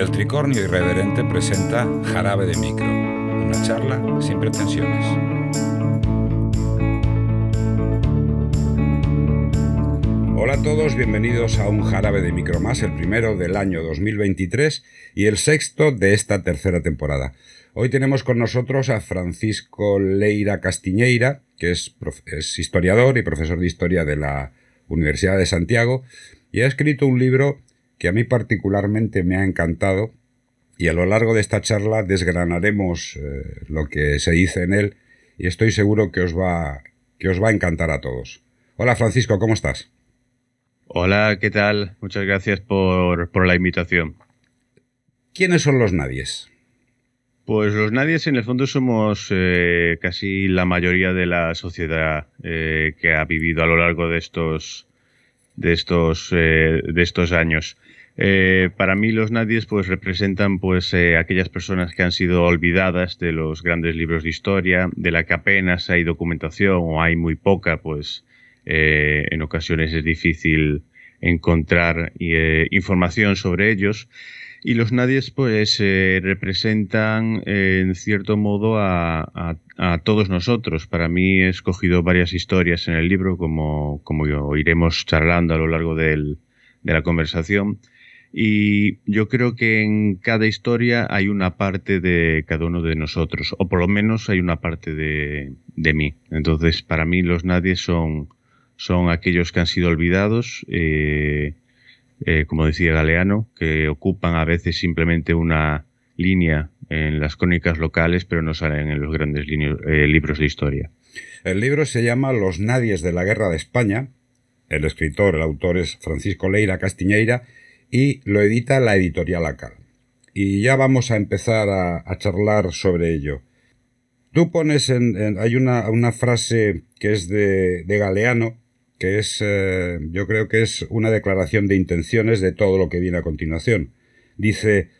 El Tricornio Irreverente presenta Jarabe de Micro, una charla sin pretensiones. Hola a todos, bienvenidos a un Jarabe de Micro más, el primero del año 2023 y el sexto de esta tercera temporada. Hoy tenemos con nosotros a Francisco Leira Castiñeira, que es, es historiador y profesor de historia de la Universidad de Santiago, y ha escrito un libro que a mí particularmente me ha encantado y a lo largo de esta charla desgranaremos eh, lo que se dice en él y estoy seguro que os va que os va a encantar a todos. Hola Francisco, ¿cómo estás? Hola, ¿qué tal? Muchas gracias por, por la invitación. ¿Quiénes son los nadies? Pues los nadies en el fondo somos eh, casi la mayoría de la sociedad eh, que ha vivido a lo largo de estos de estos de estos años. Eh, para mí los nadies pues representan pues eh, aquellas personas que han sido olvidadas de los grandes libros de historia, de la que apenas hay documentación o hay muy poca, pues eh, en ocasiones es difícil encontrar información sobre ellos. Y los nadies pues representan en cierto modo a, todos nosotros. Para mí he escogido varias historias en el libro, como, como iremos charlando a lo largo de la conversación. Y yo creo que en cada historia hay una parte de cada uno de nosotros, o por lo menos hay una parte de, mí. Entonces, para mí los nadies son, son aquellos que han sido olvidados, eh, eh, como decía Galeano, que ocupan a veces simplemente una línea en las crónicas locales, pero no salen en los grandes eh, libros de historia. El libro se llama Los nadies de la guerra de España. El escritor, el autor es Francisco Leira Castiñeira y lo edita la editorial ACAL. Y ya vamos a empezar a, charlar sobre ello. Tú pones en, hay una, una, frase que es de, de Galeano, que es, eh, yo creo que es una declaración de intenciones de todo lo que viene a continuación. Dice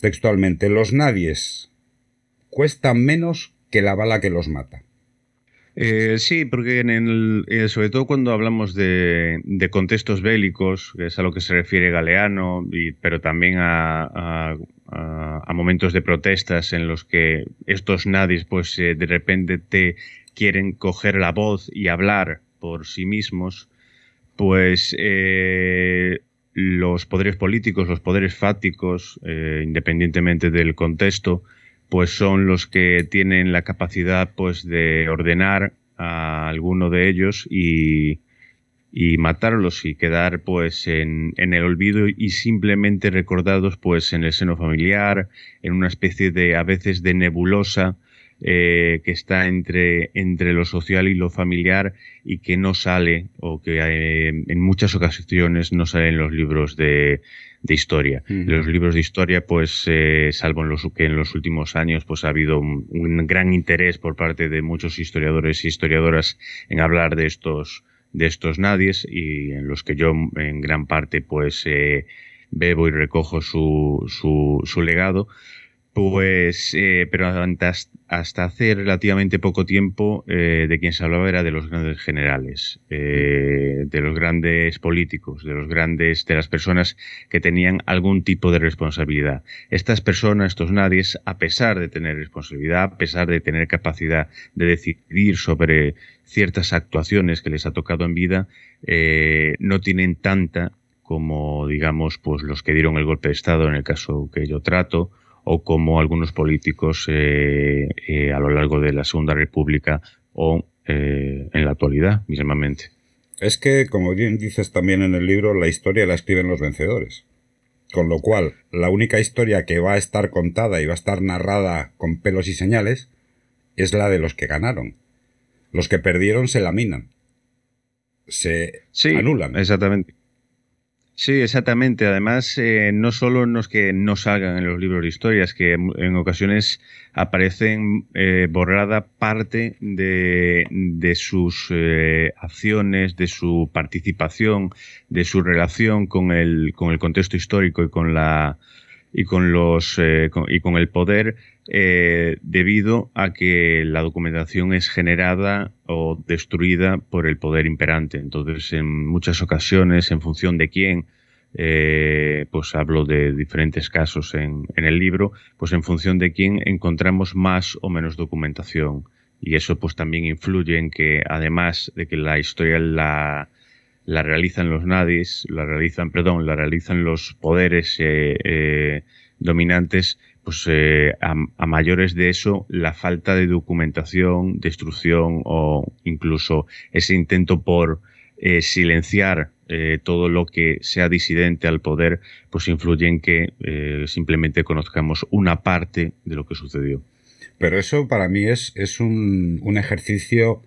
textualmente, los nadies cuestan menos que la bala que los mata. Eh, sí, porque en el, eh, sobre todo cuando hablamos de, contextos bélicos, que es a lo que se refiere Galeano, pero también a, momentos de protestas en los que estos nadis pues eh, de repente te quieren coger la voz y hablar por sí mismos, pues los poderes políticos, los poderes fácticos, independientemente del contexto, pues son los que tienen la capacidad pues de ordenar a alguno de ellos y, y matarlos y quedar pues en, en, el olvido y simplemente recordados pues en el seno familiar, en una especie de a veces de nebulosa eh, que está entre, entre lo social y lo familiar y que no sale o que eh, en muchas ocasiones no sale en los libros de, de historia. Los libros de historia, pues, eh, salvo en los que en los últimos años, pues ha habido un, gran interés por parte de muchos historiadores y historiadoras en hablar de estos, de estos nadies y en los que yo en gran parte, pues, eh, bebo y recojo su, su, su legado. Pues, eh, pero hasta, hace relativamente poco tiempo eh, de quien se hablaba era de los grandes generales, eh, de los grandes políticos, de los grandes, de las personas que tenían algún tipo de responsabilidad. Estas personas, estos nadies, a pesar de tener responsabilidad, a pesar de tener capacidad de decidir sobre ciertas actuaciones que les ha tocado en vida, no tienen tanta como, digamos, pues los que dieron el golpe de Estado en el caso que yo trato, o como algunos políticos eh, eh, a lo largo de la Segunda República o eh, en la actualidad mismamente. Es que, como bien dices también en el libro, la historia la escriben los vencedores. Con lo cual, la única historia que va a estar contada y va a estar narrada con pelos y señales es la de los que ganaron. Los que perdieron se laminan. Se anulan. Exactamente. Sí, exactamente. Además, eh, no solo los que no salgan en los libros de historias, que en ocasiones aparecen eh, borrada parte de, de sus eh, acciones, de su participación, de su relación con el, con el contexto histórico y con la y con los y con el poder debido a que la documentación es generada o destruida por el poder imperante. Entonces, en muchas ocasiones, en función de quién eh, pues hablo de diferentes casos en, el libro, pues en función de quién encontramos más o menos documentación. Y eso pues también influye en que además de que la historia la, la realizan los nadis, la realizan, perdón, la realizan los poderes eh, eh, dominantes, pues a, mayores de eso, la falta de documentación, destrucción o incluso ese intento por silenciar eh, todo lo que sea disidente al poder, pues influye en que eh, simplemente conozcamos una parte de lo que sucedió. Pero eso para mí es, es un, ejercicio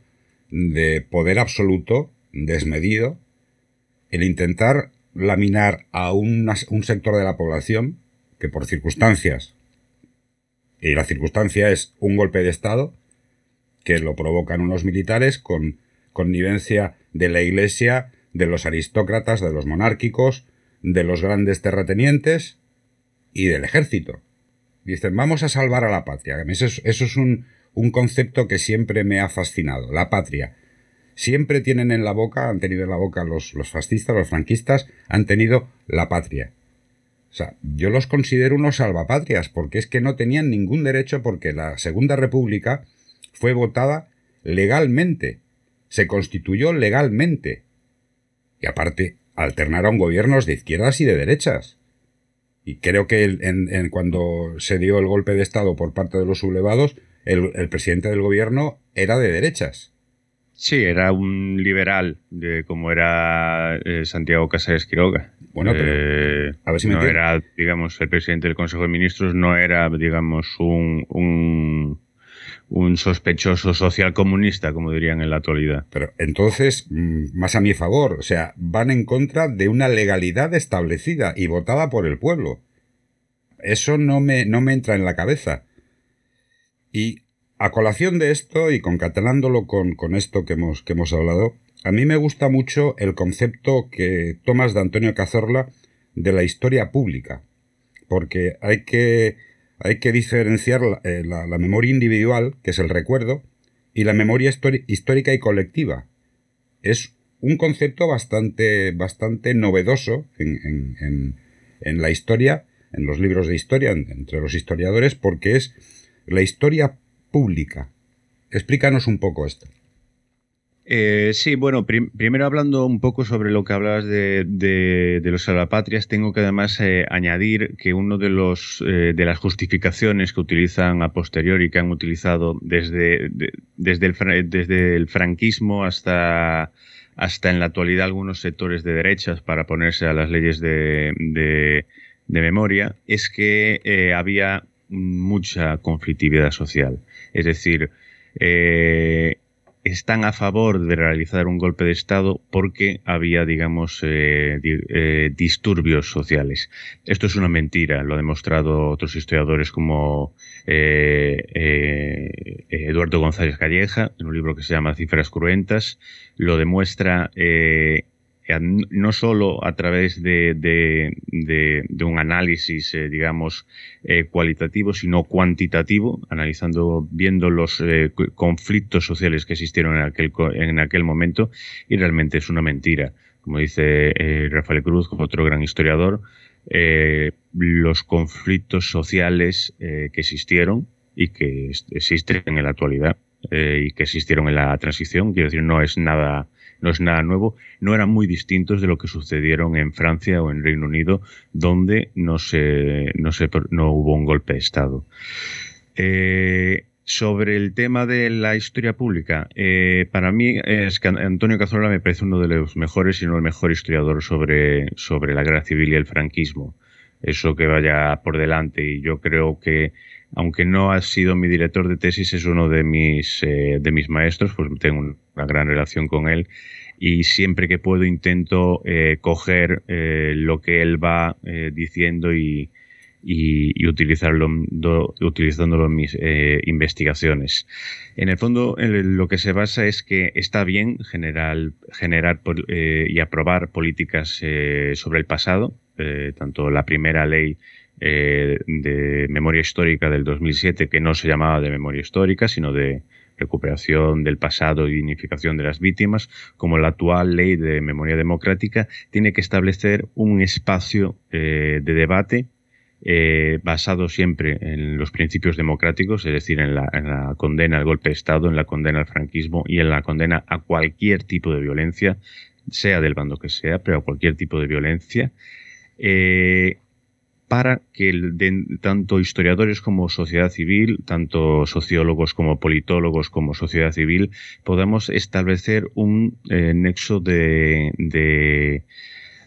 de poder absoluto, desmedido, el intentar laminar a un sector de la población que por circunstancias, y la circunstancia es un golpe de Estado, que lo provocan unos militares con connivencia de la Iglesia, de los aristócratas, de los monárquicos, de los grandes terratenientes y del ejército. Dicen, vamos a salvar a la patria. Eso es, un, concepto que siempre me ha fascinado, la patria. Siempre tienen en la boca, han tenido en la boca los, los fascistas, los franquistas, han tenido la patria. O sea, yo los considero unos salvapatrias, porque es que no tenían ningún derecho porque la Segunda República fue votada legalmente, se constituyó legalmente. Y aparte, alternaron gobiernos de izquierdas y de derechas. Y creo que en, cuando se dio el golpe de Estado por parte de los sublevados, el, presidente del gobierno era de derechas. Sí, era un liberal, de como era eh, Santiago Casares Quiroga. Bueno, pero eh, a ver si me no era, digamos, el presidente del Consejo de Ministros no era, digamos, un un sospechoso social comunista, como dirían en la actualidad. Pero entonces, mm, más a mi favor, o sea, van en contra de una legalidad establecida y votada por el pueblo. Eso no me, no me entra en la cabeza. Y a colación de esto y concatenándolo con, con esto que hemos, que hemos hablado, a mí me gusta mucho el concepto que tomas de Antonio Cazorla de la historia pública. Porque hay que hay que diferenciar eh, la, memoria individual, que es el recuerdo, y la memoria histórica y colectiva. Es un concepto bastante, bastante novedoso en, la historia, en los libros de historia, entre los historiadores, porque es la historia pública. Explícanos un poco esto. Eh, sí, bueno, primero hablando un poco sobre lo que hablabas de, los salvapatrias, tengo que además eh, añadir que uno de los eh, de las justificaciones que utilizan a posteriori, que han utilizado desde, desde, el, desde el franquismo hasta, hasta en la actualidad algunos sectores de derechas para ponerse a las leyes de, de memoria, es que había mucha conflictividad social. Es decir, están a favor de realizar un golpe de Estado porque había, digamos, eh, eh, disturbios sociales. Esto es una mentira, lo han demostrado otros historiadores como eh, Eduardo González Calleja, en un libro que se llama Cifras Cruentas, lo demuestra no solo a través de, un análisis, eh, digamos, eh, cualitativo, sino cuantitativo, analizando, viendo los eh, conflictos sociales que existieron en aquel, en aquel momento, y realmente es una mentira. Como dice Rafael Cruz, otro gran historiador, los conflictos sociales que existieron y que existen en la actualidad y que existieron en la transición, quiero decir, no es nada no es nada nuevo, no eran muy distintos de lo que sucedieron en Francia o en Reino Unido, donde no, se, no, se, no hubo un golpe de Estado. Eh, sobre el tema de la historia pública, eh, para mí Antonio Cazorla me parece uno de los mejores, y no el mejor historiador sobre, sobre la guerra civil y el franquismo. Eso que vaya por delante. Y yo creo que, aunque no ha sido mi director de tesis, es uno de mis, eh, de mis maestros, pues tengo una gran relación con él y siempre que puedo intento eh, coger eh, lo que él va diciendo y, y, utilizarlo utilizándolo en mis investigaciones. En el fondo, lo que se basa es que está bien generar, generar y aprobar políticas sobre el pasado, tanto la primera ley de memoria histórica del 2007, que no se llamaba de memoria histórica, sino de recuperación del pasado y dignificación de las víctimas, como la actual ley de memoria democrática, tiene que establecer un espacio de debate eh, basado siempre en los principios democráticos, es decir, en la, condena al golpe de Estado, en la condena al franquismo y en la condena a cualquier tipo de violencia, sea del bando que sea, pero a cualquier tipo de violencia, eh, para que tanto historiadores como sociedad civil, tanto sociólogos como politólogos como sociedad civil, podamos establecer un eh, nexo de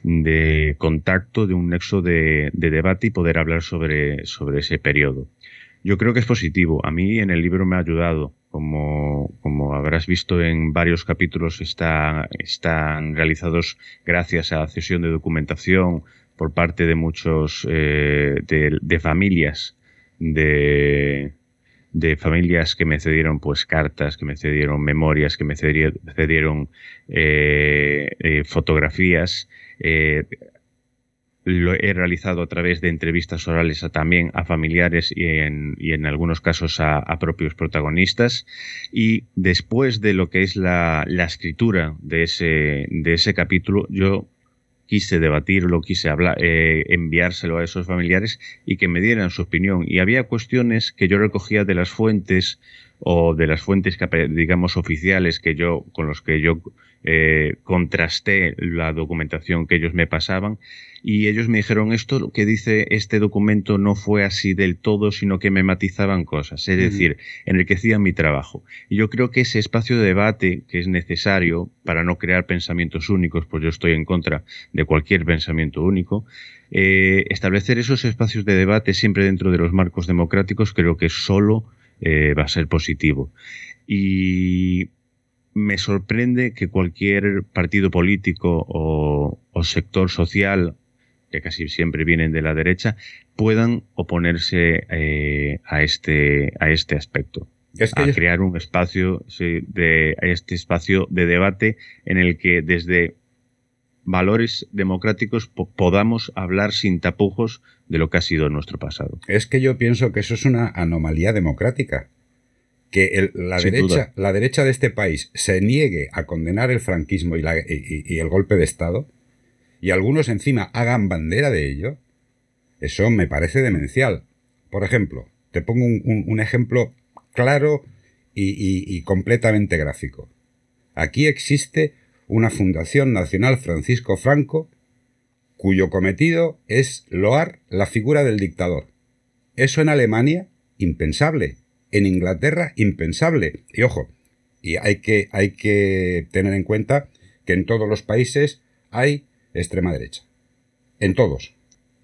de contacto, de un nexo de, debate y poder hablar sobre, sobre ese periodo. Yo creo que es positivo. A mí en el libro me ha ayudado. Como, como habrás visto en varios capítulos, está, están realizados gracias a la cesión de documentación por parte de muchos, eh, de, familias, de, familias que me cedieron pues cartas, que me cedieron memorias, que me cedieron, eh, eh, fotografías lo he realizado a través de entrevistas orales también a familiares y en, algunos casos a, propios protagonistas. Y después de lo que es la, escritura de ese, de ese capítulo, yo quise debatirlo, quise hablar, eh, enviárselo a esos familiares y que me dieran su opinión. Y había cuestiones que yo recogía de las fuentes o de las fuentes, digamos, oficiales que yo, con los que yo eh, contrasté la documentación que ellos me pasaban y ellos me dijeron esto lo que dice este documento no fue así del todo, sino que me matizaban cosas, es decir, enriquecían mi trabajo. Y yo creo que ese espacio de debate que es necesario para no crear pensamientos únicos, pues yo estoy en contra de cualquier pensamiento único, eh, establecer esos espacios de debate siempre dentro de los marcos democráticos creo que solo eh, va a ser positivo. Y me sorprende que cualquier partido político o, sector social, que casi siempre vienen de la derecha, puedan oponerse eh, a, este, a este aspecto. a crear un espacio de este espacio de debate en el que desde valores democráticos podamos hablar sin tapujos de lo que ha sido nuestro pasado. Es que yo pienso que eso es una anomalía democrática que la, derecha, la derecha de este país se niegue a condenar el franquismo y, el golpe de Estado, y algunos encima hagan bandera de ello, eso me parece demencial. Por ejemplo, te pongo un, ejemplo claro y, completamente gráfico. Aquí existe una Fundación Nacional Francisco Franco cuyo cometido es loar la figura del dictador. Eso en Alemania, impensable en Inglaterra impensable. Y ojo, y hay que, hay que tener en cuenta que en todos los países hay extrema derecha. En todos.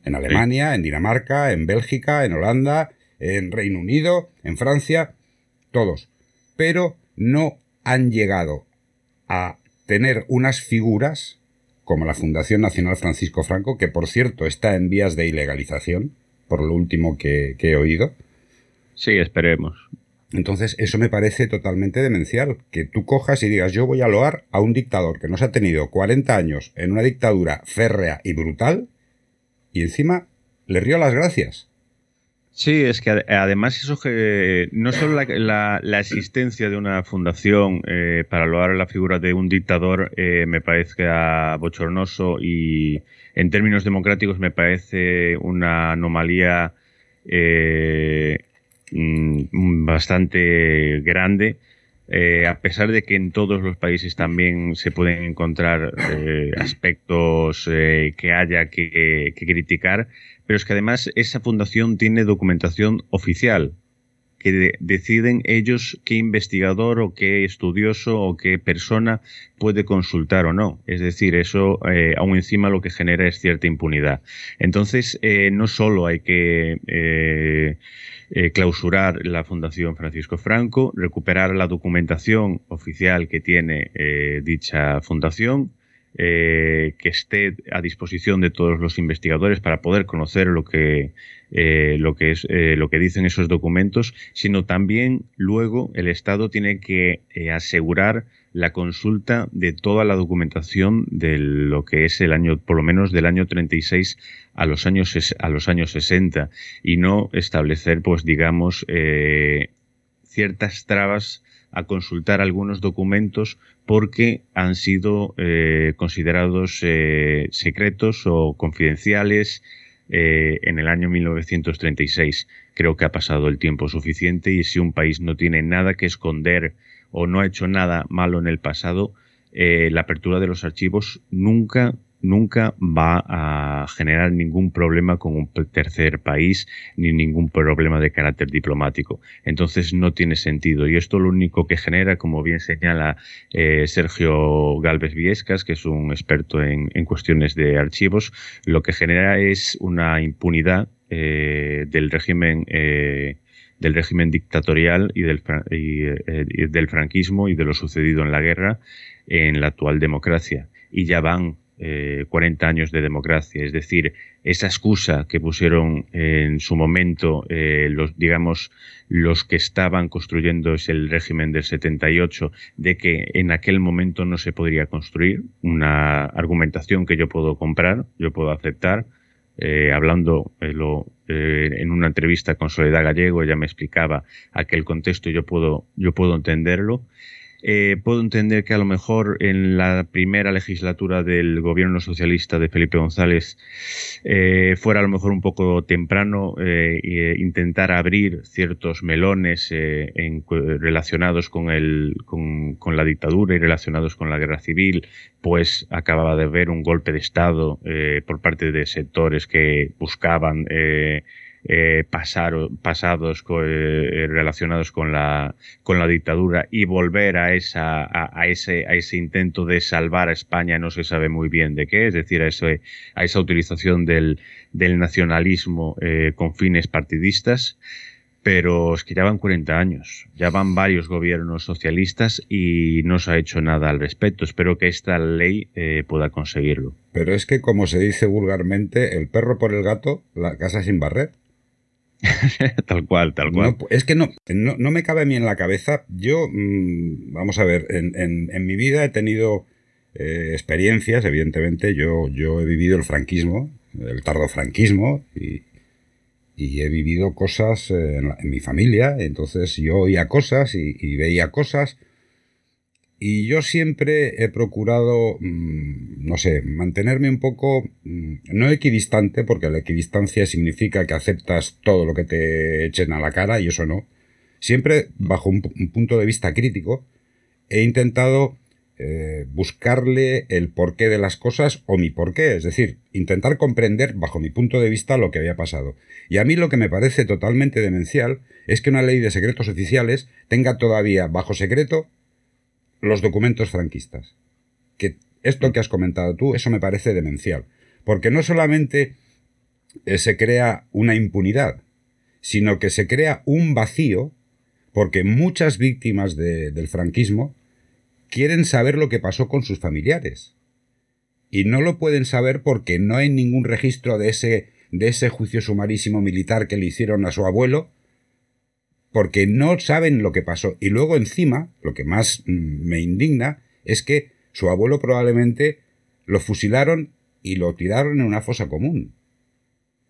En Alemania, en Dinamarca, en Bélgica, en Holanda, en Reino Unido, en Francia, todos. Pero no han llegado a tener unas figuras como la Fundación Nacional Francisco Franco, que por cierto está en vías de ilegalización, por lo último que he oído, Sí, esperemos. Entonces, eso me parece totalmente demencial, que tú cojas y digas, yo voy a loar a un dictador que nos ha tenido 40 años en una dictadura férrea y brutal, y encima le río las gracias. Sí, es que además eso que no solo la, existencia de una fundación eh, para loar la figura de un dictador eh, me parece bochornoso y en términos democráticos me parece una anomalía eh, Mm, bastante grande. Eh, a pesar de que en todos los países también se pueden encontrar aspectos que haya que, criticar, pero es que además esa fundación tiene documentación oficial, que deciden ellos qué investigador o qué estudioso o qué persona puede consultar o no. Es decir, eso aún encima lo que genera es cierta impunidad. Entonces, no solo hay que eh, clausurar la Fundación Francisco Franco, recuperar la documentación oficial que tiene eh, dicha fundación, eh, que esté a disposición de todos los investigadores para poder conocer lo que, lo que, es, lo que dicen esos documentos, sino también luego el Estado tiene que asegurar la consulta de toda la documentación de lo que es el año, por lo menos del año 36 a los años, a los años 60 y no establecer, pues digamos, eh, ciertas trabas a consultar algunos documentos porque han sido eh, considerados eh, secretos o confidenciales eh, en el año 1936. Creo que ha pasado el tiempo suficiente y si un país no tiene nada que esconder o no ha hecho nada malo en el pasado, la apertura de los archivos nunca nunca va a generar ningún problema con un tercer país ni ningún problema de carácter diplomático. Entonces no tiene sentido. Y esto lo único que genera, como bien señala eh, Sergio Galvez Viescas, que es un experto en, cuestiones de archivos, lo que genera es una impunidad eh, del régimen. Eh, del régimen dictatorial y del, y del franquismo y de lo sucedido en la guerra en la actual democracia. Y ya van 40 eh, años de democracia. Es decir, esa excusa que pusieron en su momento eh, los, digamos, los que estaban construyendo el régimen del 78 de que en aquel momento no se podría construir, una argumentación que yo puedo comprar, yo puedo aceptar. Eh, hablando en una entrevista con Soledad Gallego, ella me explicaba aquel contexto, yo puedo, yo puedo entenderlo. Eh, puedo entender que a lo mejor en la primera legislatura del gobierno socialista de Felipe González eh, fuera a lo mejor un poco temprano eh, intentar abrir ciertos melones relacionados con, con, la dictadura y relacionados con la guerra civil, pues acababa de haber un golpe de Estado por parte de sectores que buscaban eh, pasados eh, relacionados con la, dictadura y volver a, esa, a, ese, a ese intento de salvar a España no se sabe muy bien de qué, es decir, a, ese, a esa utilización del, del nacionalismo eh, con fines partidistas pero es que ya van 40 años, ya van varios gobiernos socialistas y no se ha hecho nada al respecto. Espero que esta ley pueda conseguirlo. Pero es que, como se dice vulgarmente, el perro por el gato, la casa sin barrer. tal cual, tal cual. es que no, no, me cabe a mí en la cabeza. Yo, mm, vamos a ver, en, mi vida he tenido eh, experiencias, evidentemente. Yo, yo he vivido el franquismo, el tardofranquismo, y, y he vivido cosas en, mi familia. Entonces yo oía cosas y veía cosas y yo siempre he procurado, mm, no sé, mantenerme un poco, mm, no equidistante, porque la equidistancia significa que aceptas todo lo que te echen a la cara y eso no. Siempre bajo un, punto de vista crítico he intentado eh, buscarle el porqué de las cosas o mi porqué, es decir, intentar comprender bajo mi punto de vista lo que había pasado. Y a mí lo que me parece totalmente demencial es que una ley de secretos oficiales tenga todavía bajo secreto los documentos franquistas. Que esto que has comentado tú, eso me parece demencial. Porque no solamente eh, se crea una impunidad, sino que se crea un vacío, porque muchas víctimas del franquismo quieren saber lo que pasó con sus familiares. Y no lo pueden saber porque no hay ningún registro de ese, de ese juicio sumarísimo militar que le hicieron a su abuelo, porque no saben lo que pasó. Y luego encima, lo que más mm, me indigna es que su abuelo probablemente lo fusilaron y lo tiraron en una fosa común.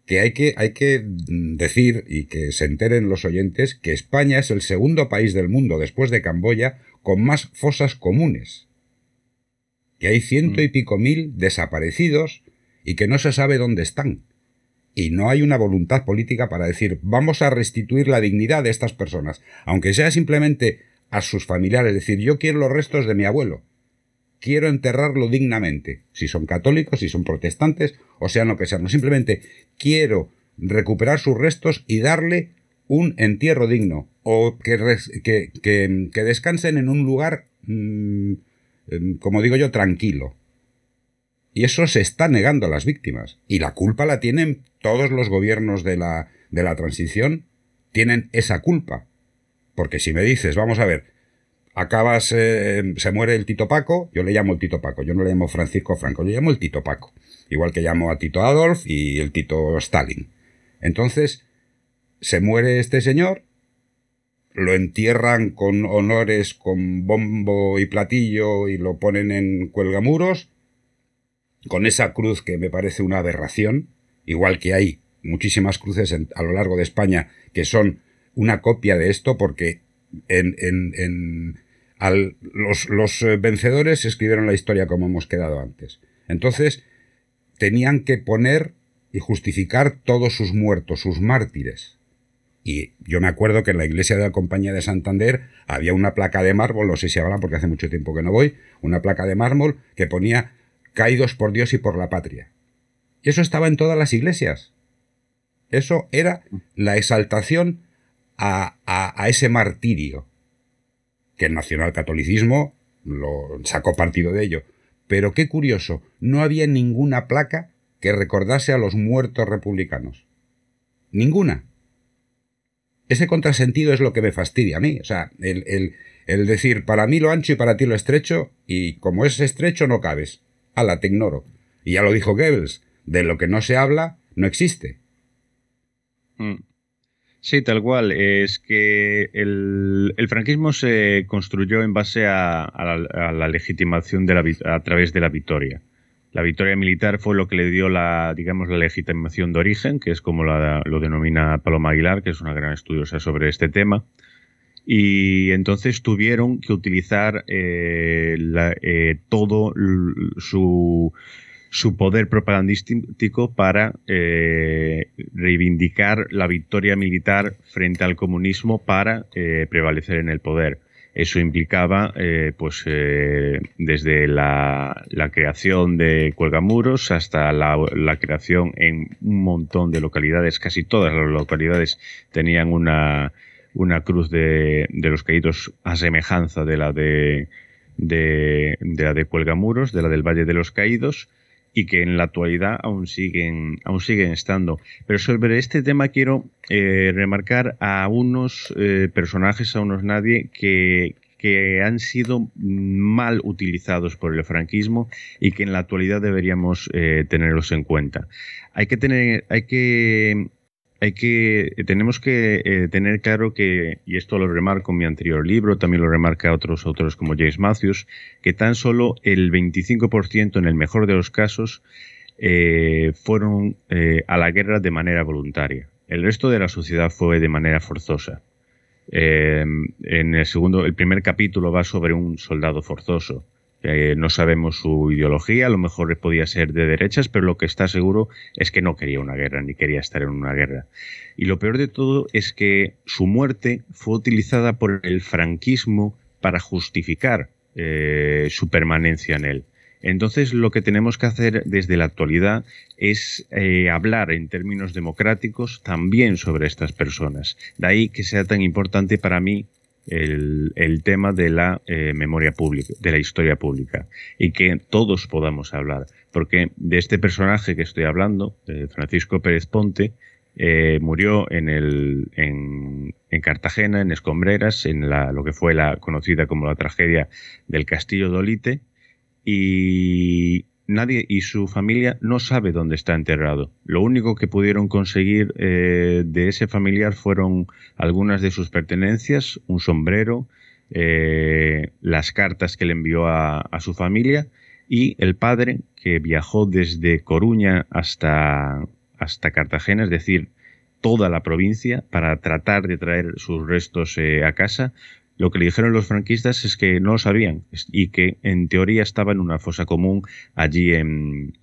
Que hay que, hay que mm, decir y que se enteren los oyentes que España es el segundo país del mundo después de Camboya con más fosas comunes. Que hay ciento y mm. pico mil desaparecidos y que no se sabe dónde están y no hay una voluntad política para decir vamos a restituir la dignidad de estas personas, aunque sea simplemente a sus familiares, decir yo quiero los restos de mi abuelo, quiero enterrarlo dignamente, si son católicos, si son protestantes, o sean lo que sean, no simplemente quiero recuperar sus restos y darle un entierro digno, o que, que, descansen en un lugar, mm, em, como digo yo, tranquilo. Y eso se está negando a las víctimas. Y la culpa la tienen todos los gobiernos de la, de la transición, tienen esa culpa. Porque si me dices, vamos a ver, acabas, eh, se muere el Tito Paco, yo le llamo el Tito Paco, yo no le llamo Francisco Franco, le llamo el Tito Paco. Igual que llamo a Tito Adolf y el Tito Stalin. Entonces, se muere este señor, lo entierran con honores, con bombo y platillo y lo ponen en cuelgamuros, con esa cruz que me parece una aberración, igual que hay muchísimas cruces a lo largo de España que son una copia de esto, porque en, los, eh, vencedores escribieron la historia como hemos quedado antes. Entonces, tenían que poner y justificar todos sus muertos, sus mártires. Y yo me acuerdo que en la iglesia de la Compañía de Santander había una placa de mármol, no sé si hablan porque hace mucho tiempo que no voy, una placa de mármol que ponía caídos por Dios y por la patria. Y eso estaba en todas las iglesias. Eso era la exaltación a, a, ese martirio, que el nacionalcatolicismo lo sacó partido de ello. Pero qué curioso, no había ninguna placa que recordase a los muertos republicanos. Ninguna. Ese contrasentido es lo que me fastidia a mí. O sea, el, el, el decir para mí lo ancho y para ti lo estrecho, y como es estrecho no cabes. Ala, te ignoro. Y ya lo dijo Goebbels, de lo que no se habla, no existe. Mm. Sí, tal cual. Es que el, franquismo se construyó en base a, la, legitimación de la, a través de la victoria. La victoria militar fue lo que le dio la, digamos, la legitimación de origen, que es como lo denomina Paloma Aguilar, que es una gran estudiosa sobre este tema. Y entonces tuvieron que utilizar eh, eh, todo su su poder propagandístico para eh, reivindicar la victoria militar frente al comunismo para eh, prevalecer en el poder. Eso implicaba, eh, pues, desde la, creación de cuelgamuros hasta la, creación en un montón de localidades, casi todas las localidades tenían una, una cruz de, de los caídos a semejanza de la de, de, de la de Cuelgamuros, de la del Valle de los Caídos, y que en la actualidad aún siguen, aún siguen estando. Pero sobre este tema quiero eh, remarcar a unos eh, personajes, a unos nadie que, que han sido mal utilizados por el franquismo y que en la actualidad deberíamos eh, tenerlos en cuenta. Hay que tener, hay que hay que, tenemos que eh, tener claro que, y esto lo remarco en mi anterior libro, también lo remarca otros autores como James Matthews, que tan solo el 25% en el mejor de los casos eh, fueron eh, a la guerra de manera voluntaria. El resto de la sociedad fue de manera forzosa. en el segundo, el primer capítulo va sobre un soldado forzoso no sabemos su ideología, a lo mejor podía ser de derechas, pero lo que está seguro es que no quería una guerra, ni quería estar en una guerra. Y lo peor de todo es que su muerte fue utilizada por el franquismo para justificar eh, su permanencia en él. Entonces lo que tenemos que hacer desde la actualidad es eh, hablar en términos democráticos también sobre estas personas. De ahí que sea tan importante para mí el, tema de la eh, memoria pública, de la historia pública, y que todos podamos hablar. Porque de este personaje que estoy hablando, Francisco Pérez Ponte, eh, murió en, Cartagena, en Escombreras, en la, lo que fue la conocida como la tragedia del Castillo de Olite, y nadie y su familia no sabe dónde está enterrado. Lo único que pudieron conseguir eh, de ese familiar fueron algunas de sus pertenencias, un sombrero, eh, las cartas que le envió a, su familia y el padre que viajó desde Coruña hasta, hasta Cartagena, es decir, toda la provincia para tratar de traer sus restos eh, a casa, lo que le dijeron los franquistas es que no lo sabían y que en teoría estaba en una fosa común allí en,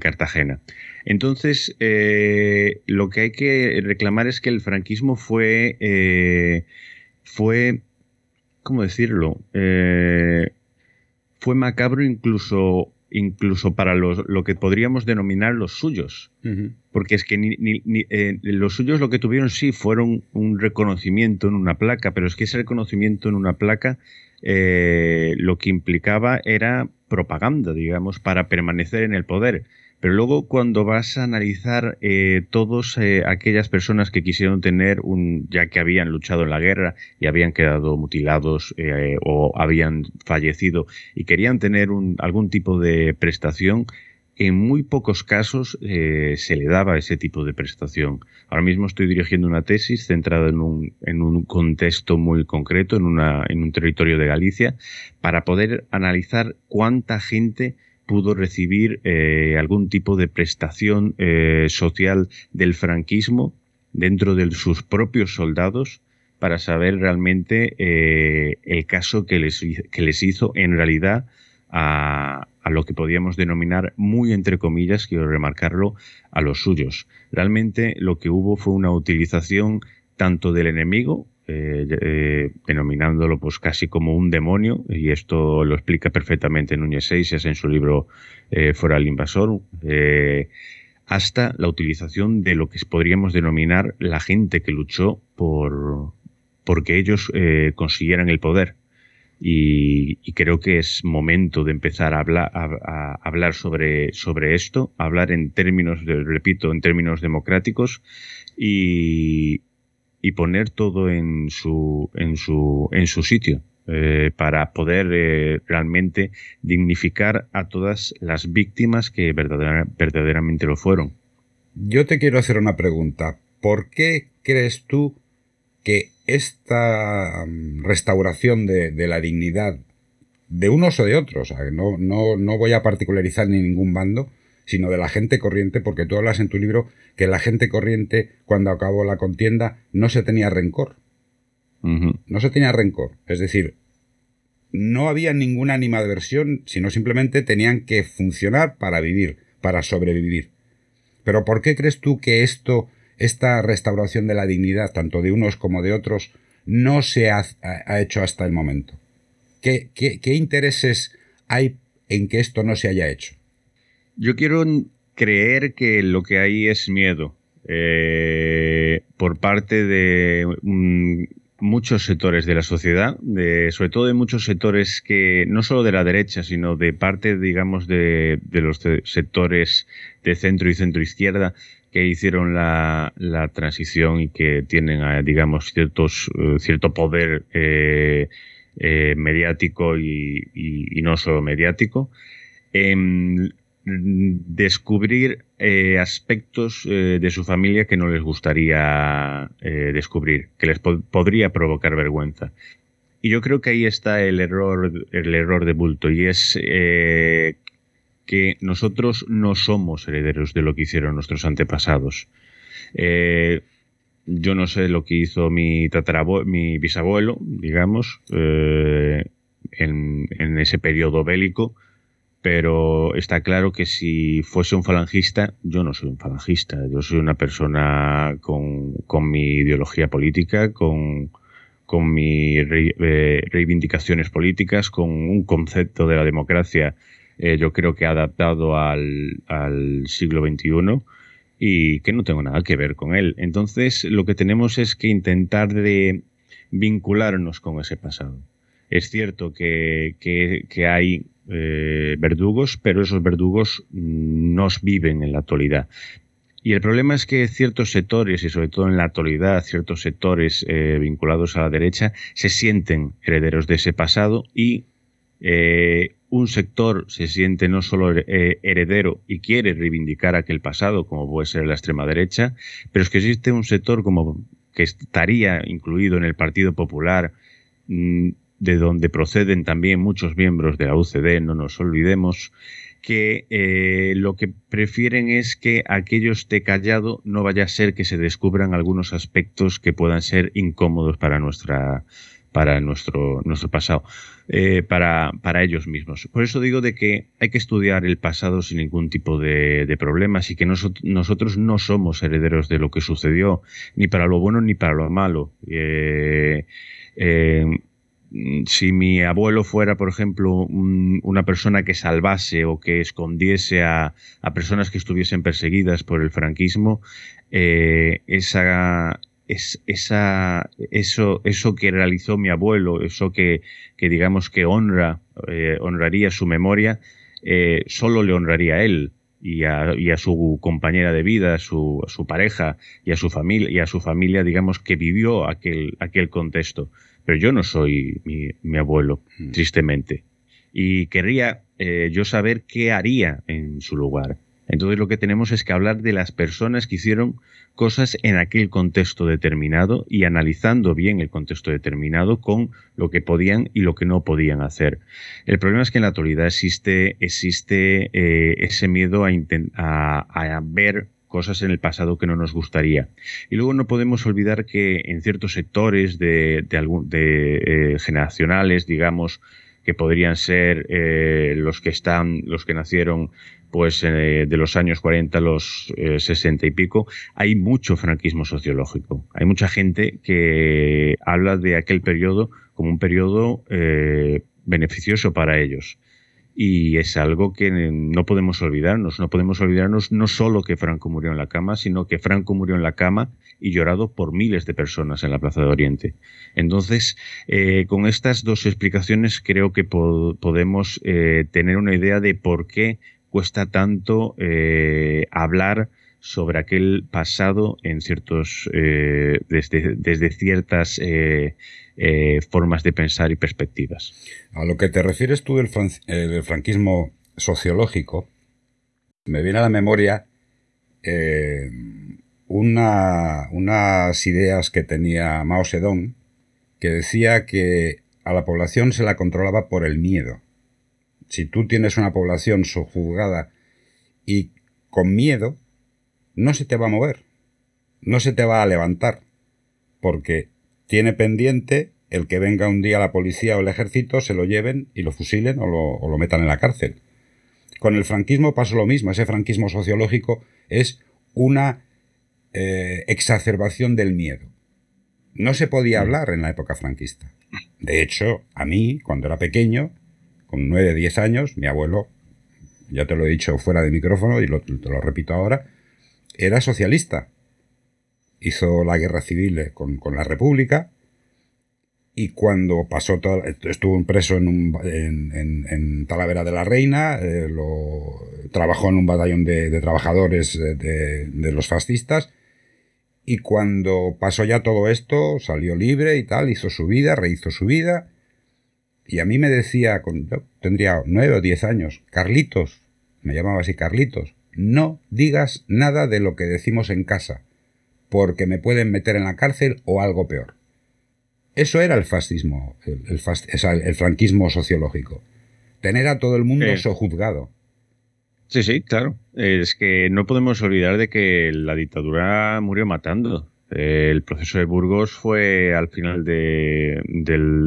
Cartagena. Entonces, eh, lo que hay que reclamar es que el franquismo fue, eh, fue, ¿cómo decirlo? Eh, fue macabro incluso incluso para los, lo que podríamos denominar los suyos. Porque es que ni, eh, los suyos lo que tuvieron sí fueron un reconocimiento en una placa, pero es que ese reconocimiento en una placa eh, lo que implicaba era propaganda, digamos, para permanecer en el poder. Pero luego cuando vas a analizar eh, todas eh, aquellas personas que quisieron tener un, ya que habían luchado en la guerra y habían quedado mutilados eh, o habían fallecido y querían tener un, algún tipo de prestación, en muy pocos casos se le daba ese tipo de prestación. Ahora mismo estoy dirigiendo una tesis centrada en un, en un contexto muy concreto, en, una, en un territorio de Galicia, para poder analizar cuánta gente pudo recibir eh, algún tipo de prestación eh, social del franquismo dentro de sus propios soldados para saber realmente eh, el caso que les, que les hizo en realidad a, a, lo que podíamos denominar, muy entre comillas, quiero remarcarlo, a los suyos. Realmente lo que hubo fue una utilización tanto del enemigo, eh, eh, denominándolo pues casi como un demonio, y esto lo explica perfectamente Núñez Seixas en su libro eh, Fuera el invasor, hasta la utilización de lo que podríamos denominar la gente que luchó por porque ellos consiguieran el poder. Y, creo que es momento de empezar a hablar, sobre, sobre esto, hablar en términos, repito, en términos democráticos y, y poner todo en su, en su, en su sitio. Eh, para poder eh, realmente dignificar a todas las víctimas que verdadera, verdaderamente lo fueron. Yo te quiero hacer una pregunta. ¿Por qué crees tú que esta um, restauración de, de, la dignidad de unos o de otros, no, no, no voy a particularizar ni ningún bando, sino de la gente corriente, porque tú hablas en tu libro que la gente corriente, cuando acabó la contienda, no se tenía rencor. Uh -huh. No se tenía rencor. Es decir, no había ninguna animadversión, sino simplemente tenían que funcionar para vivir, para sobrevivir. Pero ¿por qué crees tú que esto, esta restauración de la dignidad, tanto de unos como de otros, no se ha, ha hecho hasta el momento? ¿Qué, ¿Qué, qué, intereses hay en que esto no se haya hecho? Yo quiero creer que lo que hay es miedo eh, por parte de un, muchos sectores de la sociedad, sobre todo de muchos sectores que no solo de la derecha, sino de parte, digamos, de, los sectores de centro y centro izquierda que hicieron la, transición y que tienen, digamos, ciertos, uh, cierto poder eh, eh, mediático y, no solo mediático. Eh, descubrir eh, aspectos eh, de su familia que no les gustaría eh, descubrir, que les po podría provocar vergüenza. Y yo creo que ahí está el error, el error de bulto, y es que nosotros no somos herederos de lo que hicieron nuestros antepasados. Yo no sé lo que hizo mi mi bisabuelo, digamos, en, en ese periodo bélico, pero está claro que si fuese un falangista, yo no soy un falangista, yo soy una persona con, con mi ideología política, con, con mis eh, reivindicaciones políticas, con un concepto de la democracia, eh, yo creo que adaptado al, al siglo XXI y que no tengo nada que ver con él. Entonces, lo que tenemos es que intentar de vincularnos con ese pasado. Es cierto que, que hay eh, verdugos, pero esos verdugos nos viven en la actualidad. Y el problema es que ciertos sectores, y sobre todo en la actualidad, ciertos sectores eh, vinculados a la derecha, se sienten herederos de ese pasado y eh, un sector se siente no solo heredero y quiere reivindicar aquel pasado, como puede ser la extrema derecha, pero es que existe un sector como que estaría incluido en el Partido Popular, mmm, de donde proceden también muchos miembros de la UCD, no nos olvidemos, que eh, lo que prefieren es que aquello esté callado, no vaya a ser que se descubran algunos aspectos que puedan ser incómodos para nuestra para nuestro, nuestro pasado, eh, para, para ellos mismos. Por eso digo de que hay que estudiar el pasado sin ningún tipo de, de problemas y que nos, nosotros no somos herederos de lo que sucedió, ni para lo bueno ni para lo malo. Eh, eh, si mi abuelo fuera, por ejemplo, un, una persona que salvase o que escondiese a, personas que estuviesen perseguidas por el franquismo, eh, esa, es, esa, eso, eso que realizó mi abuelo, eso que, que digamos que honra, eh, honraría su memoria, eh, solo le honraría a él. Y a, y a, su compañera de vida, a su, a su pareja y a su familia, y a su familia, digamos, que vivió aquel, aquel contexto pero yo no soy mi, mi abuelo, mm. tristemente. Y querría eh, yo saber qué haría en su lugar. Entonces lo que tenemos es que hablar de las personas que hicieron cosas en aquel contexto determinado y analizando bien el contexto determinado con lo que podían y lo que no podían hacer. El problema es que en la actualidad existe, existe eh, ese miedo a, a, a ver cosas en el pasado que no nos gustaría. Y luego no podemos olvidar que en ciertos sectores de, de, eh, generacionales, digamos, que podrían ser eh, los que están, los que nacieron pues eh, de los años 40 a los 60 y pico, hay mucho franquismo sociológico. Hay mucha gente que habla de aquel periodo como un periodo beneficioso para ellos y es algo que no podemos olvidarnos. No podemos olvidarnos no solo que Franco murió en la cama, sino que Franco murió en la cama y llorado por miles de personas en la Plaza de Oriente. Entonces, eh, con estas dos explicaciones creo que podemos eh, tener una idea de por qué cuesta tanto eh, hablar sobre aquel pasado en ciertos desde, desde ciertas eh, formas de pensar y perspectivas. A lo que te refieres tú del, eh, franquismo sociológico, me viene a la memoria eh, unas ideas que tenía Mao Zedong, que decía que a la población se la controlaba por el miedo. Si tú tienes una población sojuzgada y con miedo, no se te va a mover, no se te va a levantar, porque tiene pendiente el que venga un día la policía o el ejército, se lo lleven y lo fusilen o lo, metan en la cárcel. Con el franquismo pasó lo mismo, ese franquismo sociológico es una eh, exacerbación del miedo. No se podía mm. hablar en la época franquista. De hecho, a mí, cuando era pequeño, con 9, 10 años, mi abuelo, ya te lo he dicho fuera de micrófono y te lo repito ahora, era socialista hizo la guerra civil con, la República y cuando pasó todo, estuvo preso en, en, Talavera de la Reina, eh, lo, trabajó en un batallón de, trabajadores de, los fascistas y cuando pasó ya todo esto salió libre y tal, hizo su vida, rehizo su vida y a mí me decía, tendría nueve o diez años, Carlitos, me llamaba así Carlitos, no digas nada de lo que decimos en casa porque me pueden meter en la cárcel o algo peor. Eso era el fascismo, el, franquismo sociológico. Tener a todo el mundo eh. sojuzgado. Sí, sí, claro. Es que no podemos olvidar de que la dictadura murió matando. El proceso de Burgos fue al final de,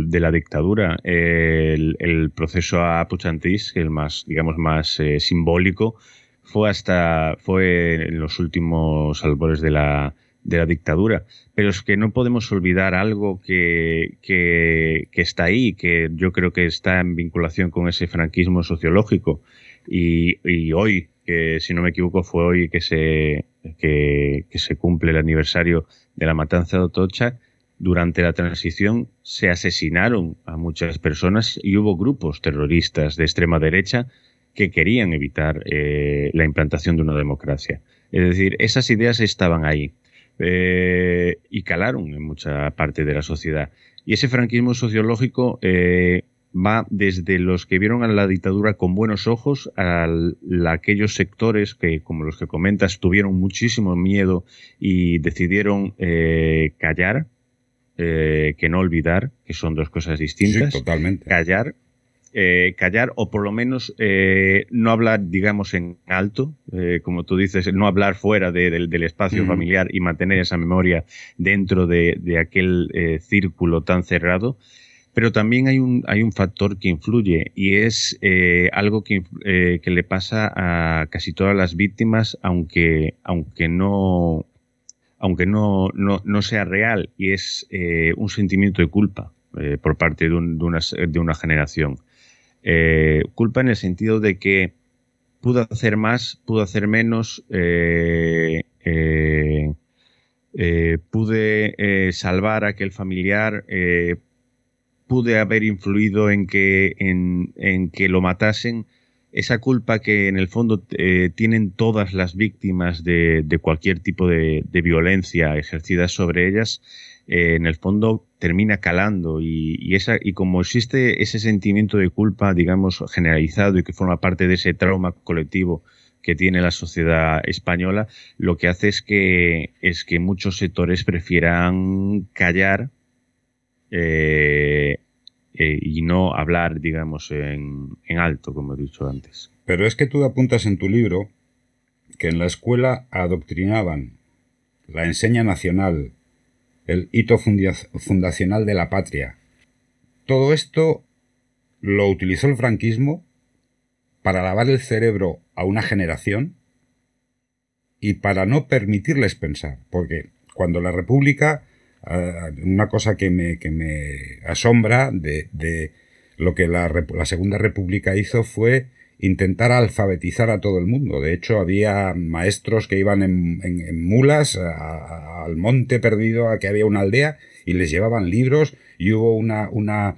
la dictadura. El, proceso a Puchantís, el más, digamos, más eh, simbólico, fue hasta fue en los últimos albores de la, de la dictadura. Pero es que no podemos olvidar algo que, que, está ahí, que yo creo que está en vinculación con ese franquismo sociológico. Y, hoy, que si no me equivoco fue hoy que se, que, que se cumple el aniversario de la matanza de Otocha, durante la transición se asesinaron a muchas personas y hubo grupos terroristas de extrema derecha que querían evitar eh, la implantación de una democracia. Es decir, esas ideas estaban ahí. Eh, y calaron en mucha parte de la sociedad. Y ese franquismo sociológico eh, va desde los que vieron a la dictadura con buenos ojos a, aquellos sectores que, como los que comentas, tuvieron muchísimo miedo y decidieron eh, callar, que no olvidar, que son dos cosas distintas. totalmente. Callar eh, callar o por lo menos eh, no hablar, digamos, en alto, eh, como tú dices, no hablar fuera del espacio familiar y mantener esa memoria dentro de, aquel círculo tan cerrado. Pero también hay un, hay un factor que influye y es algo que, que, le pasa a casi todas las víctimas, aunque, aunque no aunque no, no, sea real, y es un sentimiento de culpa por parte de, una, de una generación. Eh, culpa en el sentido de que pudo hacer más, pudo hacer menos, eh, eh, pude salvar a aquel familiar, pude haber influido en que, en, que lo matasen. Esa culpa que en el fondo tienen todas las víctimas de, cualquier tipo de, de, violencia ejercida sobre ellas, en el fondo termina calando y, esa, y como existe ese sentimiento de culpa, digamos, generalizado y que forma parte de ese trauma colectivo que tiene la sociedad española, lo que hace es que, es que muchos sectores prefieran callar eh, eh, y no hablar, digamos, en, en alto, como he dicho antes. Pero es que tú apuntas en tu libro que en la escuela adoctrinaban la enseña nacional, el hito fundacional de la patria. Todo esto lo utilizó el franquismo para lavar el cerebro a una generación y para no permitirles pensar, porque cuando la República, eh, una cosa que me, que me asombra de, lo que la, Segunda República hizo fue intentar alfabetizar a todo el mundo. De hecho, había maestros que iban en, mulas al monte perdido, a que había una aldea, y les llevaban libros, y hubo una, una,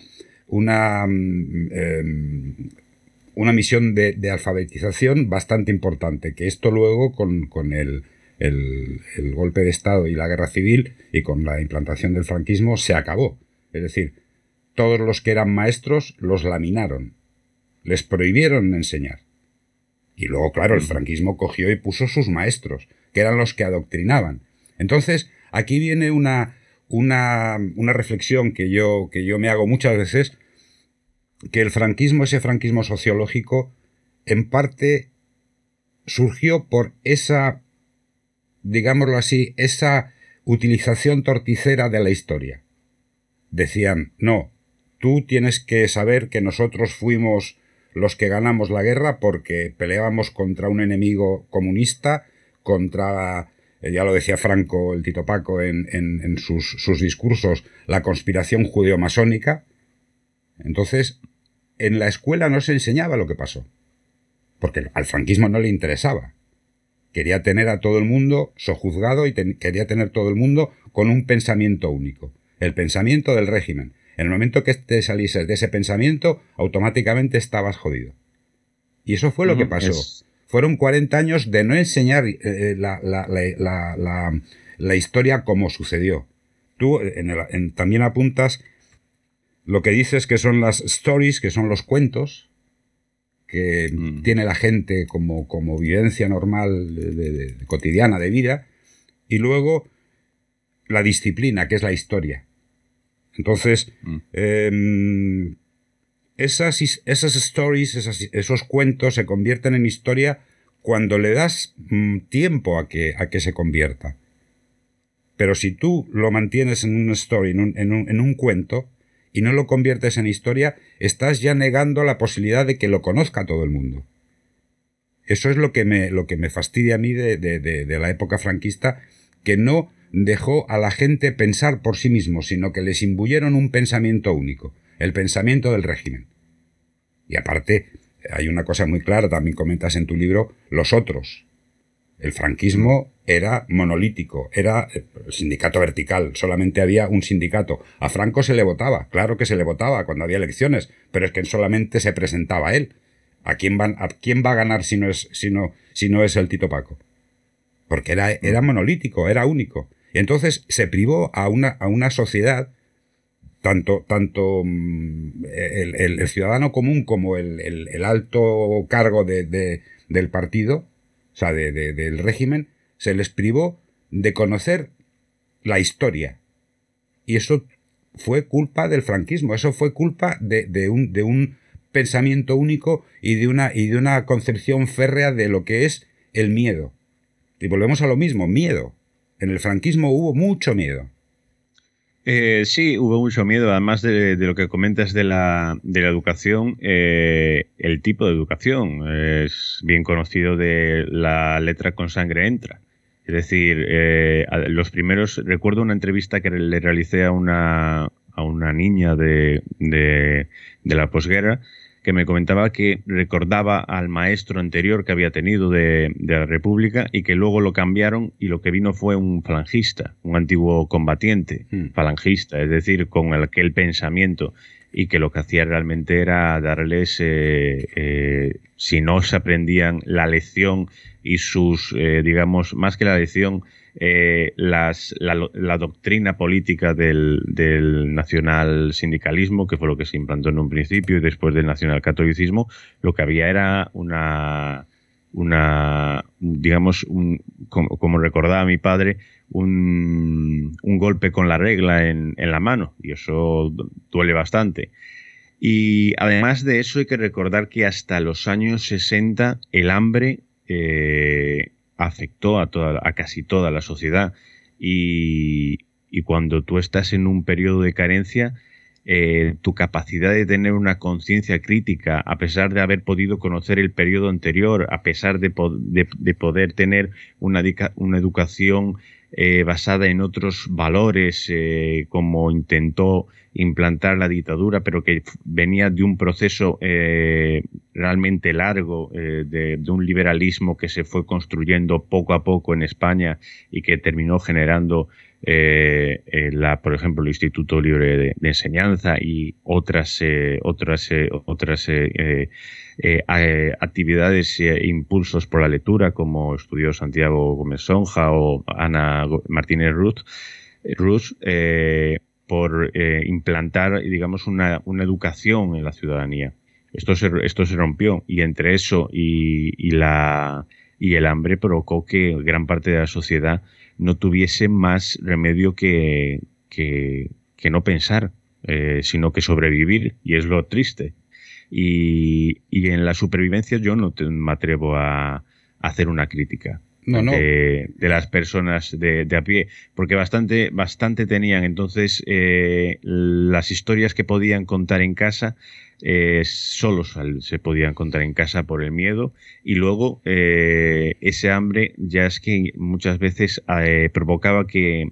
una mm, em, una misión de, alfabetización bastante importante, que esto luego con, el, golpe de Estado y la guerra civil y con la implantación del franquismo se acabó. Es decir, todos los que eran maestros los laminaron, les prohibieron enseñar. Y luego, claro, el franquismo cogió y puso sus maestros, que eran los que adoctrinaban. Entonces, aquí viene una, una, una reflexión que yo, que yo me hago muchas veces que el franquismo, ese franquismo sociológico, en parte surgió por esa, digámoslo así, esa utilización torticera de la historia. Decían, no, tú tienes que saber que nosotros fuimos los que ganamos la guerra porque peleábamos contra un enemigo comunista, contra, eh, ya lo decía Franco, el Tito Paco en, en, sus, sus discursos, la conspiración judeo-masónica. Entonces, en la escuela no se enseñaba lo que pasó, porque al franquismo no le interesaba. Quería tener a todo el mundo sojuzgado y quería tener todo el mundo con un pensamiento único, el pensamiento del régimen. En el momento que te salieses de ese pensamiento, automáticamente estabas jodido. Y eso fue lo que pasó. Fueron 40 años de no enseñar eh, eh, la, historia como sucedió. Tú también apuntas lo que dices que son las stories, que son los cuentos, que mm. tiene la gente como, como vivencia normal de, cotidiana de vida, y luego la disciplina, que es la historia. Entonces, mm. em, esas, esas stories, esos cuentos se convierten en historia cuando le das mm, tiempo a que, a que se convierta. Pero si tú lo mantienes en una story, en un, en un cuento, y no lo conviertes en historia, estás ya negando la posibilidad de que lo conozca todo el mundo. Eso es lo que me, lo que me fastidia a mí de, de, la época franquista, que no dejó a la gente pensar por sí mismo, sino que les imbuyeron un pensamiento único, el pensamiento del régimen. Y aparte, hay una cosa muy clara, también comentas en tu libro, los otros. El franquismo era monolítico, era el eh, sindicato vertical, solamente había un sindicato. A Franco se le votaba, claro que se le votaba cuando había elecciones, pero es que solamente se presentaba él. ¿A quién, van, a quién va a ganar si no es, si no, si no es el Tito Paco? Porque era, era monolítico, era único. Entonces se privó a una, a una sociedad, tanto, tanto mm, el, ciudadano común como el, alto cargo de, del partido, o sea, del régimen, se les privó de conocer la historia. Y eso fue culpa del franquismo, eso fue culpa de, un, de un, pensamiento único y de, una, y de una concepción férrea de lo que es el miedo. Y volvemos a lo mismo, miedo. En el franquismo hubo mucho miedo. Eh, sí, hubo mucho miedo, además de, lo que comentas de la, de la educación, eh, el tipo de educación es bien conocido de la letra con sangre entra. Es decir, eh, los primeros, recuerdo una entrevista que le realicé a una, a una niña de, de, la posguerra que me comentaba que recordaba al maestro anterior que había tenido de, de, la República y que luego lo cambiaron y lo que vino fue un falangista, un antiguo combatiente, hmm. falangista, es decir, con aquel pensamiento y que lo que hacía realmente era darles, eh, eh, si no se aprendían la lección y sus, eh, digamos, más que la lección, las, la, doctrina política del, del, nacional sindicalismo, que fue lo que se implantó en un principio y después del nacional catolicismo, lo que había era una, una digamos, un, como recordaba mi padre, un, golpe con la regla en, la mano y eso duele bastante. Y además de eso hay que recordar que hasta los años 60 el hambre eh, afectó a, toda, a casi toda la sociedad. Y, cuando tú estás en un periodo de carencia, eh, tu capacidad de tener una conciencia crítica, a pesar de haber podido conocer el periodo anterior, a pesar de, de, poder tener una, una educación eh, basada en otros valores, eh, como intentó implantar la dictadura, pero que venía de un proceso eh, realmente largo, de, un liberalismo que se fue construyendo poco a poco en España y que terminó generando, la, por ejemplo, el Instituto Libre de, de Enseñanza y otras, otras, otras eh, actividades e impulsos por la lectura, como estudió Santiago Gómez Sonja o Ana Martínez Ruth, eh, por implantar, digamos, una, educación en la ciudadanía. Esto se, esto se rompió y entre eso y, la, y el hambre provocó que gran parte de la sociedad no tuviese más remedio que, que, no pensar, sino que sobrevivir, y es lo triste. Y, en la supervivencia yo no me atrevo a, hacer una crítica. De, las personas de, a pie, porque bastante, bastante tenían. Entonces, eh, las historias que podían contar en casa eh, solo se podían contar en casa por el miedo y luego eh, ese hambre ya es que muchas veces provocaba que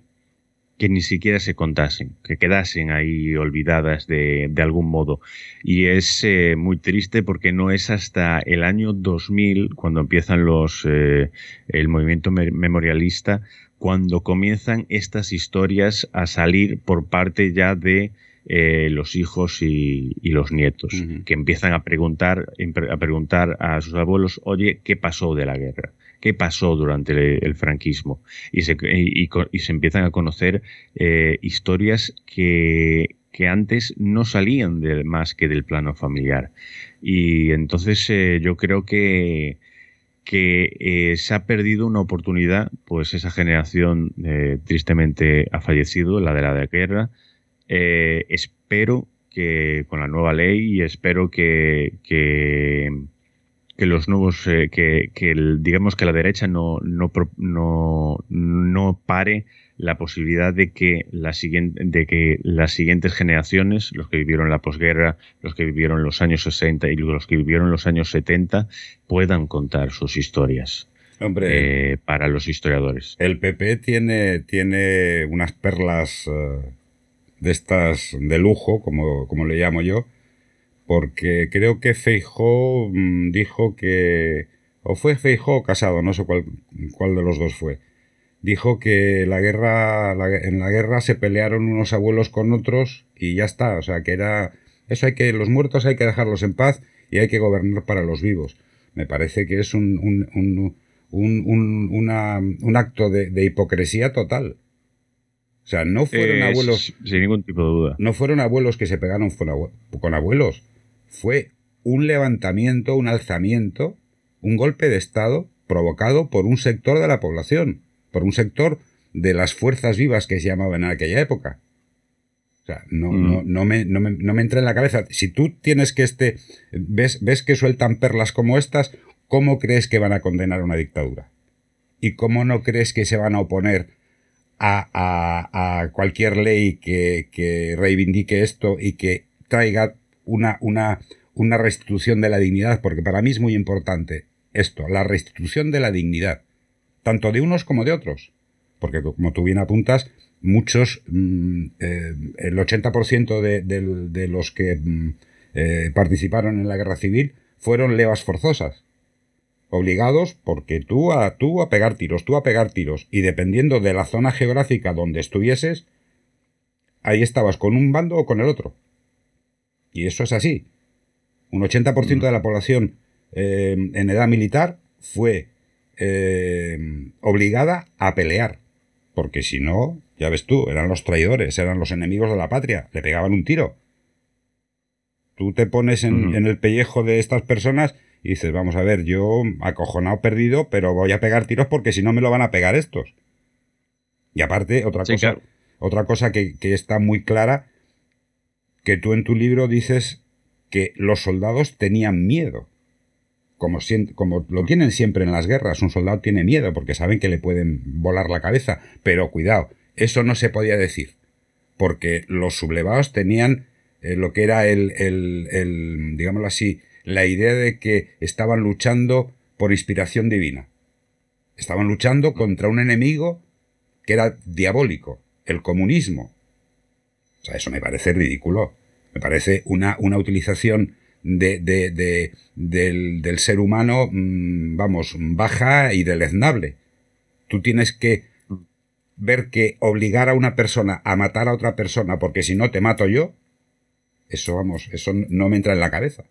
que ni siquiera se contasen, que quedasen ahí olvidadas de, de algún modo. Y es eh, muy triste porque no es hasta el año 2000, cuando empiezan los, eh, el movimiento memorialista, cuando comienzan estas historias a salir por parte ya de eh, los hijos y, y los nietos, que empiezan a preguntar, a preguntar a sus abuelos, oye, ¿qué pasó de la guerra? Qué pasó durante el, franquismo y se, y, se, empiezan a conocer eh, historias que, que, antes no salían de, más que del plano familiar. Y entonces eh, yo creo que, que eh, se ha perdido una oportunidad, pues esa generación tristemente ha fallecido, la de la guerra. espero que con la nueva ley y espero que que los nuevos, eh, que, digamos que la derecha no, no, no, no pare la posibilidad de que, la siguiente, de que las siguientes generaciones, los que vivieron la posguerra, los que vivieron los años 60 y los que vivieron los años 70, puedan contar sus historias. Hombre, eh, para los historiadores. El PP tiene, tiene unas perlas eh, de estas de lujo, como, como le llamo yo, porque creo que Feijó mm, dijo que, o fue Feijó o Casado, no sé cuál, cuál de los dos fue, dijo que la guerra, en la guerra se pelearon unos abuelos con otros y ya está, o sea que era, eso hay que, los muertos hay que dejarlos en paz y hay que gobernar para los vivos. Me parece que es un, un, un, un acto de, hipocresía total. O sea, no fueron abuelos. Sin ningún tipo de duda. No fueron abuelos que se pegaron con abuelos fue un levantamiento, un alzamiento, un golpe de Estado provocado por un sector de la población, por un sector de las fuerzas vivas que se llamaban en aquella época. O sea, no, no, no, me, no, me, no, me, entra en la cabeza. Si tú tienes que este. Ves, ves que sueltan perlas como estas, ¿cómo crees que van a condenar una dictadura? ¿Y cómo no crees que se van a oponer a, a, a cualquier ley que, que reivindique esto y que traiga una, una, una restitución de la dignidad, porque para mí es muy importante esto, la restitución de la dignidad, tanto de unos como de otros. Porque como tú bien apuntas, muchos, mm, eh, el 80% de, de, los que mm, eh, participaron en la guerra civil fueron levas forzosas. Obligados porque tú a, tú a pegar tiros, tú a pegar tiros. Y dependiendo de la zona geográfica donde estuvieses, ahí estabas con un bando o con el otro. Y eso es así. Un 80% de la población eh, en edad militar fue eh, obligada a pelear. Porque si no, ya ves tú, eran los traidores, eran los enemigos de la patria, le pegaban un tiro. Tú te pones en, el pellejo de estas personas y dices, vamos a ver, yo acojonado perdido, pero voy a pegar tiros porque si no me lo van a pegar estos. Y aparte, otra cosa, otra cosa que, que, está muy clara que tú en tu libro dices que los soldados tenían miedo. como, como lo tienen siempre en las guerras, un soldado tiene miedo porque saben que le pueden volar la cabeza, pero cuidado, eso no se podía decir, porque los sublevados tenían eh, lo que era el, el, el, digámoslo así, la idea de que estaban luchando por inspiración divina. Estaban luchando contra un enemigo que era diabólico, el comunismo. O sea, eso me parece ridículo. Me parece una, una utilización de, de, del, del, ser humano, mm, vamos, baja y deleznable. Tú tienes que ver que obligar a una persona a matar a otra persona porque si no te mato yo, eso, vamos, eso no me entra en la cabeza.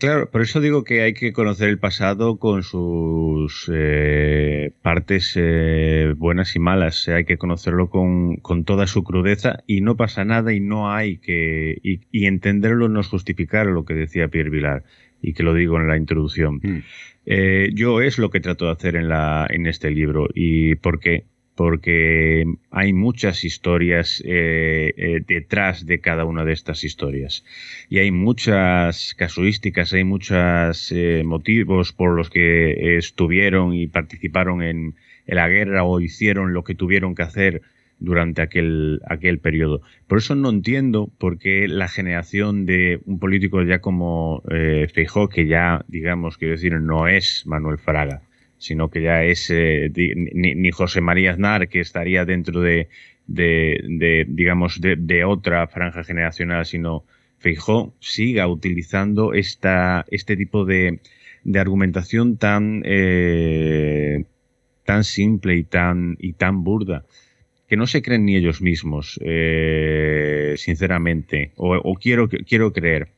Claro, por eso digo que hay que conocer el pasado con sus eh, partes eh, buenas y malas. Hay que conocerlo con, con, toda su crudeza y no pasa nada y no hay que... Y, entenderlo no es justificar lo que decía Pierre Vilar y que lo digo en la introducción. Mm. Eh, yo es lo que trato de hacer en, la, en este libro y porque porque hay muchas historias eh, eh, detrás de cada una de estas historias. Y hay muchas casuísticas, hay muchos eh, motivos por los que estuvieron y participaron en, la guerra o hicieron lo que tuvieron que hacer durante aquel, aquel periodo. Por eso no entiendo por qué la generación de un político ya como Feijó, que ya, digamos, quiero decir, no es Manuel Fraga, sino que ya es eh, ni, José María Aznar, que estaría dentro de, digamos, de, otra franja generacional, sino Feijó siga utilizando esta, este tipo de, de argumentación tan, eh, tan simple y tan, y tan burda que no se creen ni ellos mismos, eh, sinceramente, o, quiero, quiero creer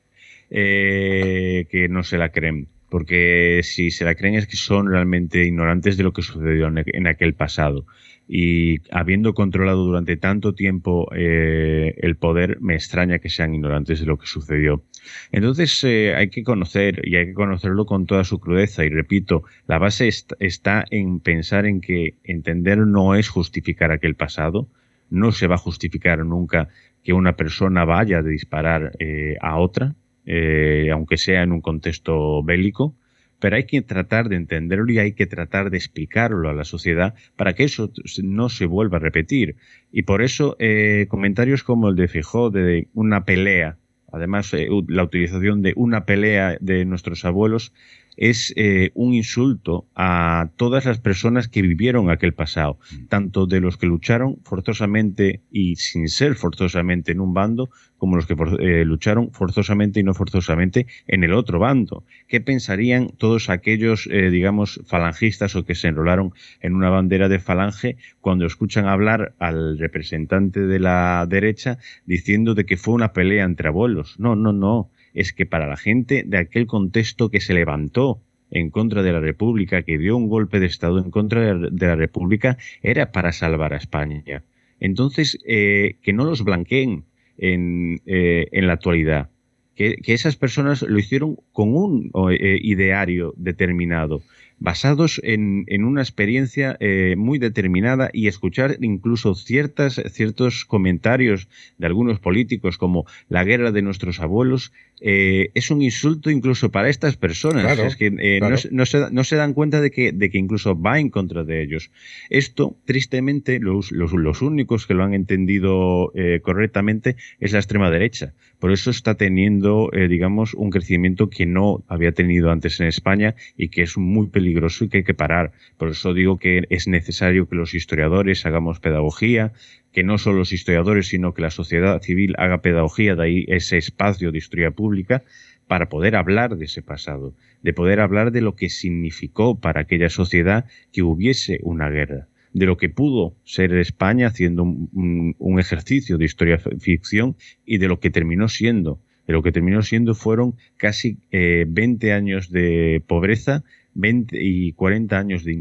que no se la creen porque si se la creen es que son realmente ignorantes de lo que sucedió en aquel pasado. Y habiendo controlado durante tanto tiempo eh, el poder, me extraña que sean ignorantes de lo que sucedió. Entonces eh, hay que conocer y hay que conocerlo con toda su crudeza. Y repito, la base está en pensar en que entender no es justificar aquel pasado. No se va a justificar nunca que una persona vaya a disparar eh, a otra, eh, aunque sea en un contexto bélico, pero hay que tratar de entenderlo y hay que tratar de explicarlo a la sociedad para que eso no se vuelva a repetir. Y por eso eh, comentarios como el de Fijó de una pelea, además eh, la utilización de una pelea de nuestros abuelos, es eh, un insulto a todas las personas que vivieron aquel pasado, mm. tanto de los que lucharon forzosamente y sin ser forzosamente en un bando, como los que eh, lucharon forzosamente y no forzosamente en el otro bando. ¿Qué pensarían todos aquellos, eh, digamos, falangistas o que se enrolaron en una bandera de falange cuando escuchan hablar al representante de la derecha diciendo de que fue una pelea entre abuelos? No, no, no es que para la gente de aquel contexto que se levantó en contra de la República, que dio un golpe de Estado en contra de la República, era para salvar a España. Entonces, eh, que no los blanqueen en, eh, en la actualidad, que, esas personas lo hicieron con un eh, ideario determinado, basados en, en una experiencia eh, muy determinada y escuchar incluso ciertas, ciertos comentarios de algunos políticos como la guerra de nuestros abuelos, eh, es un insulto incluso para estas personas. es que eh, no, no, se, no, se, dan cuenta de que, de que incluso va en contra de ellos. Esto, tristemente, los, los, los únicos que lo han entendido correctamente es la extrema derecha. Por eso está teniendo, digamos, un crecimiento que no había tenido antes en España y que es muy peligroso peligroso y que hay que parar. Por eso digo que es necesario que los historiadores hagamos pedagogía, que no solo los historiadores, sino que la sociedad civil haga pedagogía, de ahí ese espacio de historia pública, para poder hablar de ese pasado, de poder hablar de lo que significó para aquella sociedad que hubiese una guerra, de lo que pudo ser España haciendo un, ejercicio de historia ficción y de lo que terminó siendo. De lo que terminó siendo fueron casi 20 eh, años de pobreza 20 y 40 años de,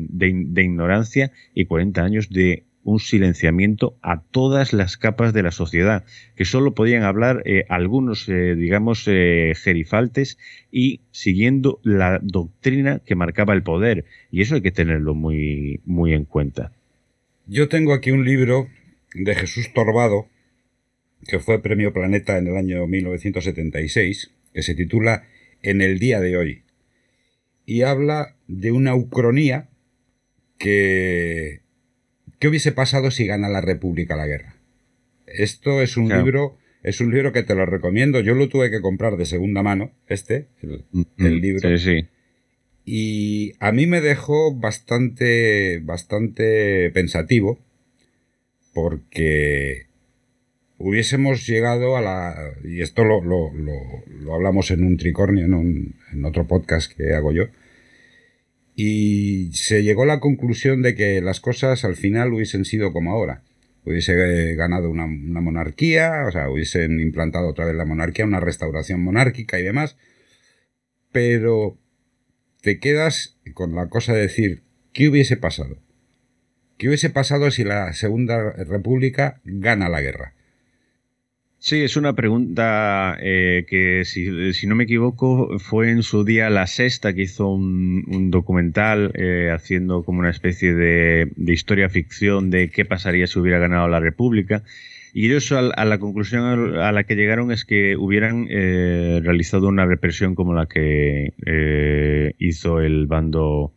ignorancia y 40 años de un silenciamiento a todas las capas de la sociedad, que solo podían hablar eh, algunos, eh, digamos, eh, gerifaltes y siguiendo la doctrina que marcaba el poder. Y eso hay que tenerlo muy, muy en cuenta. Yo tengo aquí un libro de Jesús Torbado, que fue Premio Planeta en el año 1976, que se titula En el día de hoy. y habla de una ucronía que... ¿Qué hubiese pasado si gana la República la guerra? Esto es un libro es un libro que te lo recomiendo. Yo lo tuve que comprar de segunda mano, este, el, mm, mm, libro. Sí, sí. Y a mí me dejó bastante, bastante pensativo porque hubiésemos llegado a la... Y esto lo, lo, lo, hablamos en un tricornio, en, en otro podcast que hago yo. Y se llegó a la conclusión de que las cosas al final hubiesen sido como ahora hubiese ganado una, monarquía, o sea, hubiesen implantado otra vez la monarquía, una restauración monárquica y demás, pero te quedas con la cosa de decir, ¿qué hubiese pasado? ¿Qué hubiese pasado si la Segunda República gana la guerra? Sí, es una pregunta eh, que, si, no me equivoco, fue en su día la sexta que hizo un, documental eh, haciendo como una especie de, historia ficción de qué pasaría si hubiera ganado la República. Y ellos a, la conclusión a la que llegaron es que hubieran eh, realizado una represión como la que hizo el bando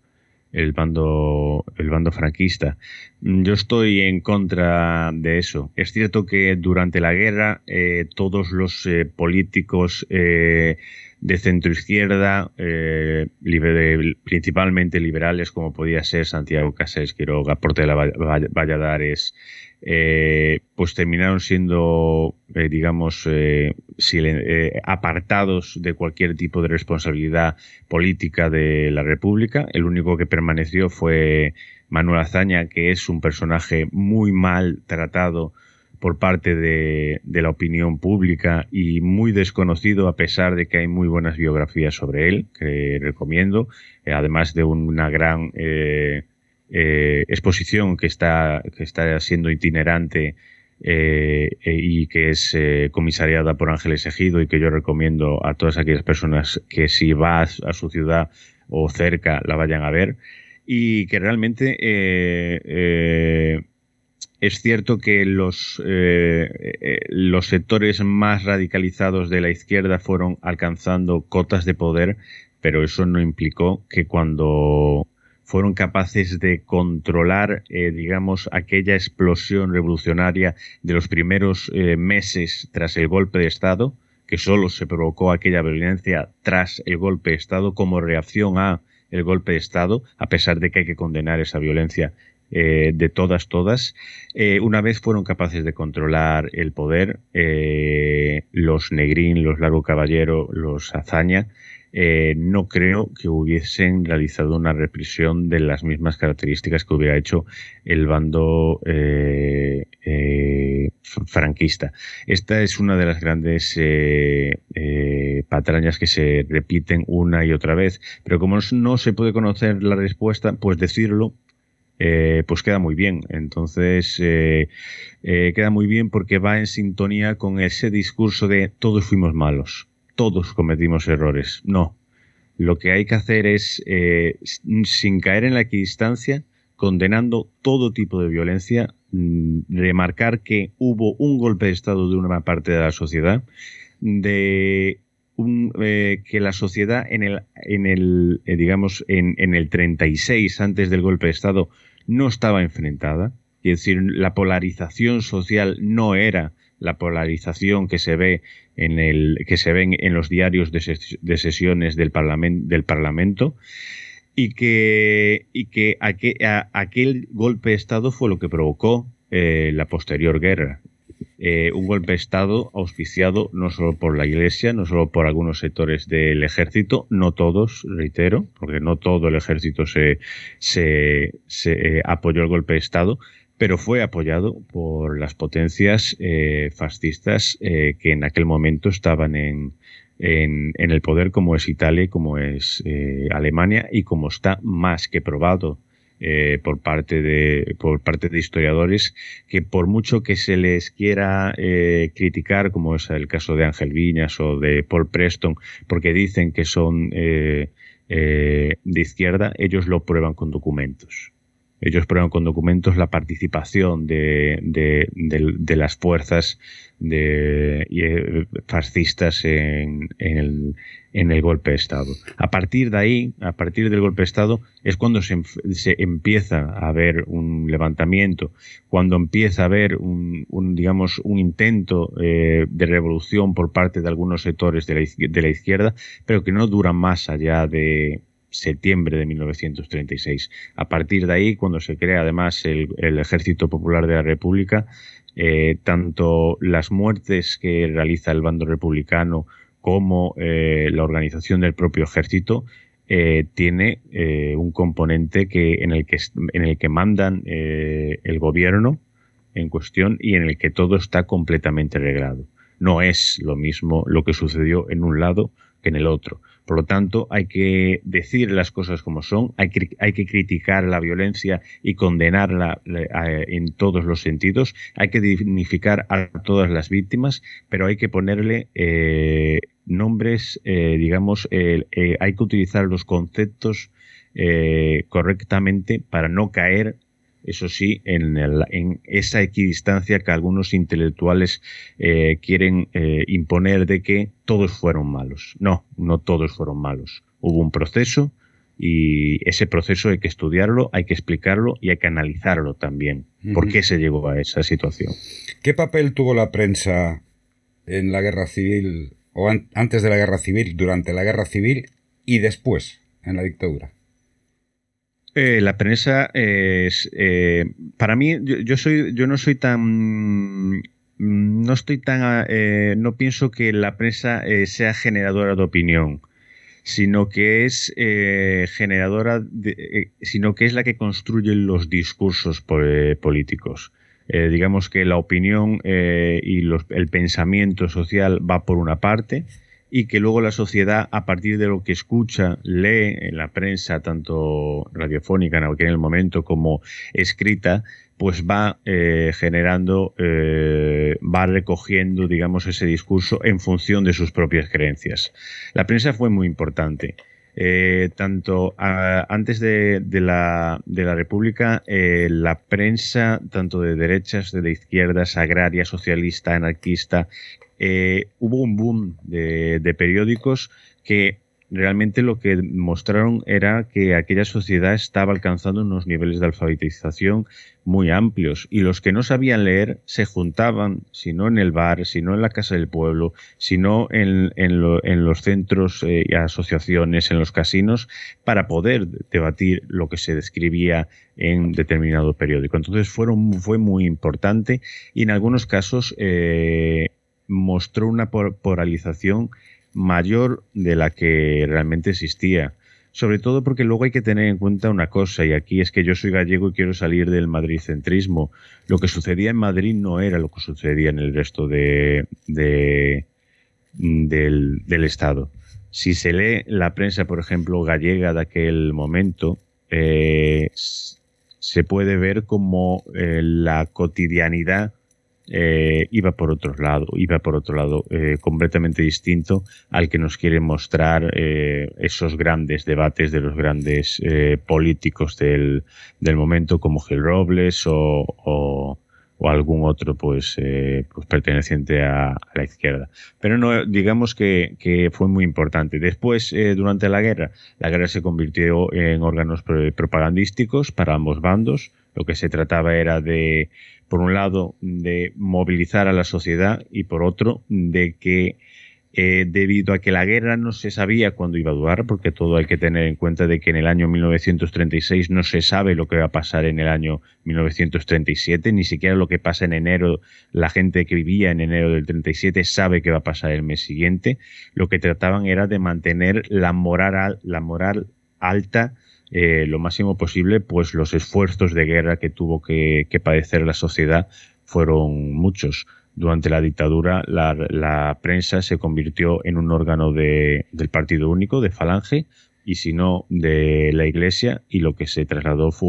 el bando, el bando franquista. Yo estoy en contra de eso. Es cierto que durante la guerra eh, todos los eh, políticos eh, de centro izquierda, principalmente liberales, como podía ser Santiago Casés Quiroga, Portela Valladares, eh, pues terminaron siendo, eh, digamos, eh, apartados de cualquier tipo de responsabilidad política de la República. El único que permaneció fue Manuel Azaña, que es un personaje muy mal tratado por parte de, de, la opinión pública y muy desconocido a pesar de que hay muy buenas biografías sobre él que recomiendo, además de una gran eh, exposición que está, que está siendo itinerante eh, eh, y que es comisariada por Ángeles Ejido y que yo recomiendo a todas aquellas personas que si vas a su ciudad o cerca la vayan a ver. Y que realmente es cierto que los, los sectores más radicalizados de la izquierda fueron alcanzando cotas de poder, pero eso no implicó que cuando fueron capaces de controlar, eh, digamos, aquella explosión revolucionaria de los primeros eh, meses tras el golpe de Estado, que solo se provocó aquella violencia tras el golpe de Estado como reacción a el golpe de Estado, a pesar de que hay que condenar esa violencia eh, de todas, todas. una vez fueron capaces de controlar el poder, los Negrín, los Largo Caballero, los Azaña, eh, no creo que hubiesen realizado una represión de las mismas características que hubiera hecho el bando eh, eh, franquista. Esta es una de las grandes patrañas que se repiten una y otra vez, pero como no se puede conocer la respuesta, pues decirlo pues queda muy bien. Entonces, queda muy bien porque va en sintonía con ese discurso de todos fuimos malos todos cometimos errores. No. Lo que hay que hacer es, eh, sin caer en la equidistancia, condenando todo tipo de violencia, mm, remarcar que hubo un golpe de Estado de una parte de la sociedad, de eh, que la sociedad en el, eh, digamos, en, en, el 36, antes del golpe de Estado, no estaba enfrentada. Es decir, la polarización social no era la polarización que se ve en el que se ven en los diarios de, sesiones del, del Parlamento y que, y que aquel, golpe de Estado fue lo que provocó eh, la posterior guerra. Eh, un golpe de Estado auspiciado no solo por la Iglesia, no solo por algunos sectores del ejército, no todos, reitero, porque no todo el ejército se, se, eh, apoyó el golpe de Estado, pero fue apoyado por las potencias eh, fascistas eh, que en aquel momento estaban en, en, el poder, como es Italia como es eh, Alemania, y como está más que probado por, parte de, por parte de historiadores, que por mucho que se les quiera criticar, como es el caso de Ángel Viñas o de Paul Preston, porque dicen que son de izquierda, ellos lo prueban con documentos. Ellos prueban con documentos la participación de, de, las fuerzas de, eh, fascistas en, el, golpe de Estado. A partir de ahí, a partir del golpe de Estado, es cuando se, se empieza a ver un levantamiento, cuando empieza a haber un, un digamos, un intento eh, de revolución por parte de algunos sectores de la izquierda, pero que no dura más allá de septiembre de 1936. A partir de ahí, cuando se crea además el, Ejército Popular de la República, eh, tanto las muertes que realiza el bando republicano como eh, la organización del propio ejército eh, tiene un componente en, el que, en el que mandan el gobierno en cuestión y en el que todo está completamente reglado. No es lo mismo lo que sucedió en un lado que en el otro. Por lo tanto, hay que decir las cosas como son, hay que, hay que criticar la violencia y condenarla eh, en todos los sentidos, hay que dignificar a todas las víctimas, pero hay que ponerle eh, nombres, eh, digamos, hay que utilizar los conceptos correctamente para no caer eso sí, en, en, esa equidistancia que algunos intelectuales eh, quieren eh, imponer de que todos fueron malos. No, no todos fueron malos. Hubo un proceso y ese proceso hay que estudiarlo, hay que explicarlo y hay que analizarlo también. ¿Por qué se llegó a esa situación? ¿Qué papel tuvo la prensa en la guerra civil o antes de la guerra civil, durante la guerra civil y después en la dictadura? Eh, la prensa es eh, para mí yo, soy yo no soy tan no estoy tan eh, no pienso que la prensa sea generadora de opinión sino que es generadora sino que es la que construye los discursos políticos. Digamos que la opinión y el pensamiento social va por una parte y que luego la sociedad, a partir de lo que escucha, lee en la prensa, tanto radiofónica en aquel momento como escrita, pues va eh, generando, eh, va recogiendo, digamos, ese discurso en función de sus propias creencias. La prensa fue muy importante. Eh, tanto antes de, la, de, la, República, la prensa, tanto de derechas, de izquierdas, agraria, socialista, anarquista, eh, hubo un boom de, periódicos que realmente lo que mostraron era que aquella sociedad estaba alcanzando unos niveles de alfabetización muy amplios y los que no sabían leer se juntaban, si no en el bar, si no en la casa del pueblo, si no en, los centros eh, y asociaciones, en los casinos, para poder debatir lo que se describía en determinado periódico. Entonces fueron, fue muy importante y en algunos casos eh, mostró una polarización mayor de la que realmente existía. Sobre todo porque luego hay que tener en cuenta una cosa, y aquí es que yo soy gallego y quiero salir del madridcentrismo. Lo que sucedía en Madrid no era lo que sucedía en el resto de, del, Estado. Si se lee la prensa, por ejemplo, gallega de aquel momento, eh, se puede ver como eh, la cotidianidad eh, iba por otro lado, iba por otro lado eh, completamente distinto al que nos quieren mostrar eh, esos grandes debates de los grandes políticos del, del, momento como Gil Robles o, o, algún otro pues, pues perteneciente a, la izquierda. Pero no, digamos que, que fue muy importante. Después, durante la guerra, la guerra se convirtió en órganos propagandísticos para ambos bandos. Lo que se trataba era de por un lado, de movilizar a la sociedad y por otro, de que eh, debido a que la guerra no se sabía cuándo iba a durar, porque todo hay que tener en cuenta de que en el año 1936 no se sabe lo que va a pasar en el año 1937, ni siquiera lo que pasa en enero, la gente que vivía en enero del 37 sabe qué va a pasar el mes siguiente, lo que trataban era de mantener la moral, la moral alta eh, lo máximo posible, pues los esfuerzos de guerra que tuvo que, padecer la sociedad fueron muchos. Durante la dictadura, la, prensa se convirtió en un órgano del Partido Único, de Falange, y si no, de la Iglesia, y lo que se trasladó fue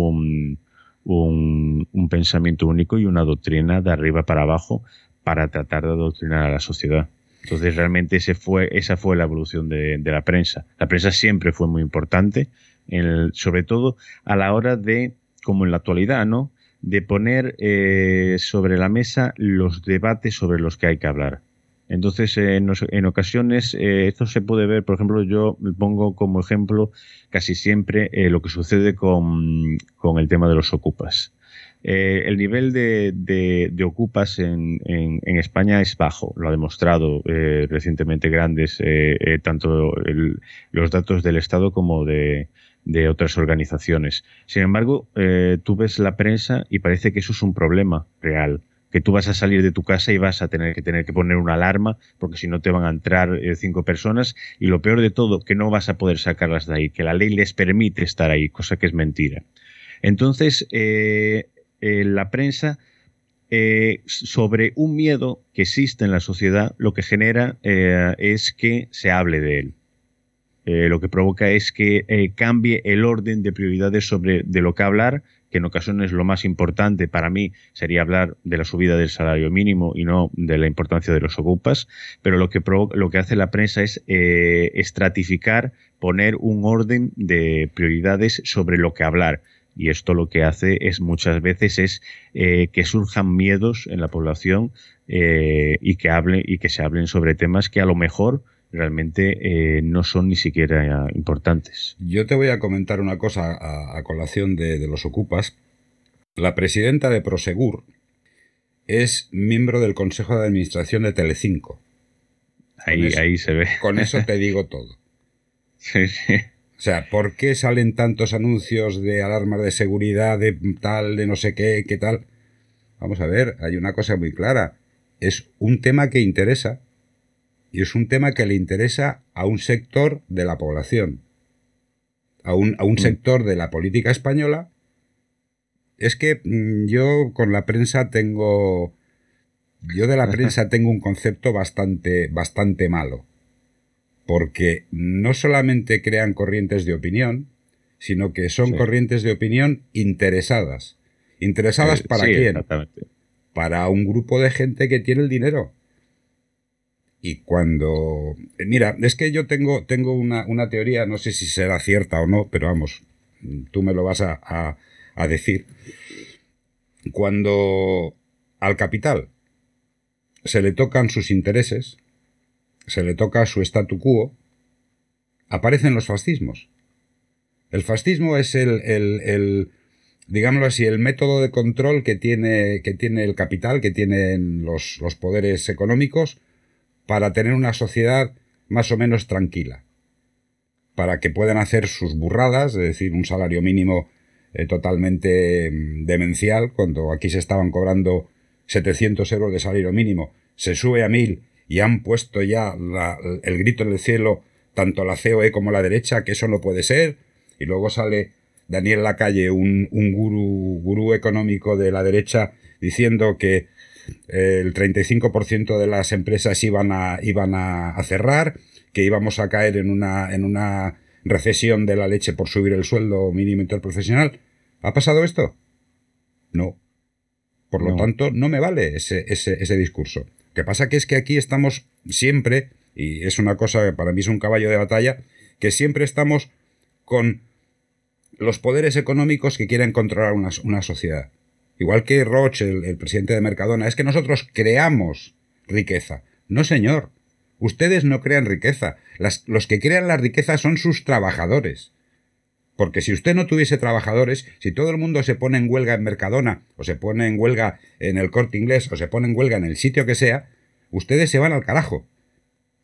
un, pensamiento único y una doctrina de arriba para abajo para tratar de adoctrinar a la sociedad. Entonces, realmente ese fue, esa fue la evolución de, de, la prensa. La prensa siempre fue muy importante, sobre todo a la hora de como en la actualidad, ¿no? De poner eh, sobre la mesa los debates sobre los que hay que hablar. Entonces, en, ocasiones, esto se puede ver, por ejemplo, yo pongo como ejemplo casi siempre lo que sucede con, con, el tema de los ocupas. Eh, el nivel de, ocupas en, España es bajo, lo ha demostrado eh, recientemente grandes, eh, tanto los datos del Estado como de, otras organizaciones. Sin embargo, tú ves la prensa y parece que eso es un problema real que tú vas a salir de tu casa y vas a tener que tener que poner una alarma porque si no te van a entrar cinco personas y lo peor de todo que no vas a poder sacarlas de ahí que la ley les permite estar ahí cosa que es mentira entonces eh, la prensa eh, sobre un miedo que existe en la sociedad, lo que genera eh, es que se hable de él. Lo que provoca es que cambie el orden de prioridades sobre de lo que hablar, que en ocasiones lo más importante para mí sería hablar de la subida del salario mínimo y no de la importancia de los ocupas, pero lo que, lo que hace la prensa es estratificar, poner un orden de prioridades sobre lo que hablar. Y esto lo que hace es muchas veces es eh, que surjan miedos en la población eh, y que hable y que se hablen sobre temas que a lo mejor realmente eh, no son ni siquiera importantes. Yo te voy a comentar una cosa a, colación de, los ocupas. La presidenta de Prosegur es miembro del Consejo de Administración de Telecinco. Ahí, ahí se ve. Con eso te digo todo. Sí, sí. O sea, ¿por qué salen tantos anuncios de alarmas de seguridad, de tal, de no sé qué, qué tal? Vamos a ver, hay una cosa muy clara. Es un tema que interesa y es un tema que le interesa a un sector de la población, a un, a un mm. sector de la política española. Es que mm, yo con la prensa tengo... Yo de la prensa tengo un concepto bastante, bastante malo porque no solamente crean corrientes de opinión, sino que son corrientes de opinión interesadas. ¿Interesadas eh, para quién? Para un grupo de gente que tiene el dinero. Y cuando... Eh, mira, es que yo tengo, tengo una, teoría, no sé si será cierta o no, pero vamos, tú me lo vas a, a decir. Cuando al capital se le tocan sus intereses, se le toca su statu quo, aparecen los fascismos. El fascismo es el, el, digámoslo así, el método de control que tiene, que tiene el capital, que tienen los, los, poderes económicos, para tener una sociedad más o menos tranquila. Para que puedan hacer sus burradas, es decir, un salario mínimo eh, totalmente mm, demencial, cuando aquí se estaban cobrando 700 euros de salario mínimo, se sube a 1000 y han puesto ya el grito en el cielo tanto la COE como la derecha que eso no puede ser y luego sale Daniel Lacalle, un, un gurú, gurú económico de la derecha, diciendo que el 35% de las empresas iban a, iban a, cerrar, que íbamos a caer en una, en una recesión de la leche por subir el sueldo mínimo interprofesional. ¿Ha pasado esto? No. Por lo tanto, no me vale ese, ese, ese discurso que pasa que es que aquí estamos siempre, y es una cosa que para mí es un caballo de batalla, que siempre estamos con los poderes económicos que quieren controlar una, sociedad. Igual que Roche, el, presidente de Mercadona, es que nosotros creamos riqueza. No, señor. Ustedes no crean riqueza. los que crean la riqueza son sus trabajadores. Porque si usted no tuviese trabajadores, si todo el mundo se pone en huelga en Mercadona, o se pone en huelga en el corte inglés, o se pone en huelga en el sitio que sea, ustedes se van al carajo.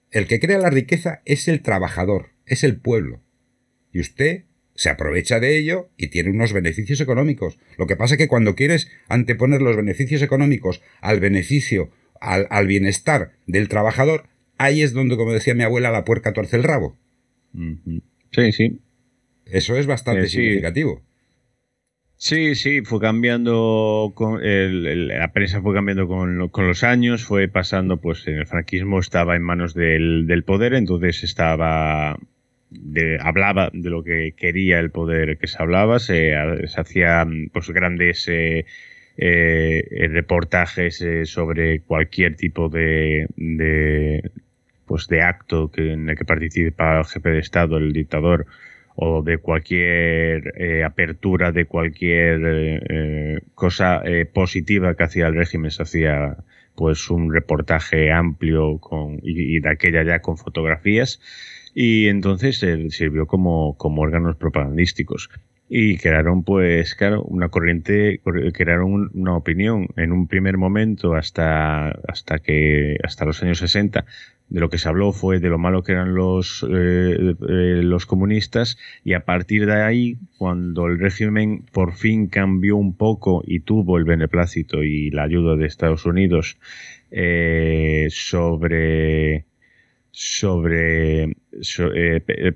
El que crea la riqueza es el trabajador, es el pueblo. Y usted se aprovecha de ello y tiene unos beneficios económicos. Lo que pasa es que cuando quieres anteponer los beneficios económicos al beneficio, al, bienestar del trabajador, ahí es donde, como decía mi abuela, la puerca torce el rabo. Sí, sí. Eso es bastante eh, significativo. Sí, sí, fue cambiando, con la prensa fue cambiando con, los años, fue pasando, pues el franquismo estaba en manos del, poder, entonces estaba, hablaba de lo que quería el poder que se hablaba, se, hacían pues grandes eh, eh, reportajes sobre cualquier tipo de, de, pues de acto en el que participaba el jefe de Estado, el dictador, o de cualquier eh, apertura de cualquier eh, cosa positiva que hacía el régimen. Se hacía pues un reportaje amplio con, y, de aquella ya con fotografías y entonces sirvió como, como órganos propagandísticos. Y crearon pues claro una corriente crearon una opinión en un primer momento hasta hasta que hasta los años 60 de lo que se habló fue de lo malo que eran los eh, eh, los comunistas. Y a partir de ahí cuando el régimen por fin cambió un poco y tuvo el beneplácito y la ayuda de Estados Unidos eh, sobre sobre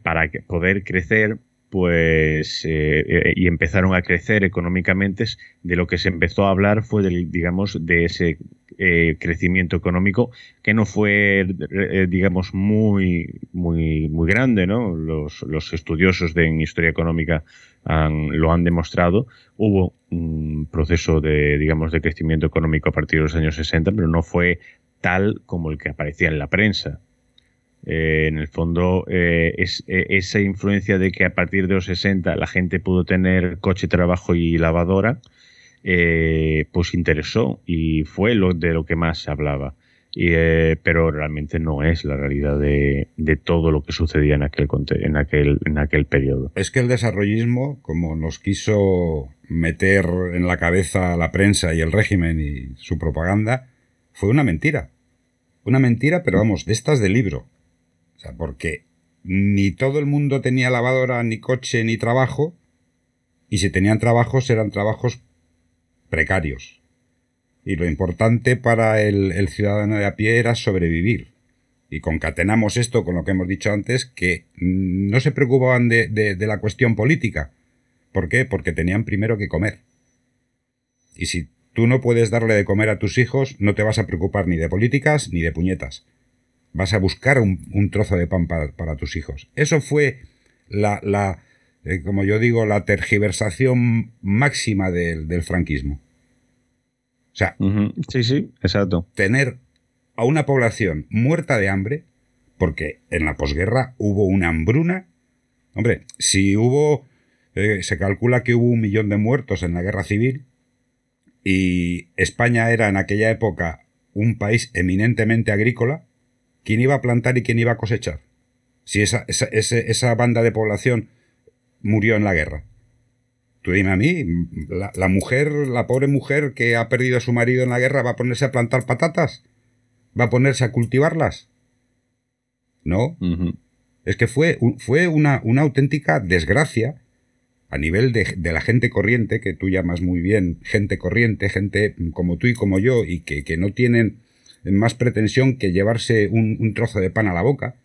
para poder crecer pues eh, eh, y empezaron a crecer económicamente, de lo que se empezó a hablar fue del, digamos, de ese eh, crecimiento económico que no fue, digamos, muy, muy, muy grande, ¿no? Los, los estudiosos de en historia económica lo han demostrado. Hubo un proceso de, digamos, de crecimiento económico a partir de los años 60, pero no fue tal como el que aparecía en la prensa. Eh, en el fondo, eh, es, eh, esa influencia de que a partir de los 60 la gente pudo tener coche, trabajo y lavadora, pues interesó y fue de lo que más se hablaba. pero realmente no es la realidad de, todo lo que sucedía en aquel, en, aquel, en aquel periodo. Es que el desarrollismo, como nos quiso meter en la cabeza la prensa y el régimen y su propaganda, fue una mentira. Una mentira, pero vamos, de estas de libro porque ni todo el mundo tenía lavadora, ni coche, ni trabajo, y si tenían trabajos eran trabajos precarios. Y lo importante para el, ciudadano de a pie era sobrevivir. Y concatenamos esto con lo que hemos dicho antes, que no se preocupaban de, de la cuestión política. ¿Por qué? Porque tenían primero que comer. Y si tú no puedes darle de comer a tus hijos, no te vas a preocupar ni de políticas ni de puñetas vas a buscar un, trozo de pan para, tus hijos. Eso fue la, la eh, como yo digo, la tergiversación máxima del, franquismo. O sea, sí, sí, exacto. Tener a una población muerta de hambre, porque en la posguerra hubo una hambruna. Hombre, si hubo, eh, se calcula que hubo un millón de muertos en la guerra civil y España era en aquella época un país eminentemente agrícola, quién iba a plantar y quién iba a cosechar. Si esa, esa, banda de población murió en la guerra. Tú dime a mí, la, mujer, la pobre mujer que ha perdido a su marido en la guerra, ¿va a ponerse a plantar patatas? ¿Va a ponerse a cultivarlas? No. Es que fue, fue una, una, auténtica desgracia a nivel de, la gente corriente, que tú llamas muy bien gente corriente, gente como tú y como yo, y que, que no tienen más pretensión que llevarse un, trozo de pan a la boca.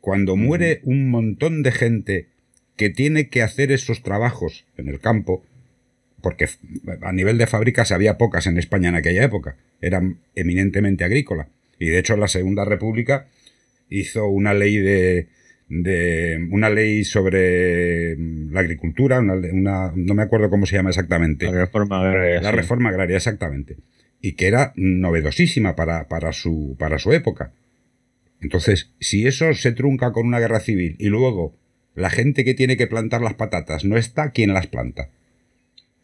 Cuando muere un montón de gente que tiene que hacer esos trabajos en el campo, porque a nivel de fábricas había pocas en España en aquella época, eran eminentemente agrícola. Y de hecho la Segunda República hizo una ley de, una ley sobre la agricultura, una, no me acuerdo cómo se llama exactamente. La reforma agraria. La reforma agraria, exactamente y que era novedosísima para, para, su, para su época. Entonces, si eso se trunca con una guerra civil y luego la gente que tiene que plantar las patatas no está, ¿quién las planta?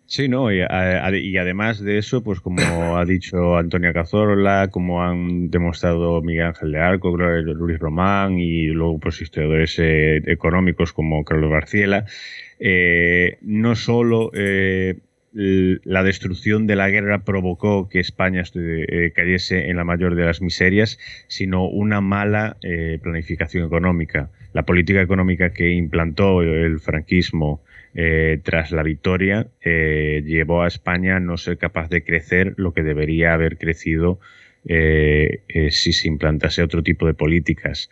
Sí, no, y, además de eso, pues como ha dicho Antonia Cazorla, como han demostrado Miguel Ángel de Arco, Luis Román y luego pues historiadores eh, económicos como Carlos Barciela, eh, no solo eh, la destrucción de la guerra provocó que España eh, cayese en la mayor de las miserias, sino una mala eh, planificación económica. La política económica que implantó el franquismo eh, tras la victoria llevó a España a no ser capaz de crecer lo que debería haber crecido si se implantase otro tipo de políticas.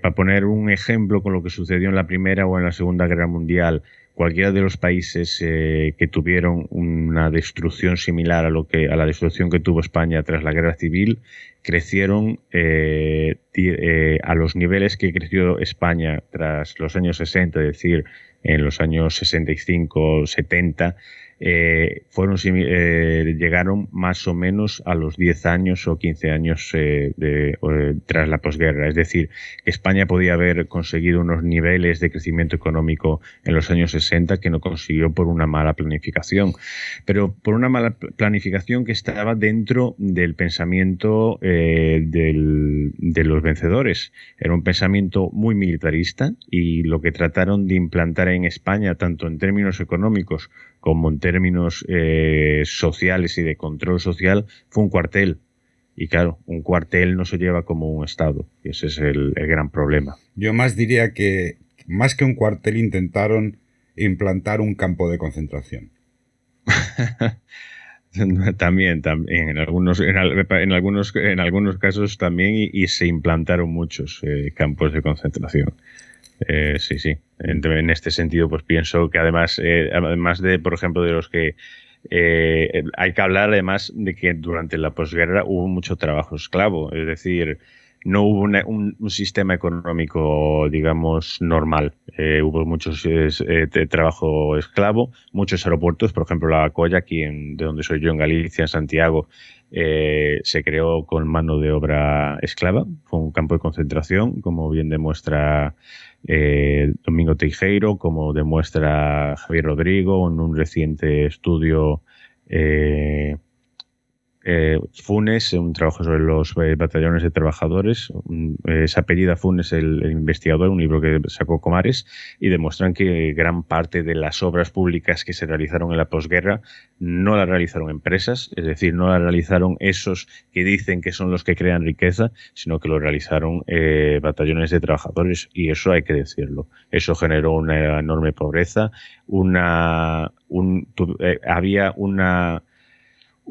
para poner un ejemplo con lo que sucedió en la Primera o en la Segunda Guerra Mundial, cualquiera de los países eh, que tuvieron una destrucción similar a lo que a la destrucción que tuvo España tras la guerra civil crecieron eh, eh, a los niveles que creció España tras los años 60, es decir, en los años 65, 70, eh, fueron, eh, llegaron más o menos a los 10 años o 15 años eh, tras la posguerra. Es decir, España podía haber conseguido unos niveles de crecimiento económico en los años 60 que no consiguió por una mala planificación. Pero por una mala planificación que estaba dentro del pensamiento de los vencedores. Era un pensamiento muy militarista y lo que trataron de implantar en España, tanto en términos económicos como en términos eh, sociales y de control social, fue un cuartel. Y claro, un cuartel no se lleva como un Estado. Y ese es el, gran problema. Yo más diría que, más que un cuartel, intentaron implantar un campo de concentración. también, también en algunos, en, algunos, en algunos casos también y, se implantaron muchos eh, campos de concentración. Eh, sí, sí. En, este sentido, pues pienso que además, eh, además de, por ejemplo, de los que eh, hay que hablar además de que durante la posguerra hubo mucho trabajo esclavo, es decir, no hubo un, sistema económico, digamos, normal. hubo mucho trabajo esclavo, muchos aeropuertos, por ejemplo, la Colla, aquí en, de donde soy yo, en Galicia, en Santiago, se creó con mano de obra esclava. Fue un campo de concentración, como bien demuestra eh, Domingo Teijeiro, como demuestra Javier Rodrigo en un reciente estudio eh, eh, Funes, un trabajo sobre los eh, batallones de trabajadores. Eh, es apellida Funes el, investigador, un libro que sacó Comares, y demuestran que gran parte de las obras públicas que se realizaron en la posguerra no las realizaron empresas, es decir, no las realizaron esos que dicen que son los que crean riqueza, sino que lo realizaron batallones de trabajadores, y eso hay que decirlo. Eso generó una enorme pobreza, una, había una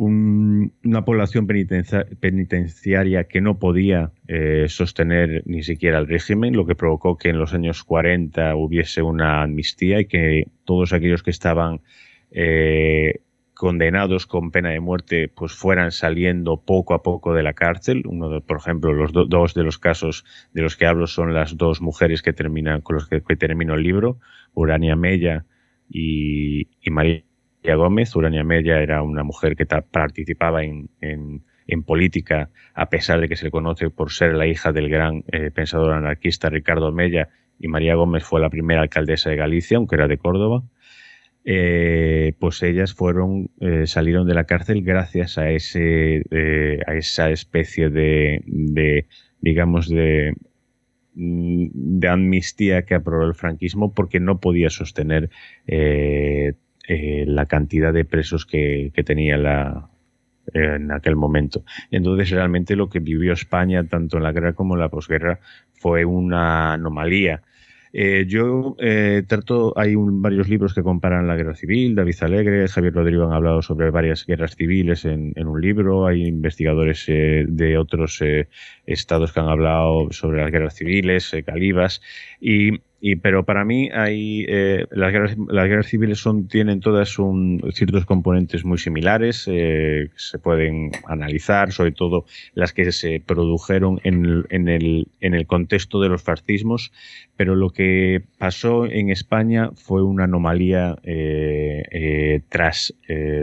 una población penitenciaria que no podía eh, sostener ni siquiera el régimen, lo que provocó que en los años 40 hubiese una amnistía y que todos aquellos que estaban eh, condenados con pena de muerte pues fueran saliendo poco a poco de la cárcel. Uno de, por ejemplo, los dos de los casos de los que hablo son las dos mujeres que terminan con los que, termino el libro, Urania Mella y, y María Gómez. Urania Mella era una mujer que participaba en, política, a pesar de que se le conoce por ser la hija del gran eh, pensador anarquista Ricardo Mella, y María Gómez fue la primera alcaldesa de Galicia, aunque era de Córdoba. Eh, pues ellas fueron eh, salieron de la cárcel gracias a ese a esa especie de, digamos de de amnistía que aprobó el franquismo porque no podía sostener la cantidad de presos que, tenía en aquel momento. Entonces, realmente lo que vivió España, tanto en la guerra como en la posguerra, fue una anomalía. Eh, yo eh, trato, hay varios libros que comparan la guerra civil, David Alegre, Javier Rodrigo han hablado sobre varias guerras civiles en, un libro, hay investigadores de otros estados que han hablado sobre las guerras civiles, Calibas, y y, pero para mí hay, eh, las, guerras, las guerras civiles son, tienen todas un, ciertos componentes muy similares eh, se pueden analizar, sobre todo las que se produjeron en, en, el, en el contexto de los fascismos, pero lo que pasó en España fue una anomalía eh, tras,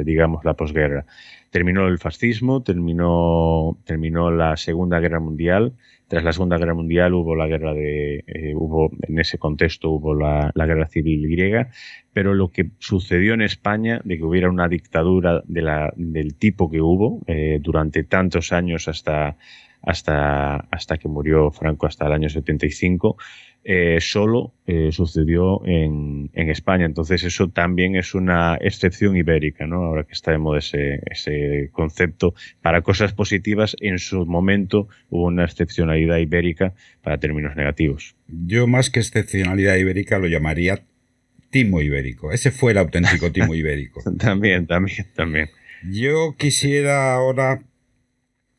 digamos, la posguerra. Terminó el fascismo, terminó, terminó la Segunda Guerra Mundial, tras la Segunda Guerra Mundial hubo la guerra de, eh, hubo, en ese contexto hubo la, guerra civil griega, pero lo que sucedió en España, de que hubiera una dictadura de la, del tipo que hubo eh, durante tantos años hasta, hasta, hasta que murió Franco, hasta el año 75, eh, solo eh, sucedió en, España. Entonces eso también es una excepción ibérica, ¿no? Ahora que está de moda ese, ese concepto. Para cosas positivas, en su momento hubo una excepcionalidad ibérica para términos negativos. Yo más que excepcionalidad ibérica lo llamaría timo ibérico. Ese fue el auténtico timo ibérico. también, también, también. Yo quisiera ahora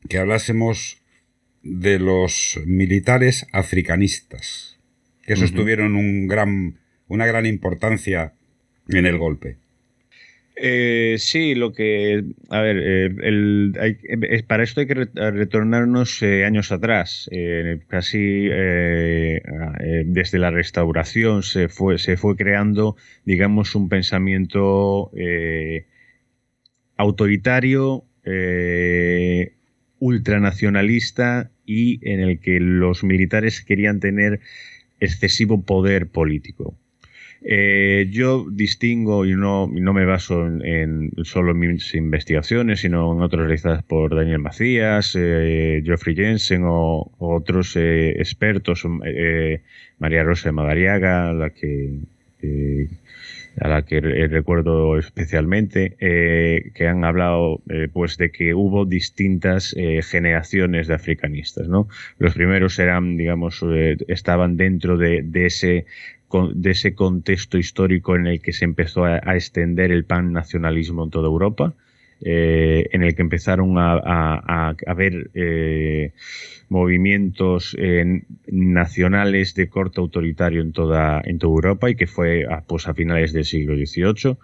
que hablásemos de los militares africanistas que sostuvieron un gran, una gran importancia en el golpe. Eh, sí, lo que. A ver, eh, para esto hay que retornarnos eh, años atrás. casi desde la restauración se fue, se fue creando, digamos, un pensamiento autoritario, ultranacionalista y en el que los militares querían tener excesivo poder político. Eh, yo distingo y no, no me baso en, solo en mis investigaciones, sino en otras realizadas por Daniel Macías, eh, Geoffrey Jensen o, otros eh, expertos, María Rosa de Madariaga, la que a la que recuerdo especialmente, que han hablado pues de que hubo distintas generaciones de africanistas. ¿no? Los primeros eran, digamos, estaban dentro de, de, ese de ese contexto histórico en el que se empezó a, extender el pan-nacionalismo en toda Europa, eh, en el que empezaron a, a, haber eh, movimientos eh, nacionales de corte autoritario en toda, Europa y que fue a, pues, a finales del siglo XVIII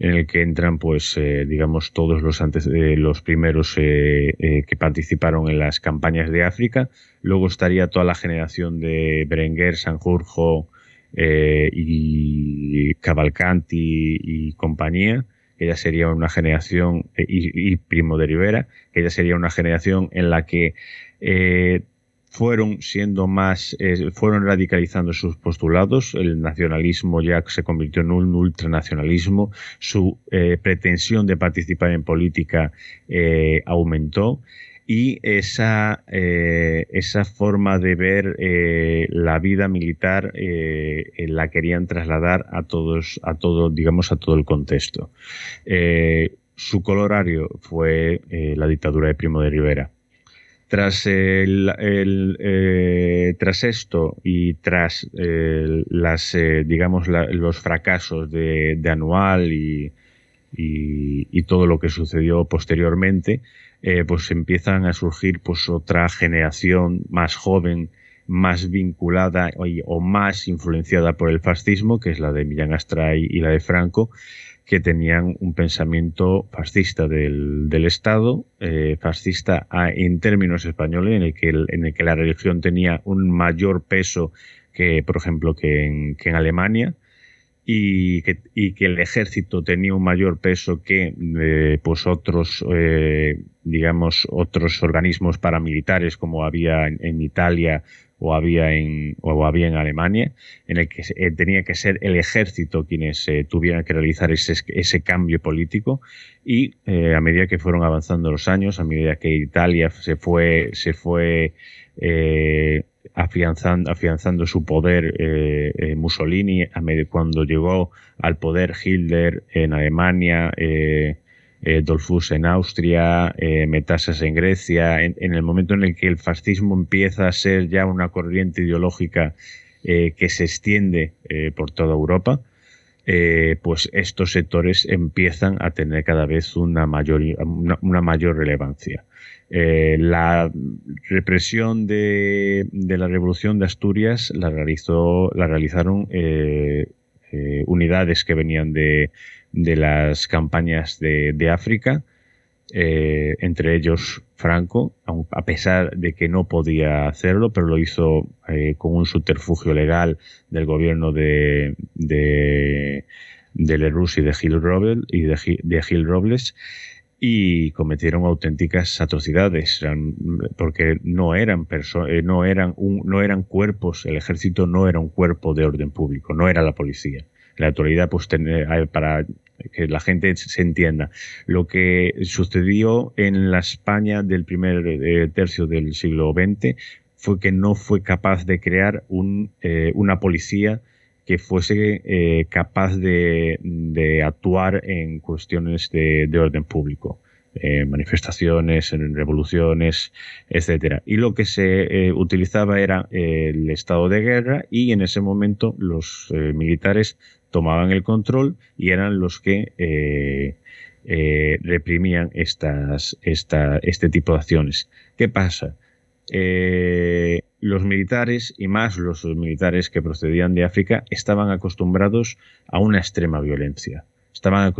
en el que entran pues digamos todos los los primeros que participaron en las campañas de África. Luego estaría toda la generación de Berenguer Sanjurjo y Cavalcanti y compañía, que ya sería una generación, eh, y, Primo de Rivera, que ya sería una generación en la que eh, fueron siendo más, fueron radicalizando sus postulados, el nacionalismo ya se convirtió en un ultranacionalismo, su pretensión de participar en política aumentó y esa, eh, esa forma de ver eh, la vida militar eh, la querían trasladar a todos, a todo, digamos, a todo el contexto. su colorario fue la dictadura de Primo de Rivera. Tras, el, tras esto y tras las, digamos, los fracasos de, Anual y, y, todo lo que sucedió posteriormente, eh, pues empiezan a surgir pues otra generación más joven, más vinculada o, más influenciada por el fascismo, que es la de Millán Astray y la de Franco, que tenían un pensamiento fascista del, Estado, eh, fascista en términos españoles, en el, que en el que la religión tenía un mayor peso que, por ejemplo, que en Alemania, y que, y que el ejército tenía un mayor peso que eh, pues otros digamos otros organismos paramilitares como había en, Italia o había en o había en Alemania en el que eh, tenía que ser el ejército quienes tuvieran que realizar ese, ese cambio político. Y a medida que fueron avanzando los años a medida que Italia se fue se fue afianzando, su poder eh, eh Mussolini cuando llegó al poder Hitler en Alemania, eh, eh Dolfus en Austria, eh, Metasas en Grecia, en, el momento en el que el fascismo empieza a ser ya una corriente ideológica que se extiende por toda Europa, pues estos sectores empiezan a tener cada vez una mayor, una mayor relevancia. Eh, la represión de, la Revolución de Asturias la, realizó, la realizaron eh, eh, unidades que venían de, las campañas de, África, entre ellos Franco, a pesar de que no podía hacerlo, pero lo hizo con un subterfugio legal del gobierno de, de, de y de Gil Robles, y de Gil Robles y cometieron auténticas atrocidades porque no eran eh, no eran no eran cuerpos el ejército no era un cuerpo de orden público no era la policía. La autoridad pues para que la gente se entienda lo que sucedió en la España del primer eh, tercio del siglo XX fue que no fue capaz de crear un, eh, una policía que fuese eh, capaz de, actuar en cuestiones de, orden público. Eh, manifestaciones, revoluciones, etcétera. Y lo que se eh, utilizaba era el estado de guerra y en ese momento los militares tomaban el control y eran los que reprimían estas, esta, este tipo de acciones. ¿Qué pasa? Eh, los militares, y más los militares que procedían de África, estaban acostumbrados a una extrema violencia. estaban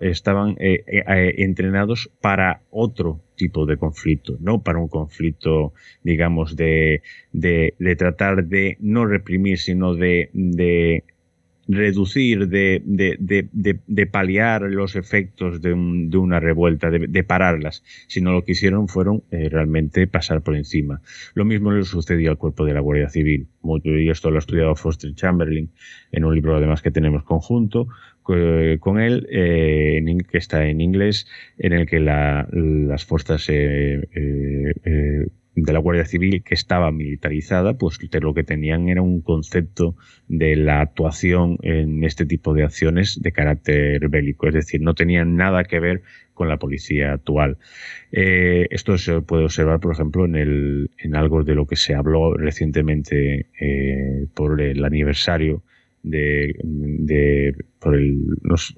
estaban eh, eh, eh, entrenados para otro tipo de conflicto, no para un conflicto, digamos, de, de, tratar de no reprimir, sino de reducir, de, de, de, paliar los efectos de, una revuelta, de, pararlas, sino lo que hicieron fueron eh, realmente pasar por encima. Lo mismo le sucedió al cuerpo de la Guardia Civil. Y esto lo ha estudiado Foster Chamberlain en un libro además que tenemos conjunto con él, eh, que está en inglés, en el que las fuerzas eh, de la Guardia Civil que estaba militarizada, pues lo que tenían era un concepto de la actuación en este tipo de acciones de carácter bélico, es decir, no tenían nada que ver con la policía actual. Eh, esto se puede observar, por ejemplo, en, el, en algo de lo que se habló recientemente eh, por el aniversario de, por el,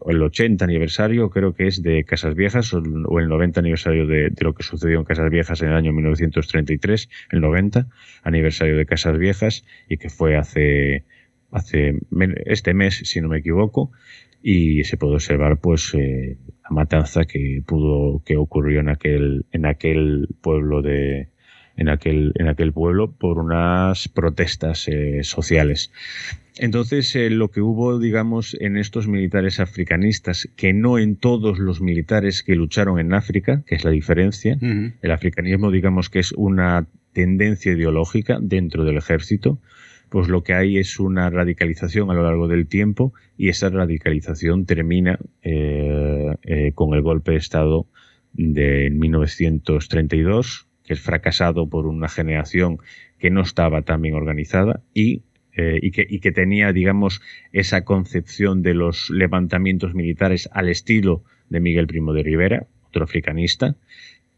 el, 80 aniversario, creo que es de Casas Viejas, o, el 90 aniversario de, de, lo que sucedió en Casas Viejas en el año 1933, el 90 aniversario de Casas Viejas, y que fue hace, hace este mes, si no me equivoco, y se puede observar pues eh, la matanza que pudo que ocurrió en aquel en aquel pueblo de en aquel en aquel pueblo por unas protestas eh, sociales entonces, eh, lo que hubo, digamos, en estos militares africanistas, que no en todos los militares que lucharon en África, que es la diferencia, el africanismo, digamos, que es una tendencia ideológica dentro del ejército, pues lo que hay es una radicalización a lo largo del tiempo y esa radicalización termina eh, eh, con el golpe de Estado de 1932, que es fracasado por una generación que no estaba tan bien organizada y eh, y, que, tenía, digamos, esa concepción de los levantamientos militares al estilo de Miguel Primo de Rivera, otro africanista,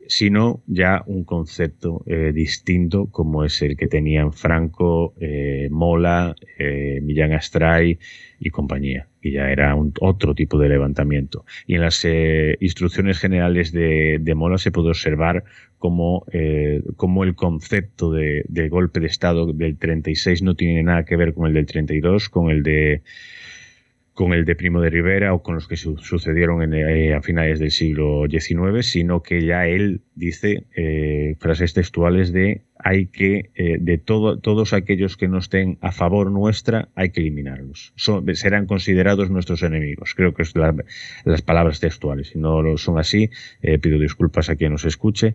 sino ya un concepto eh, distinto como es el que tenían Franco, eh, Mola, Millán Astray y compañía, y ya era un, otro tipo de levantamiento. Y en las instrucciones generales de, de, Mola se puede observar como, como el concepto de, de golpe de Estado del 36 no tiene nada que ver con el del 32, con el de con el de Primo de Rivera o con los que sucedieron eh, a finales del siglo XIX, sino que ya él dice eh, frases textuales de hay que, eh, de todo, todos aquellos que no estén a favor nuestra, hay que eliminarlos. serán considerados nuestros enemigos. Creo que es las palabras textuales. Si no lo son así, eh, pido disculpas a quien nos escuche,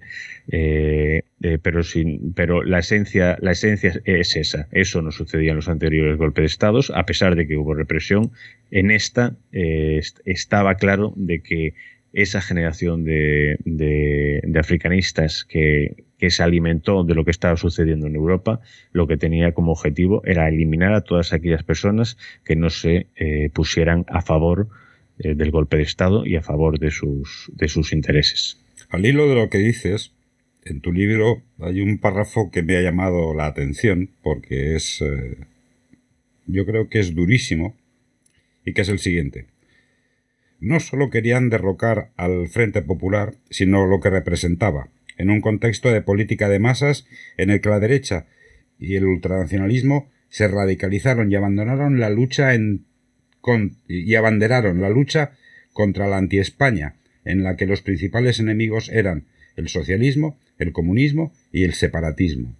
eh, pero, la, esencia, la esencia es esa. Eso no sucedía en los anteriores golpes de Estado, a pesar de que hubo represión. En esta estaba claro de que esa generación de, de africanistas que, se alimentó de lo que estaba sucediendo en Europa, lo que tenía como objetivo era eliminar a todas aquellas personas que no se eh, pusieran a favor eh, del golpe de Estado y a favor de sus, de sus intereses. Al hilo de lo que dices, en tu libro hay un párrafo que me ha llamado la atención porque es, eh, yo creo que es durísimo y que es el siguiente. No solo querían derrocar al Frente Popular, sino lo que representaba, en un contexto de política de masas en el que la derecha y el ultranacionalismo se radicalizaron y abandonaron la lucha y abanderaron la lucha contra la anti-España, en la que los principales enemigos eran el socialismo, el comunismo y el separatismo.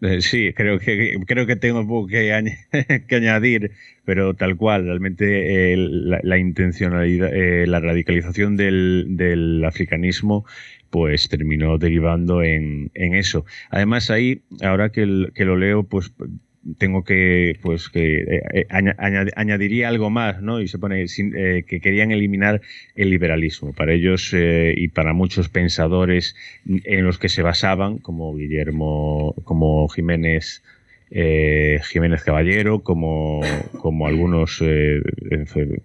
Eh, sí, creo que creo que tengo poco que, añadir, pero tal cual, realmente eh, la, intencionalidad, eh, la radicalización del, del africanismo pues terminó derivando en, eso. Además ahí, ahora que lo leo, pues tengo que pues que eh, eh, añadiría algo más no y se pone eh, que querían eliminar el liberalismo. Para ellos y para muchos pensadores en los que se basaban como Guillermo como Jiménez Jiménez Caballero, como, como algunos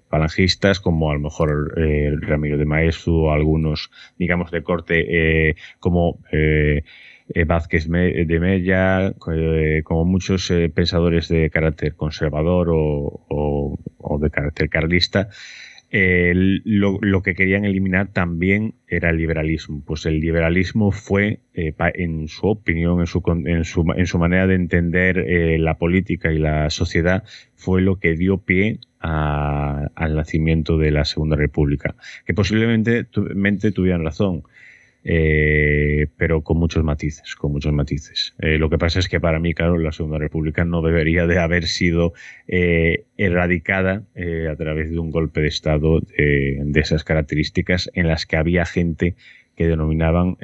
falangistas, como a lo mejor Ramiro de Maestro, o algunos, digamos, de corte como eh, Vázquez de Mella, como muchos pensadores de carácter conservador o, de carácter carlista, lo, que querían eliminar también era el liberalismo. Pues el liberalismo fue, eh, en su opinión, en su, su, manera de entender eh, la política y la sociedad, fue lo que dio pie al nacimiento de la Segunda República, que posiblemente tuvieran razón. Eh, pero con muchos matices, con muchos matices. Eh, lo que pasa es que para mí, claro, la Segunda República no debería de haber sido eh, erradicada a través de un golpe de Estado de esas características en las que había gente que denominaban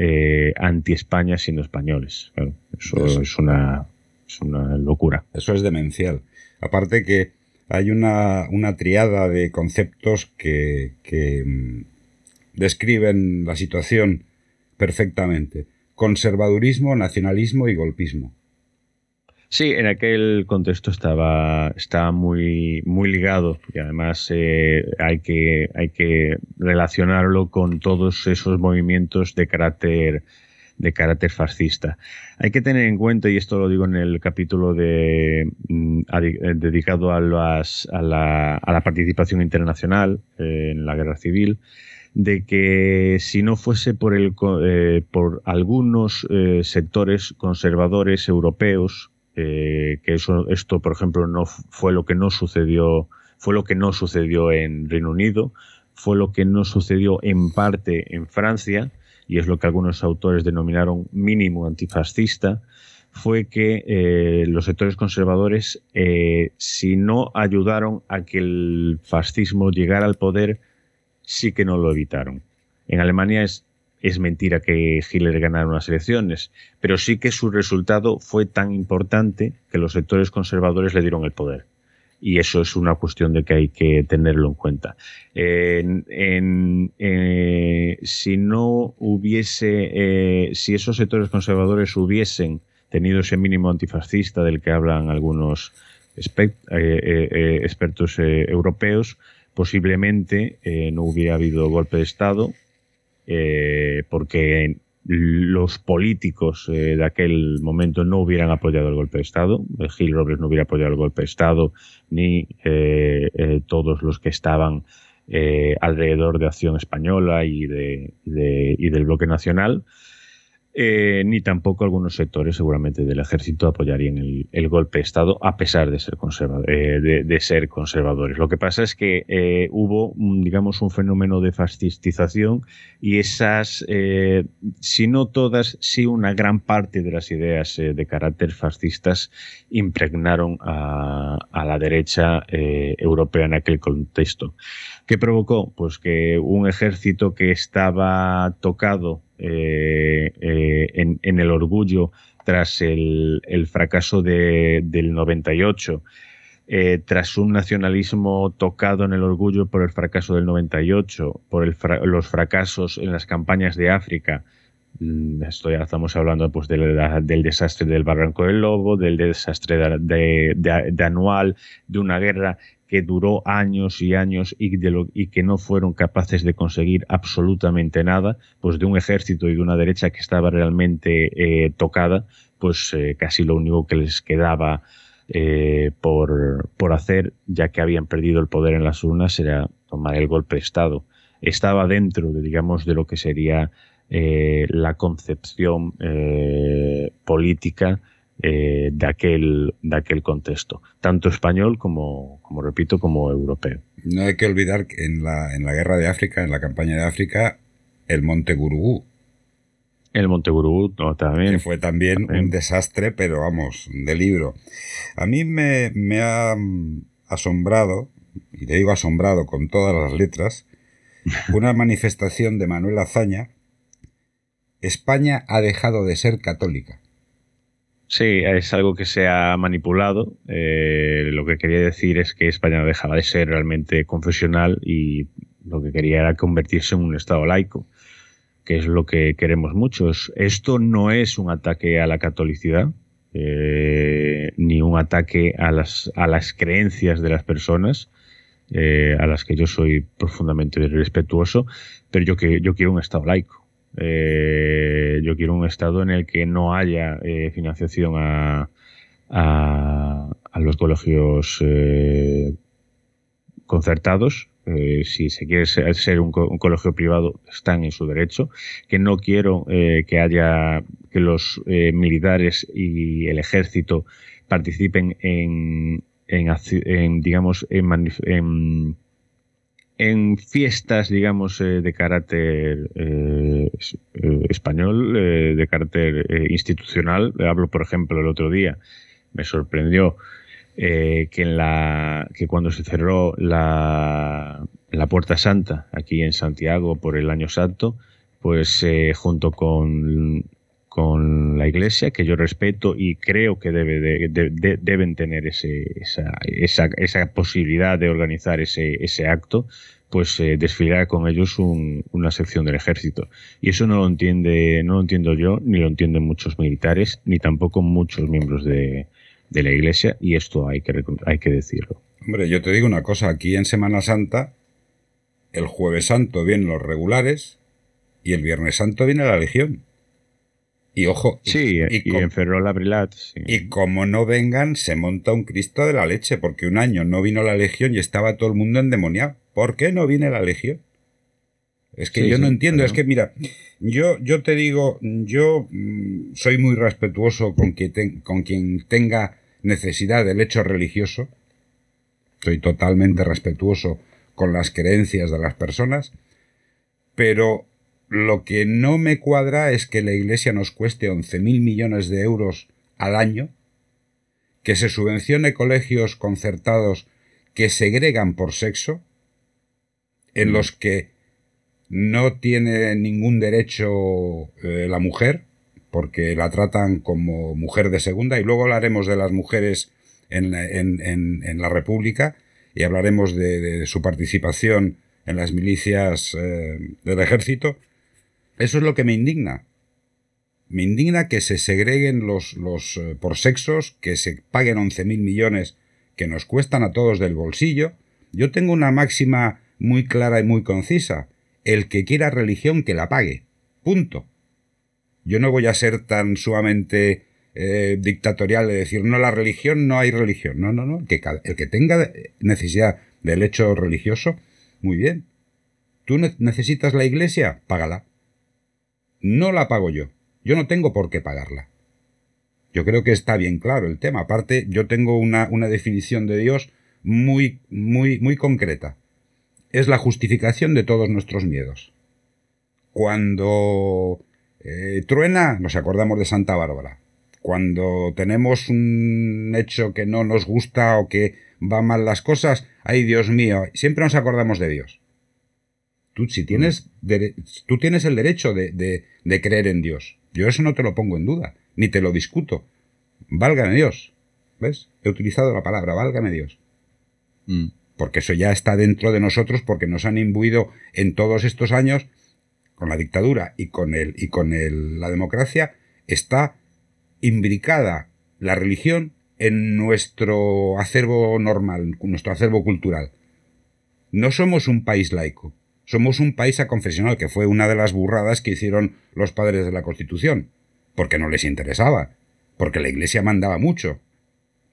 anti-España siendo españoles. eso, Es, una, es una locura. Eso es demencial. Aparte que hay una, una triada de conceptos que, que mm, describen la situación perfectamente. Conservadurismo, nacionalismo y golpismo. Sí, en aquel contexto estaba, muy, muy ligado y además eh, hay, que, hay que relacionarlo con todos esos movimientos de carácter, de carácter fascista. Hay que tener en cuenta, y esto lo digo en el capítulo de, mm, dedicado a, las, a, la, a, la, participación internacional eh, en la guerra civil, de que si no fuese por, el, eh, por algunos eh, sectores conservadores europeos, eh, que eso, esto, por ejemplo, no fue lo que no sucedió, fue lo que no sucedió en Reino Unido, fue lo que no sucedió en parte en Francia, y es lo que algunos autores denominaron mínimo antifascista, fue que los sectores conservadores, si no ayudaron a que el fascismo llegara al poder, sí que no lo evitaron. En Alemania es, es mentira que Hitler ganara unas elecciones, pero sí que su resultado fue tan importante que los sectores conservadores le dieron el poder. Y eso es una cuestión de que hay que tenerlo en cuenta. Eh, si no hubiese, eh, si esos sectores conservadores hubiesen tenido ese mínimo antifascista del que hablan algunos eh, expertos europeos, posiblemente eh, no hubiera habido golpe de Estado, eh, porque los políticos eh, de aquel momento no hubieran apoyado el golpe de Estado, Gil Robles no hubiera apoyado el golpe de Estado, ni todos los que estaban alrededor de Acción Española y, de, y del bloque nacional. Eh, ni tampoco algunos sectores seguramente del ejército apoyarían el, golpe de Estado a pesar de ser, eh, de, ser conservadores. Lo que pasa es que eh, hubo, digamos, un fenómeno de fascistización y esas, si no todas, sí una gran parte de las ideas de carácter fascistas impregnaron a la derecha europea en aquel contexto. ¿Qué provocó? Pues que un ejército que estaba tocado eh, eh, en, el orgullo tras el, fracaso del 98, eh, tras un nacionalismo tocado en el orgullo por el fracaso del 98, por los fracasos en las campañas de África. Mm, esto ya estamos hablando pues, del, desastre del Barranco del Lobo, del desastre de Anual, de una guerra que duró años y años y, que no fueron capaces de conseguir absolutamente nada, pues de un ejército y de una derecha que estaba realmente eh, tocada, pues eh, casi lo único que les quedaba eh, por, por, hacer, ya que habían perdido el poder en las urnas, era tomar el golpe de Estado. Estaba dentro, de, digamos, de lo que sería la concepción política eh, de, aquel, de aquel contexto, tanto español como, como, repito, como europeo. No hay que olvidar que en la, en la guerra de África, en la campaña de África, el Monte Gurugú. El Monte Gurugú también. Que fue también, un desastre, pero vamos, de libro. A mí me, me ha asombrado, y le digo asombrado con todas las letras, una manifestación de Manuel Azaña. España ha dejado de ser católica. Sí, es algo que se ha manipulado. Eh, lo que quería decir es que España dejaba de ser realmente confesional y lo que quería era convertirse en un Estado laico, que es lo que queremos muchos. Esto no es un ataque a la catolicidad, eh, ni un ataque a las, a las creencias de las personas, eh, a las que yo soy profundamente respetuoso, pero yo, que, yo quiero un Estado laico. Eh, yo quiero un Estado en el que no haya eh, financiación a, a, los colegios eh, concertados. si se quiere ser, un, colegio privado, están en su derecho. Que no quiero que haya que los militares y el ejército participen en, en, digamos, en, en, fiestas, digamos, eh, de carácter eh, eh, español, de carácter institucional. Hablo, por ejemplo, el otro día, me sorprendió que, en la, que cuando se cerró la, la Puerta Santa aquí en Santiago por el Año Santo, pues junto con con la Iglesia, que yo respeto y creo que debe deben tener ese, esa, esa, esa, posibilidad de organizar ese, ese acto, pues eh, desfilar con ellos una sección del ejército. Y eso no lo entiende, no lo entiendo yo, ni lo entienden muchos militares, ni tampoco muchos miembros de, de la Iglesia, y esto hay que, hay que decirlo. Hombre, yo te digo una cosa, aquí en Semana Santa, el jueves santo vienen los regulares y el viernes santo viene la Legión. Y ojo. Sí, y, en Ferrol Brilat. Y como no vengan, se monta un Cristo de la leche, porque un año no vino la Legión y estaba todo el mundo endemoniado. ¿Por qué no viene la Legión? Es que yo no entiendo, es que mira, yo, yo te digo, yo mm, soy muy respetuoso con, con quien tenga necesidad del hecho religioso, soy totalmente respetuoso con las creencias de las personas, pero lo que no me cuadra es que la Iglesia nos cueste 11.000 millones de euros al año, que se subvencione colegios concertados que segregan por sexo, en los que no tiene ningún derecho eh, la mujer, porque la tratan como mujer de segunda, y luego hablaremos de las mujeres en la, República y hablaremos de, su participación en las milicias eh, del ejército, eso es lo que me indigna. Me indigna que se segreguen los, los eh, por sexos, que se paguen 11.000 millones que nos cuestan a todos del bolsillo. Yo tengo una máxima muy clara y muy concisa. El que quiera religión, que la pague. Punto. Yo no voy a ser tan sumamente eh, dictatorial de decir, no, la religión, no hay religión. No, no, no. Que el que tenga necesidad del hecho religioso, muy bien. ¿Tú necesitas la iglesia? Págala no la pago yo. Yo no tengo por qué pagarla. Yo creo que está bien claro el tema. Aparte, yo tengo una, definición de Dios muy, muy, muy concreta. Es la justificación de todos nuestros miedos. Cuando eh, truena, nos acordamos de Santa Bárbara. Cuando tenemos un hecho que no nos gusta o que va mal las cosas, ay Dios mío, siempre nos acordamos de Dios. Tú, si tienes, tú tienes el derecho de, creer en Dios. Yo eso no te lo pongo en duda, ni te lo discuto. Válgame Dios. ¿Ves? He utilizado la palabra, válgame Dios. Mm. Porque eso ya está dentro de nosotros, porque nos han imbuido en todos estos años, con la dictadura y con, el, y con la democracia, está imbricada la religión en nuestro acervo normal, nuestro acervo cultural. No somos un país laico. Somos un país aconfesional, que fue una de las burradas que hicieron los padres de la Constitución, porque no les interesaba, porque la Iglesia mandaba mucho.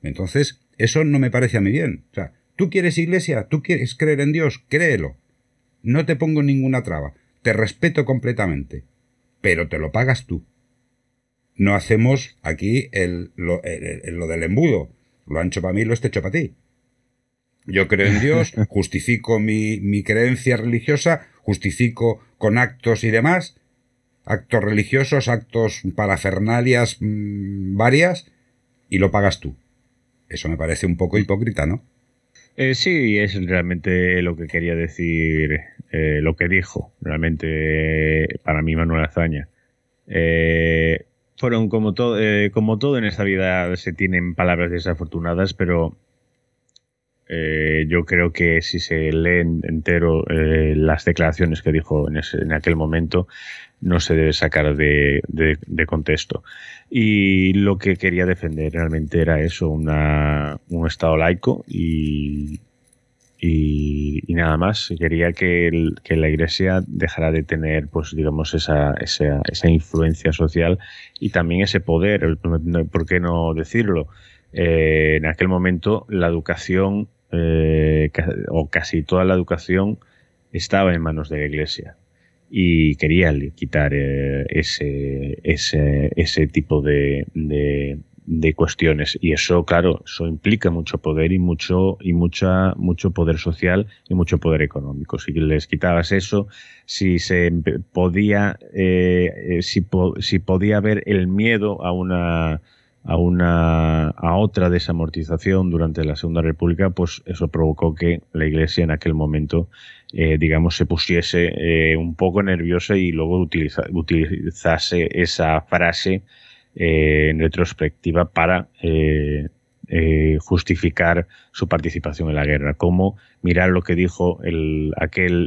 Entonces, eso no me parece a mí bien. O sea, tú quieres Iglesia, tú quieres creer en Dios, créelo. No te pongo ninguna traba, te respeto completamente, pero te lo pagas tú. No hacemos aquí el, lo, del embudo. Lo han hecho para mí, lo he hecho para ti. Yo creo en Dios, justifico mi, creencia religiosa, justifico con actos y demás, actos religiosos, actos parafernalias mm, varias, y lo pagas tú. Eso me parece un poco hipócrita, ¿no? Eh, sí, es realmente lo que quería decir, eh, lo que dijo realmente para mí Manuel Azaña. Eh, fueron como todo, como todo en esta vida se tienen palabras desafortunadas, pero eh, yo creo que si se leen entero eh, las declaraciones que dijo en, aquel momento, no se debe sacar de, contexto. Y lo que quería defender realmente era eso, un Estado laico y, y, nada más. Quería que, la Iglesia dejara de tener, pues digamos, esa, esa, esa influencia social y también ese poder, ¿por qué no decirlo? Eh, en aquel momento la educación eh, o casi toda la educación estaba en manos de la Iglesia y quería quitar eh, ese, ese, ese, tipo de, de cuestiones. Y eso claro eso implica mucho poder y mucho y mucha mucho poder social y mucho poder económico. Si les quitabas eso si se podía eh, eh, si, si podía haber el miedo a una a una a otra desamortización durante la Segunda República, pues eso provocó que la Iglesia en aquel momento, eh, digamos, se pusiese eh, un poco nerviosa y luego utilizase esa frase eh, en retrospectiva para justificar su participación en la guerra. Como mirar lo que dijo el, aquel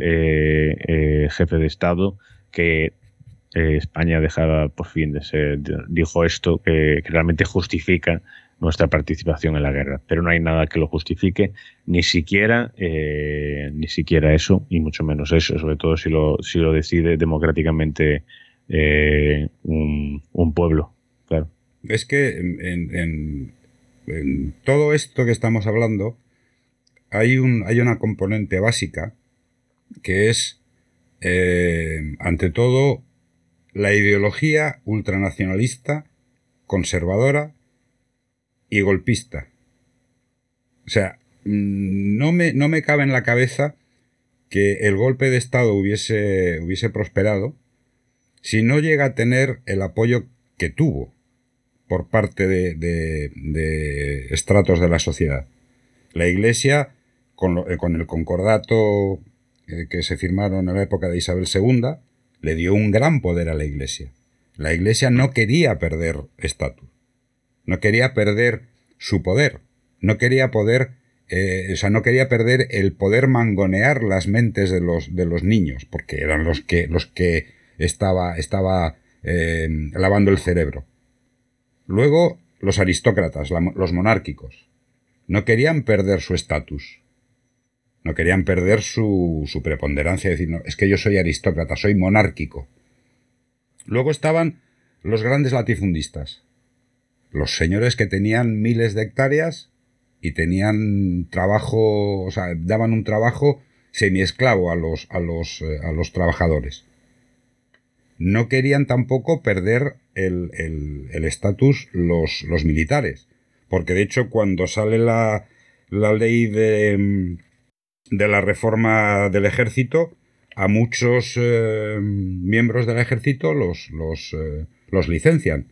jefe de Estado que eh, España dejaba por fin de ser, dijo esto que, realmente justifica nuestra participación en la guerra, pero no hay nada que lo justifique, ni siquiera, eh, ni siquiera eso, y mucho menos eso, sobre todo si lo, si lo decide democráticamente eh, un, pueblo, claro. Es que en, todo esto que estamos hablando hay, un, hay una componente básica que es, ante todo, la ideología ultranacionalista, conservadora y golpista. O sea, mm, no me, no me cabe en la cabeza que el golpe de Estado hubiese, hubiese prosperado si no llega a tener el apoyo que tuvo por parte de, estratos de la sociedad. La Iglesia, con, con el concordato eh, que se firmaron en la época de Isabel II, le dio un gran poder a la Iglesia. La Iglesia no quería perder estatus, no quería perder su poder, no quería poder, eh, o sea, no quería perder el poder mangonear las mentes de los, de los niños, porque eran los que, los que estaba, estaba eh, lavando el cerebro. Luego, los aristócratas, los monárquicos, no querían perder su estatus, no querían perder su, su preponderancia, decir, no, es que yo soy aristócrata, soy monárquico. Luego estaban los grandes latifundistas, los señores que tenían miles de hectáreas y tenían trabajo, o sea, daban un trabajo semiesclavo a los, a los, eh, a los trabajadores. No querían tampoco perder el estatus los, los militares, porque de hecho cuando sale la, la ley de, de la reforma del ejército, a muchos eh, miembros del ejército los, los, eh, los licencian,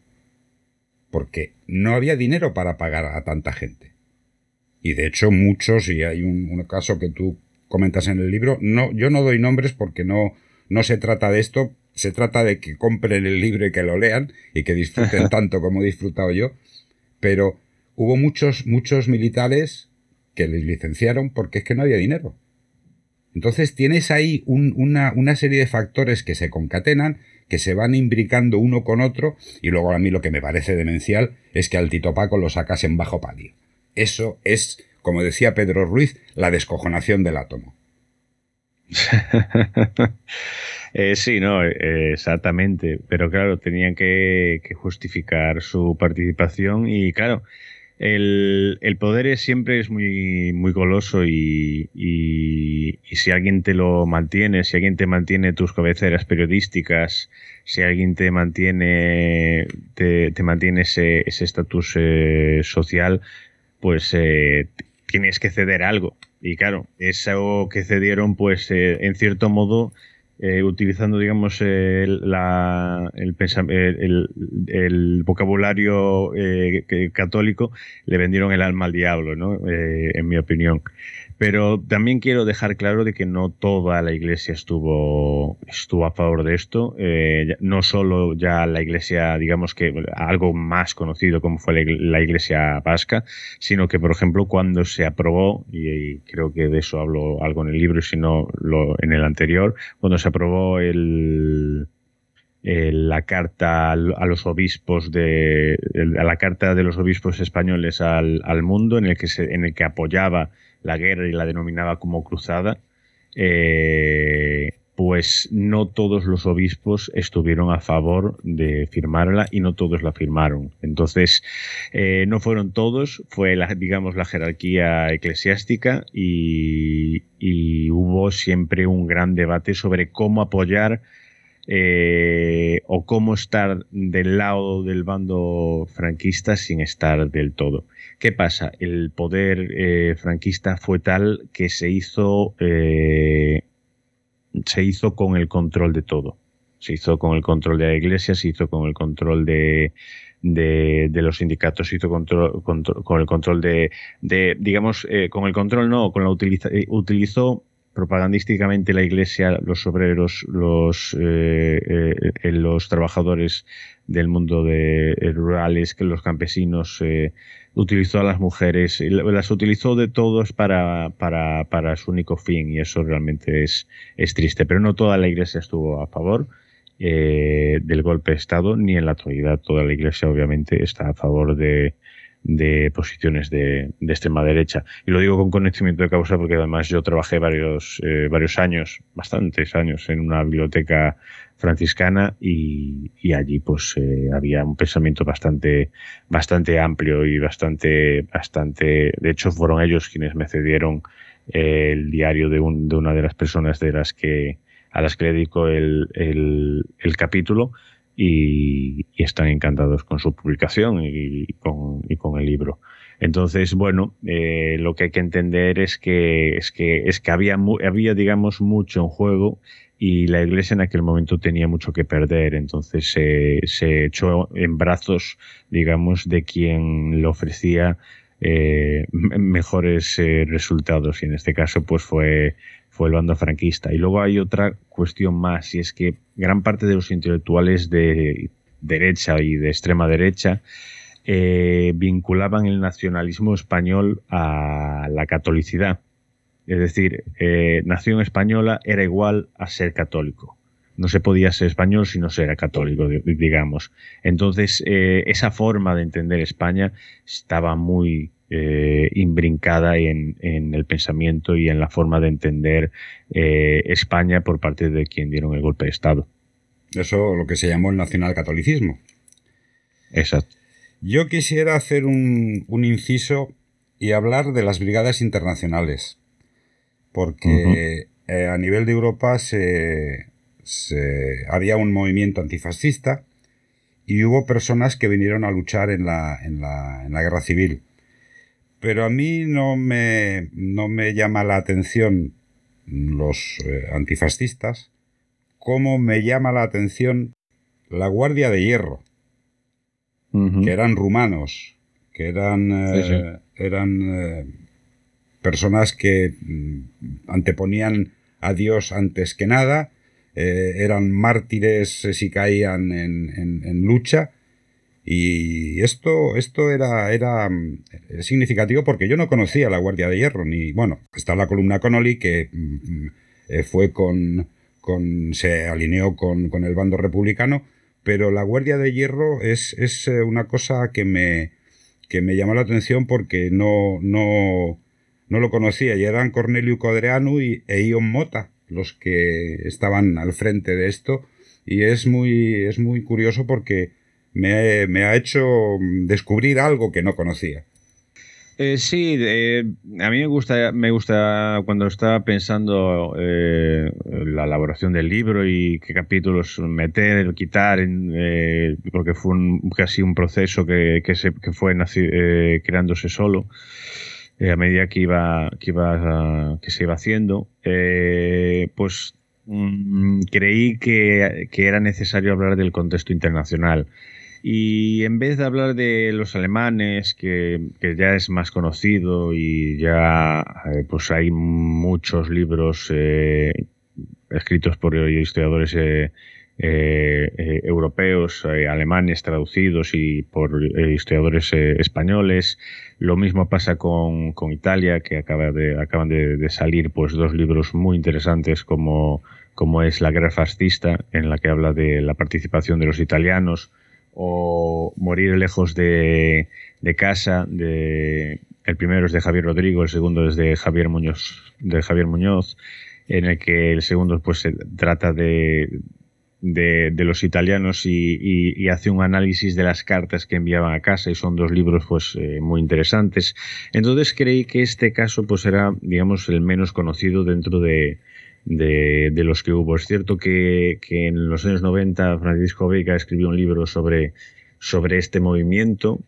porque no había dinero para pagar a tanta gente. Y de hecho muchos, y hay un, caso que tú comentas en el libro, no, yo no doy nombres porque no, no se trata de esto, se trata de que compren el libro y que lo lean y que disfruten tanto como he disfrutado yo, pero hubo muchos, muchos militares que les licenciaron porque es que no había dinero. Entonces tienes ahí una, serie de factores que se concatenan, que se van imbricando uno con otro, y luego a mí lo que me parece demencial es que al Tito Paco lo sacas en bajo palio. Eso es, como decía Pedro Ruiz, la descojonación del átomo. Eh, sí, no, eh, exactamente. Pero claro, tenían que, justificar su participación y claro, el, el, poder siempre es muy, muy goloso y, y, si alguien te lo mantiene, si alguien te mantiene tus cabeceras periodísticas, si alguien te mantiene, te, te mantiene ese estatus eh, social, pues eh, tienes que ceder algo. Y claro, eso que cedieron, pues eh, en cierto modo eh, utilizando, digamos, el, la, el, vocabulario eh, católico, le vendieron el alma al diablo, ¿no? Eh, en mi opinión. Pero también quiero dejar claro de que no toda la iglesia estuvo, estuvo a favor de esto. Eh, no solo ya la iglesia, digamos que algo más conocido como fue la iglesia vasca, sino que, por ejemplo, cuando se aprobó, y, creo que de eso hablo algo en el libro y si no lo, en el anterior, cuando se aprobó el, la carta a los obispos de a la carta de los obispos españoles al, al mundo en el que se, en el que apoyaba la guerra y la denominaba como cruzada, eh, pues no todos los obispos estuvieron a favor de firmarla y no todos la firmaron. Entonces, eh, no fueron todos, fue, la, digamos, la jerarquía eclesiástica y, hubo siempre un gran debate sobre cómo apoyar eh, o cómo estar del lado del bando franquista sin estar del todo. ¿Qué pasa? El poder eh, franquista fue tal que se hizo, se hizo con el control de todo. Se hizo con el control de la iglesia, se hizo con el control de, de, los sindicatos, hizo control, con el control de, de digamos, eh, con el control no, con la utiliza, eh, utilizó propagandísticamente la iglesia, los obreros, los, eh, los trabajadores del mundo de rurales, que los campesinos, utilizó a las mujeres, las utilizó de todos para, para, para su único fin y eso realmente es, es triste. Pero no toda la iglesia estuvo a favor eh, del golpe de Estado, ni en la actualidad toda la Iglesia obviamente está a favor de, posiciones de, extrema derecha. Y lo digo con conocimiento de causa porque además yo trabajé varios, eh, varios años, bastantes años, en una biblioteca franciscana y, allí pues eh, había un pensamiento bastante, bastante amplio y bastante, bastante, de hecho fueron ellos quienes me cedieron el diario de, un, de una de las personas de las que a las que le dedico el, el, capítulo y, están encantados con su publicación y, con, y con el libro. Entonces, bueno, eh, lo que hay que entender es que, es que, es que había, había, digamos, mucho en juego y la iglesia en aquel momento tenía mucho que perder. Entonces se echó en brazos, digamos, de quien le ofrecía eh, mejores eh, resultados y en este caso pues fue fue el bando franquista. Y luego hay otra cuestión más, y es que gran parte de los intelectuales de derecha y de extrema derecha eh, vinculaban el nacionalismo español a la catolicidad. Es decir, eh, nación española era igual a ser católico. No se podía ser español si no se era católico, digamos. Entonces, eh, esa forma de entender España estaba muy eh, imbrincada en, el pensamiento y en la forma de entender España por parte de quien dieron el golpe de Estado. Eso lo que se llamó el nacionalcatolicismo. Exacto. Yo quisiera hacer un, inciso y hablar de las brigadas internacionales, porque eh, a nivel de Europa se, había un movimiento antifascista y hubo personas que vinieron a luchar en la, en la guerra civil. Pero a mí no me, no me llama la atención los eh, antifascistas. Como me llama la atención la Guardia de Hierro, que eran rumanos, que eran, eh, eran personas que mm, anteponían a Dios antes que nada, eran mártires si caían en lucha. Y esto, esto era, era mm, significativo porque yo no conocía la Guardia de Hierro, ni, bueno, está la columna Connolly que mm, eh, fue con, con, se alineó con, con, el bando republicano, pero la Guardia de Hierro es, es eh, una cosa que me, que me llamó la atención porque no, no, no lo conocía, y eran Cornelio Codreanu y, e Ion Mota los que estaban al frente de esto, y es muy, es muy curioso porque me, ha hecho descubrir algo que no conocía. Eh, sí, a mí me gusta, me gusta cuando estaba pensando eh, la elaboración del libro y qué capítulos meter, quitar, eh, porque fue casi un proceso que, se, fue creándose solo a medida que iba, que se iba haciendo. pues mm, creí que, era necesario hablar del contexto internacional. Y en vez de hablar de los alemanes, que, ya es más conocido y ya eh, pues hay muchos libros eh, escritos por historiadores eh, europeos, alemanes traducidos y por historiadores españoles. Lo mismo pasa con, Italia, que acaba de, acaban de, salir pues dos libros muy interesantes como, como es La guerra fascista, en la que habla de la participación de los italianos o Morir lejos de, casa, el primero es de Javier Rodrigo, el segundo es de Javier Muñoz, de Javier Muñoz en el que el segundo pues se trata de, de, los italianos y, hace un análisis de las cartas que enviaban a casa y son dos libros pues eh, muy interesantes. Entonces creí que este caso pues era digamos el menos conocido dentro de, de, los que hubo. Es cierto que, en los años 90 Francisco Vega escribió un libro sobre, sobre este movimiento,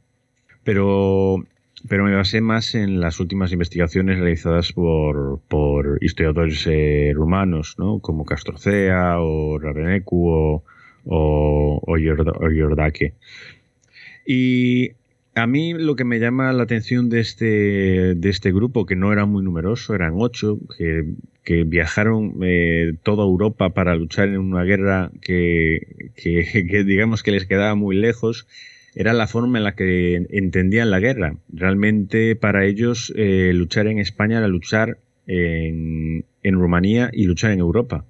pero, pero me basé más en las últimas investigaciones realizadas por, por historiadores eh, rumanos, ¿no? como Castrocea o Ravenecu o, o. Y a mí lo que me llama la atención de este, de este grupo, que no era muy numeroso, eran ocho, que, viajaron eh, toda Europa para luchar en una guerra que, digamos que les quedaba muy lejos, era la forma en la que entendían la guerra. Realmente para ellos eh, luchar en España era luchar en, en Rumanía y luchar en Europa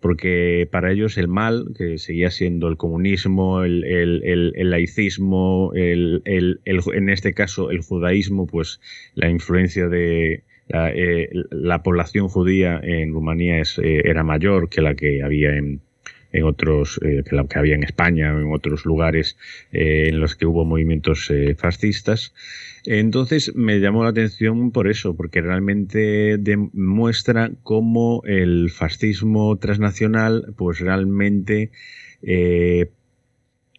porque para ellos el mal, que seguía siendo el comunismo, el, laicismo, en este caso el judaísmo, pues la influencia de la, eh, población judía en Rumanía es, eh, era mayor que la que había en, en otros, eh, que, había en España o en otros lugares eh, en los que hubo movimientos eh, fascistas. Entonces me llamó la atención por eso, porque realmente demuestra cómo el fascismo transnacional, pues realmente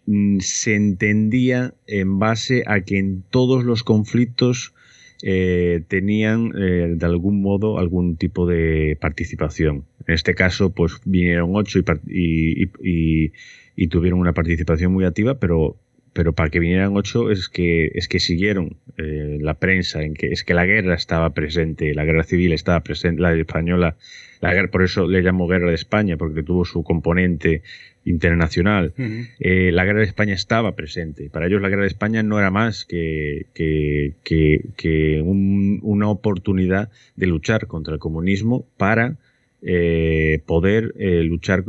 mm, se entendía en base a que en todos los conflictos eh, tenían eh, de algún modo algún tipo de participación. En este caso, pues vinieron ocho y, tuvieron una participación muy activa, pero, pero para que vinieran ocho es que, es que siguieron eh, la prensa, en que es que la guerra estaba presente, la guerra civil estaba presente, la española, la guerra, por eso le llamo guerra de España, porque tuvo su componente internacional. Eh, la guerra de España estaba presente. Para ellos la guerra de España no era más que, que, una oportunidad de luchar contra el comunismo para eh, poder eh, luchar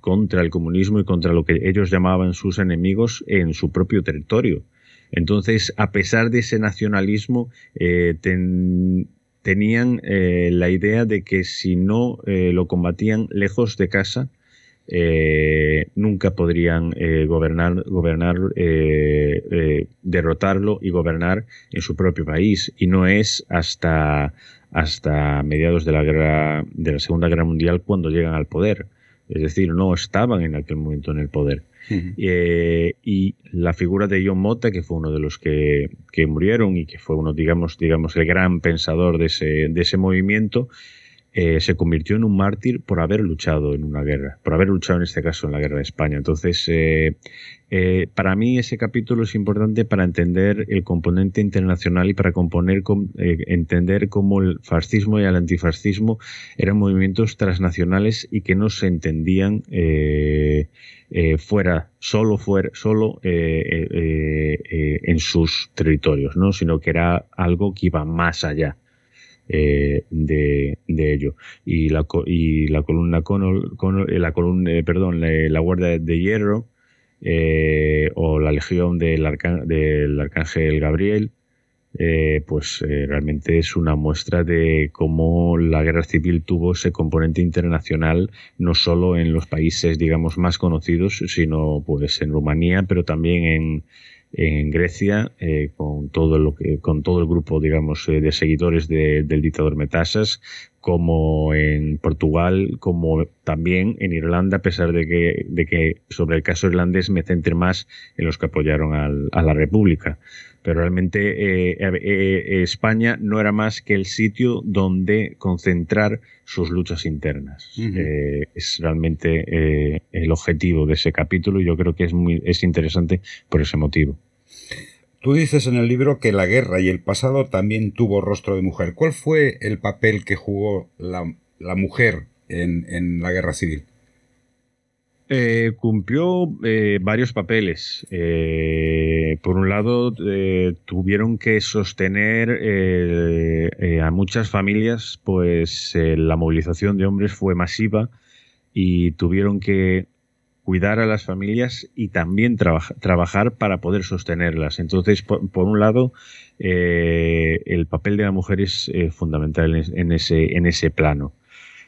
contra el comunismo y contra lo que ellos llamaban sus enemigos en su propio territorio. Entonces, a pesar de ese nacionalismo, tenían la idea de que si no lo combatían lejos de casa, eh, nunca podrían eh, gobernar, eh, derrotarlo y gobernar en su propio país. Y no es hasta, hasta mediados de la, guerra, de la Segunda Guerra Mundial cuando llegan al poder. Es decir, no estaban en aquel momento en el poder. y la figura de John Mota, que fue uno de los que, que, murieron y que fue uno, digamos, digamos, el gran pensador de ese, de ese movimiento, eh, se convirtió en un mártir por haber luchado en una guerra, por haber luchado en este caso en la guerra de España. Entonces, eh, eh, para mí ese capítulo es importante para entender el componente internacional y para componer, entender cómo el fascismo y el antifascismo eran movimientos transnacionales y que no se entendían fuera, solo fuera, solo en sus territorios, ¿no? sino que era algo que iba más allá. Eh, de, ello. Y la, y la columna eh, la columna, eh, perdón, la, Guardia de Hierro o la Legión del, del Arcángel Gabriel, pues realmente es una muestra de cómo la guerra civil tuvo ese componente internacional, no solo en los países, digamos, más conocidos, sino pues en Rumanía, pero también en, en Grecia eh, con todo lo que con todo el grupo digamos eh, de seguidores del dictador Metasas como en Portugal como también en Irlanda a pesar de que, de que sobre el caso irlandés me centre más en los que apoyaron a la República pero realmente eh, España no era más que el sitio donde concentrar sus luchas internas. es realmente el objetivo de ese capítulo y yo creo que es, muy, es interesante por ese motivo. Tú dices en el libro que la guerra y el pasado también tuvo rostro de mujer. ¿Cuál fue el papel que jugó la, mujer en, la guerra civil? Eh, cumplió eh, varios papeles. Eh, por un lado, tuvieron que sostener a muchas familias, pues la movilización de hombres fue masiva y tuvieron que cuidar a las familias y también trabajar para poder sostenerlas. Entonces, por, un lado, eh, el papel de la mujer es eh, fundamental en, ese, en ese plano.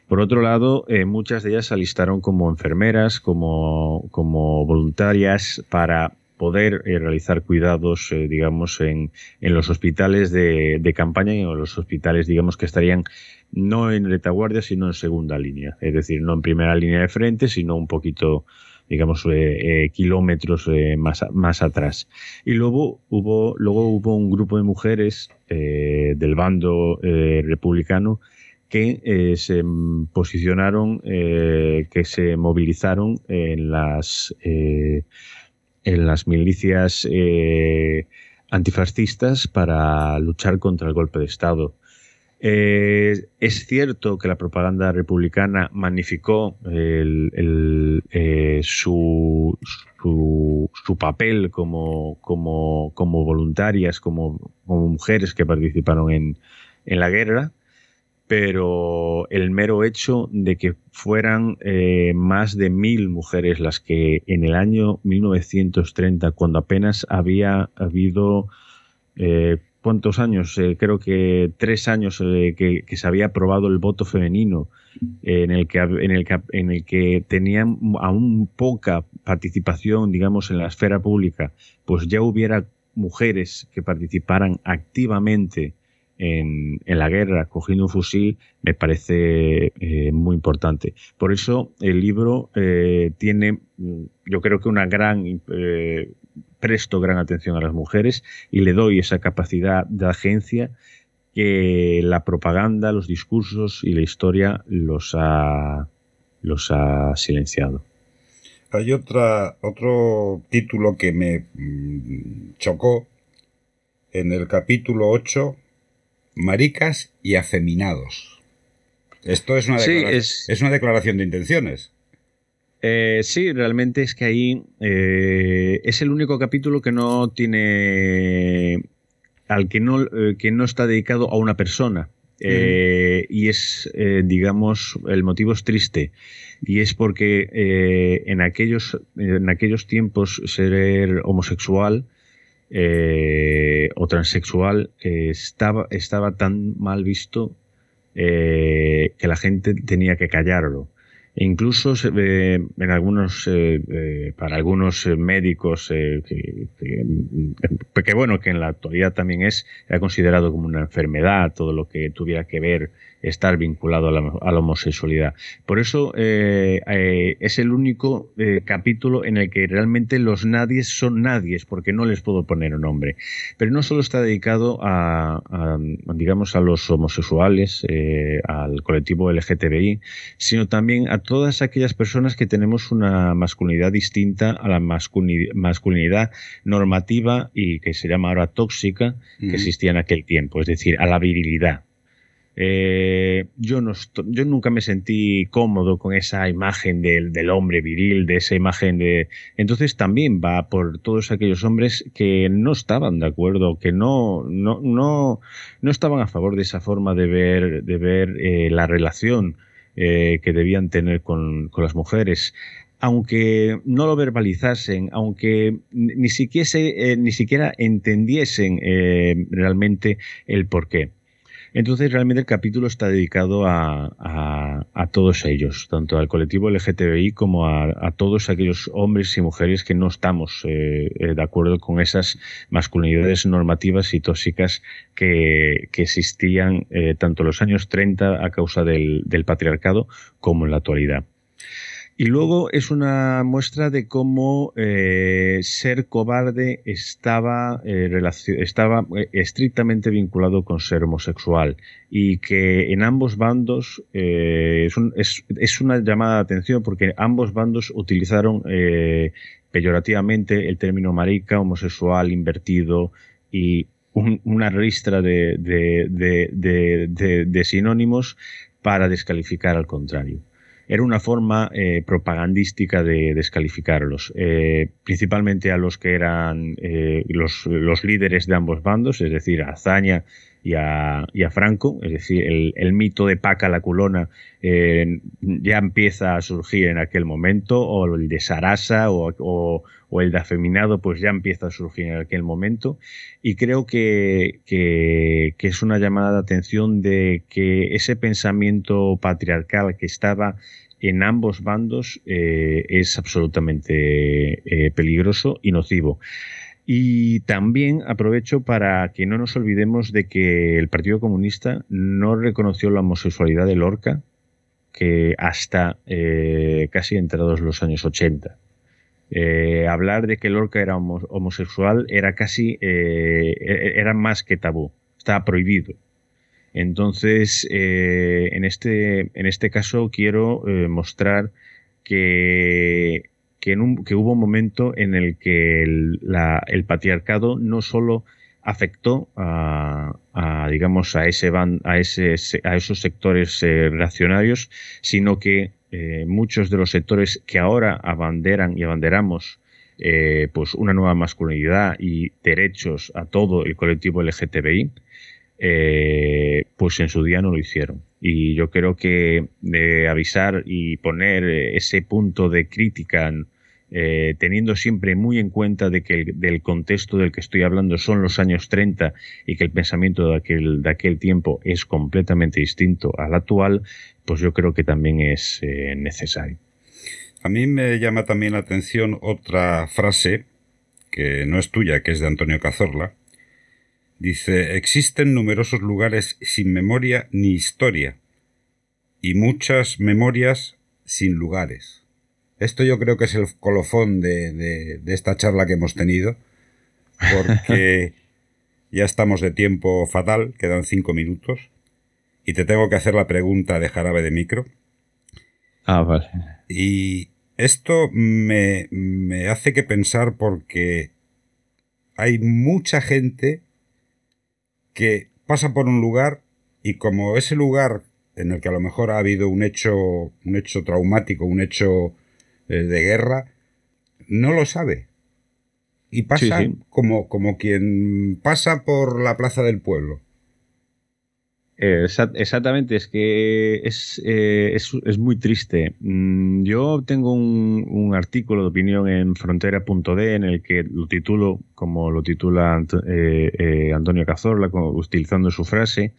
Por otro lado, eh, muchas de ellas se alistaron como enfermeras, como, como voluntarias para poder realizar cuidados, digamos, en, en, los hospitales de, de campaña y en los hospitales, digamos, que estarían no en retaguardia, sino en segunda línea. Es decir, no en primera línea de frente, sino un poquito, digamos, eh, eh, kilómetros eh, más, más atrás. Y luego hubo, luego hubo un grupo de mujeres del bando republicano que se posicionaron, que se movilizaron en las, en las milicias antifascistas para luchar contra el golpe de Estado. Eh, es cierto que la propaganda republicana magnificó eh, su, papel como, voluntarias, como, mujeres que participaron en, la guerra, pero el mero hecho de que fueran eh, más de mil mujeres las que en el año 1930, cuando apenas había habido cuántos años, eh, creo que tres años eh, que, se había aprobado el voto femenino, eh, en, el que, en, el que, en el que tenían aún poca participación, digamos, en la esfera pública, pues ya hubiera mujeres que participaran activamente en, la guerra cogiendo un fusil me parece muy importante. Por eso el libro tiene, yo creo que una gran presto gran atención a las mujeres y le doy esa capacidad de agencia que la propaganda, los discursos y la historia los ha, los ha silenciado. Hay otra, otro título que me mm, chocó en el capítulo 8, Maricas y Afeminados. Esto es una, es una declaración de intenciones. Eh, sí, realmente es que ahí eh, es el único capítulo que no tiene. al que no, eh, que no está dedicado a una persona. Y es, digamos, el motivo es triste. Y es porque en, aquellos, en aquellos tiempos ser homosexual o transexual estaba, estaba tan mal visto que la gente tenía que callarlo. E incluso en algunos, eh, eh, para algunos eh, médicos, que, bueno, que en la actualidad también es, era considerado como una enfermedad, todo lo que tuviera que ver estar vinculado a la, homosexualidad. Por eso eh, eh, es el único eh, capítulo en el que realmente los nadies son nadies, porque no les puedo poner un nombre. Pero no solo está dedicado a, digamos, a los homosexuales, al colectivo LGTBI, sino también a todas aquellas personas que tenemos una masculinidad distinta a la masculinidad normativa y que se llama ahora tóxica, que existía en aquel tiempo, es decir, a la virilidad. Eh, yo, no yo nunca me sentí cómodo con esa imagen del, del, hombre viril, de esa imagen de... Entonces también va por todos aquellos hombres que no estaban de acuerdo, que no, no, no, no estaban a favor de esa forma de ver, de ver eh, la relación eh, que debían tener con, con las mujeres aunque no lo verbalizasen, aunque ni siquiera, ni siquiera entendiesen realmente el porqué. Entonces realmente el capítulo está dedicado a, todos ellos, tanto al colectivo LGTBI como a, todos aquellos hombres y mujeres que no estamos eh, eh, de acuerdo con esas masculinidades normativas y tóxicas que, existían eh, tanto en los años 30 a causa del patriarcado como en la actualidad. Y luego es una muestra de cómo eh, ser cobarde estaba, eh, eh, estrictamente vinculado con ser homosexual y que en ambos bandos es, es, una llamada de atención porque ambos bandos utilizaron peyorativamente el término marica, homosexual, invertido y una ristra de sinónimos para descalificar al contrario era una forma eh, propagandística de descalificarlos, eh, principalmente a los que eran eh, los, los, líderes de ambos bandos, es decir, a Azaña y a, Franco, es decir, el, mito de Paca la culona ya empieza a surgir en aquel momento, o el de Sarasa o, el de afeminado, pues ya empieza a surgir en aquel momento, y creo que, es una llamada de atención de que ese pensamiento patriarcal que estaba en ambos bandos es absolutamente peligroso y nocivo. Y también aprovecho para que no nos olvidemos de que el Partido Comunista no reconoció la homosexualidad de Lorca que hasta eh, casi entrados los años 80. Eh, hablar de que Lorca era homosexual era casi, eh, e-, era más que tabú, estaba prohibido. Entonces, en, este, en este caso quiero mostrar que que, hubo un momento en el que el, patriarcado no solo afectó a, digamos a ese a ese a esos sectores eh, reaccionarios sino que eh, muchos de los sectores que ahora abanderan y abanderamos eh, pues una nueva masculinidad y derechos a todo el colectivo LGTBI pues en su día no lo hicieron y yo creo que de avisar y poner ese punto de crítica eh, teniendo siempre muy en cuenta de que el, del contexto del que estoy hablando son los años 30 y que el pensamiento de aquel, de aquel tiempo es completamente distinto al actual, pues yo creo que también es eh, necesario. A mí me llama también la atención otra frase que no es tuya, que es de Antonio Cazorla. Dice, existen numerosos lugares sin memoria ni historia y muchas memorias sin lugares. Esto yo creo que es el colofón de, esta charla que hemos tenido, porque ya estamos de tiempo fatal, quedan cinco minutos, y te tengo que hacer la pregunta de jarabe de micro. Ah, vale. Y esto me, me hace que pensar porque hay mucha gente que pasa por un lugar y como ese lugar en el que a lo mejor ha habido un hecho, un hecho traumático, un hecho eh, de guerra, no lo sabe. Y pasa Como, como quien pasa por la plaza del pueblo. Exactamente, es que es, eh, es, muy triste. Mm, yo tengo un, artículo de opinión en frontera.d en el que lo titulo, como lo titula eh, Antonio Cazorla, utilizando su frase,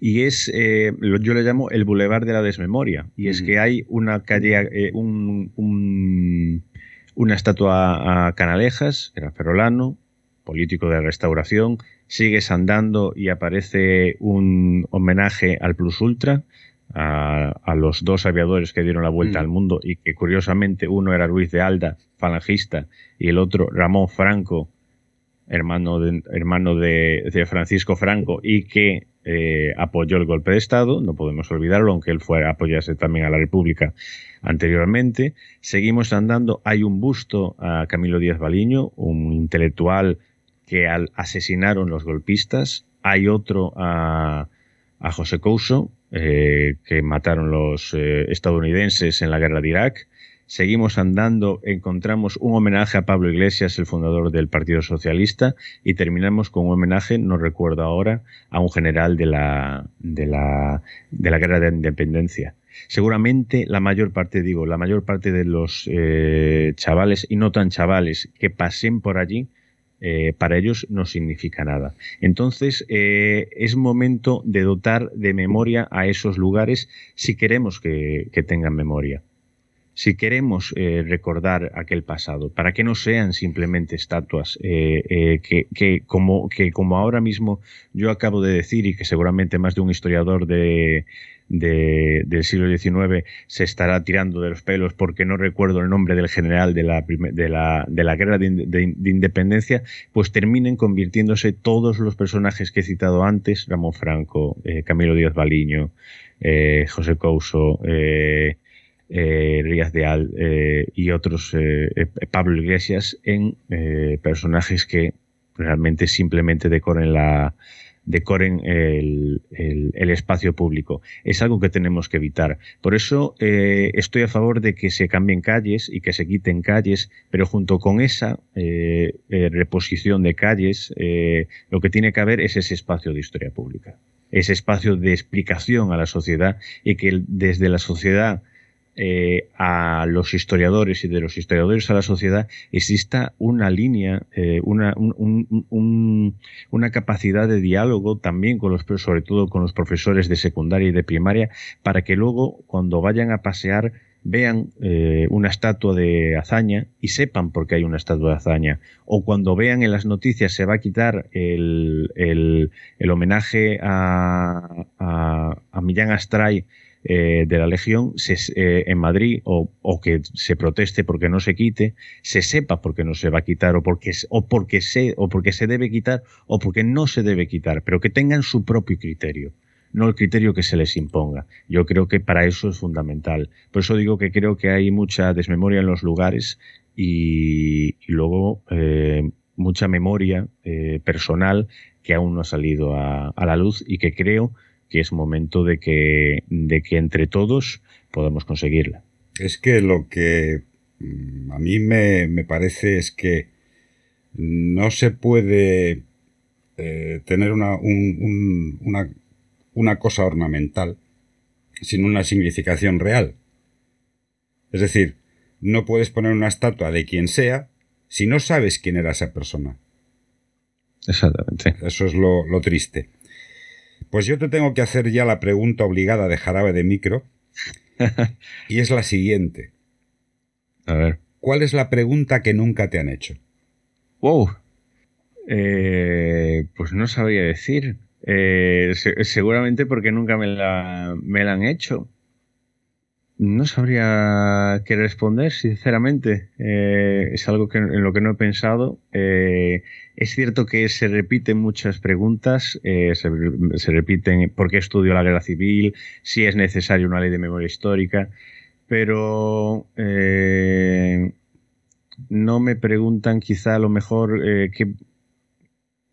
y es, eh, yo le llamo el Boulevard de la Desmemoria, y es que hay una calle, eh, un, una estatua a Canalejas, que era ferrolano, político de la restauración, sigues andando y aparece un homenaje al Plus Ultra, a, los dos aviadores que dieron la vuelta al mundo y que curiosamente uno era Luis de Alda, falangista, y el otro Ramón Franco, hermano de, hermano de Francisco Franco, y que eh, apoyó el golpe de Estado, no podemos olvidarlo, aunque él fuera apoyase también a la República anteriormente. Seguimos andando, hay un busto a Camilo Díaz Baliño, un intelectual que al asesinaron los golpistas, hay otro a, José Couso, eh, que mataron los eh, estadounidenses en la guerra de Irak, Seguimos andando, encontramos un homenaje a Pablo Iglesias, el fundador del Partido Socialista, y terminamos con un homenaje, no recuerdo ahora, a un general de la, de la, de la Guerra de Independencia. Seguramente la mayor parte, digo, la mayor parte de los eh, chavales y no tan chavales que pasen por allí, eh, para ellos no significa nada. Entonces, eh, es momento de dotar de memoria a esos lugares si queremos que tengan memoria si queremos eh, recordar aquel pasado, para que no sean simplemente estatuas que como ahora mismo yo acabo de decir y que seguramente más de un historiador de, del siglo XIX se estará tirando de los pelos porque no recuerdo el nombre del general de la, de la, de la guerra de, independencia, pues terminen convirtiéndose todos los personajes que he citado antes, Ramón Franco, Camilo Díaz Baliño, José Couso, eh, Ríaz de Al eh, y otros, eh, eh, Pablo Iglesias, en personajes que realmente simplemente decoren la decoren el, el, espacio público. Es algo que tenemos que evitar. Por eso estoy a favor de que se cambien calles y que se quiten calles, pero junto con esa reposición de calles, lo que tiene que haber es ese espacio de historia pública, ese espacio de explicación a la sociedad y que desde la sociedad eh, a los historiadores y de los historiadores a la sociedad exista una línea, eh, una, una capacidad de diálogo también con los, sobre todo con los profesores de secundaria y de primaria, para que luego cuando vayan a pasear vean eh, una estatua de hazaña y sepan por qué hay una estatua de hazaña. O cuando vean en las noticias se va a quitar el, homenaje a, a, Millán Astray eh, de la Legión eh, en Madrid o, que se proteste porque no se quite, se sepa por qué no se va a quitar o porque, o, porque se, o porque se debe quitar o porque no se debe quitar, pero que tengan su propio criterio no el criterio que se les imponga. Yo creo que para eso es fundamental. Por eso digo que creo que hay mucha desmemoria en los lugares y, luego eh, mucha memoria personal que aún no ha salido a, la luz y que creo que es momento de que, de que entre todos podamos conseguirla. Es que lo que mm, a mí me, parece es que no se puede eh, tener una, una una cosa ornamental sin una significación real. Es decir, no puedes poner una estatua de quien sea si no sabes quién era esa persona. Exactamente. Eso es lo, triste. Pues yo te tengo que hacer ya la pregunta obligada de jarabe de micro. y es la siguiente. A ver. ¿Cuál es la pregunta que nunca te han hecho? Wow. Eh, pues no sabría decir. Eh, seguramente porque nunca me la, me la han hecho. No sabría qué responder, sinceramente. Eh, es algo que, en lo que no he pensado. Eh, es cierto que se repiten muchas preguntas. Se, se, repiten por qué estudio la guerra civil, si es necesaria una ley de memoria histórica. Pero no me preguntan quizá a lo mejor qué,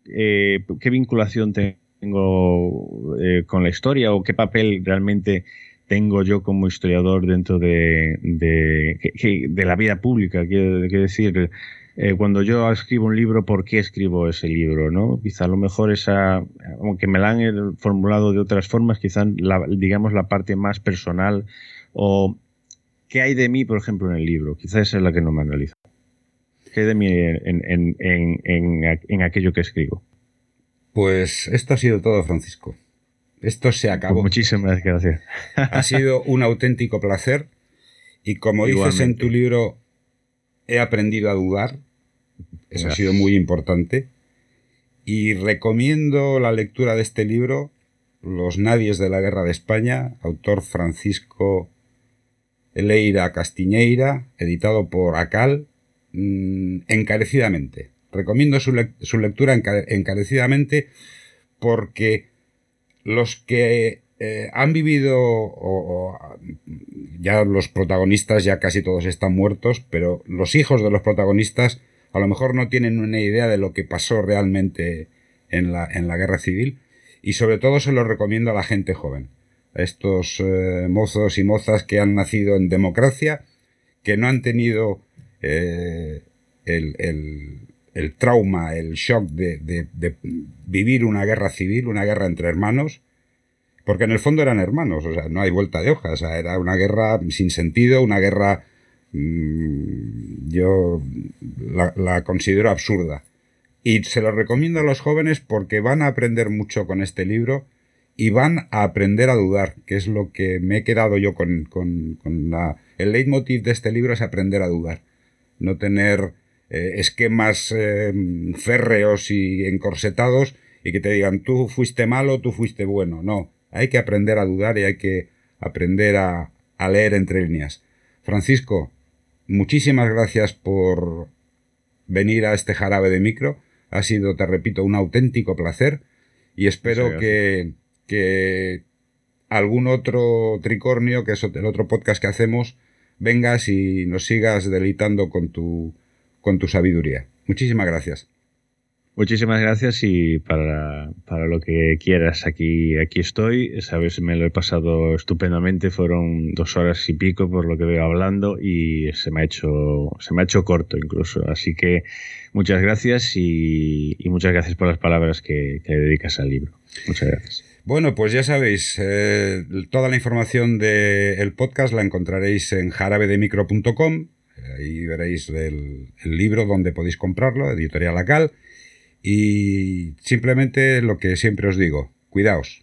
qué vinculación tengo eh, con la historia o qué papel realmente tengo yo como historiador dentro de, de, la vida pública. Quiero, decir, eh, cuando yo escribo un libro, ¿por qué escribo ese libro? ¿no? Quizá a lo mejor esa, aunque me la han formulado de otras formas, quizá digamos la parte más personal o qué hay de mí, por ejemplo, en el libro. Quizá esa es la que no me analiza. ¿Qué hay de mí en, en, en, en aquello que escribo? Pues esto ha sido todo, Francisco. Esto se acabó. Pues muchísimas gracias. ha sido un auténtico placer. Y como dices en tu libro, he aprendido a dudar. Eso ha sido muy importante. Y recomiendo la lectura de este libro, Los Nadies de la Guerra de España, autor Francisco Eleira Castiñeira, editado por ACAL, mm, encarecidamente. Recomiendo su, lectura encarecidamente porque los que eh, han vivido, o, ya los protagonistas ya casi todos están muertos, pero los hijos de los protagonistas a lo mejor no tienen una idea de lo que pasó realmente en la, en la guerra civil y sobre todo se lo recomiendo a la gente joven, a estos eh, mozos y mozas que han nacido en democracia, que no han tenido eh, el, el trauma, el shock de, vivir una guerra civil, una guerra entre hermanos, porque en el fondo eran hermanos, o sea, no hay vuelta de hoja, o sea, era una guerra sin sentido, una guerra, mm, yo la, considero absurda. Y se lo recomiendo a los jóvenes porque van a aprender mucho con este libro y van a aprender a dudar, que es lo que me he quedado yo con, con, con la... El leitmotiv de este libro es aprender a dudar, no tener eh, esquemas eh, férreos y encorsetados y que te digan tú fuiste malo, tú fuiste bueno. No, hay que aprender a dudar y hay que aprender a, a leer entre líneas. Francisco, muchísimas gracias por venir a este jarabe de micro. Ha sido, te repito, un auténtico placer y espero que, que algún otro tricornio, que es el otro podcast que hacemos, vengas y nos sigas deleitando con tu con tu sabiduría. Muchísimas gracias. Muchísimas gracias y para, lo que quieras, aquí, aquí estoy. Sabes, me lo he pasado estupendamente. Fueron dos horas y pico por lo que veo hablando y se me ha hecho, se me ha hecho corto incluso. Así que muchas gracias y, muchas gracias por las palabras que, dedicas al libro. Muchas gracias. Bueno, pues ya sabéis, eh, toda la información del podcast la encontraréis en jarabedemicro.com Ahí veréis el, libro donde podéis comprarlo, Editorial Acal. Y simplemente lo que siempre os digo, cuidaos.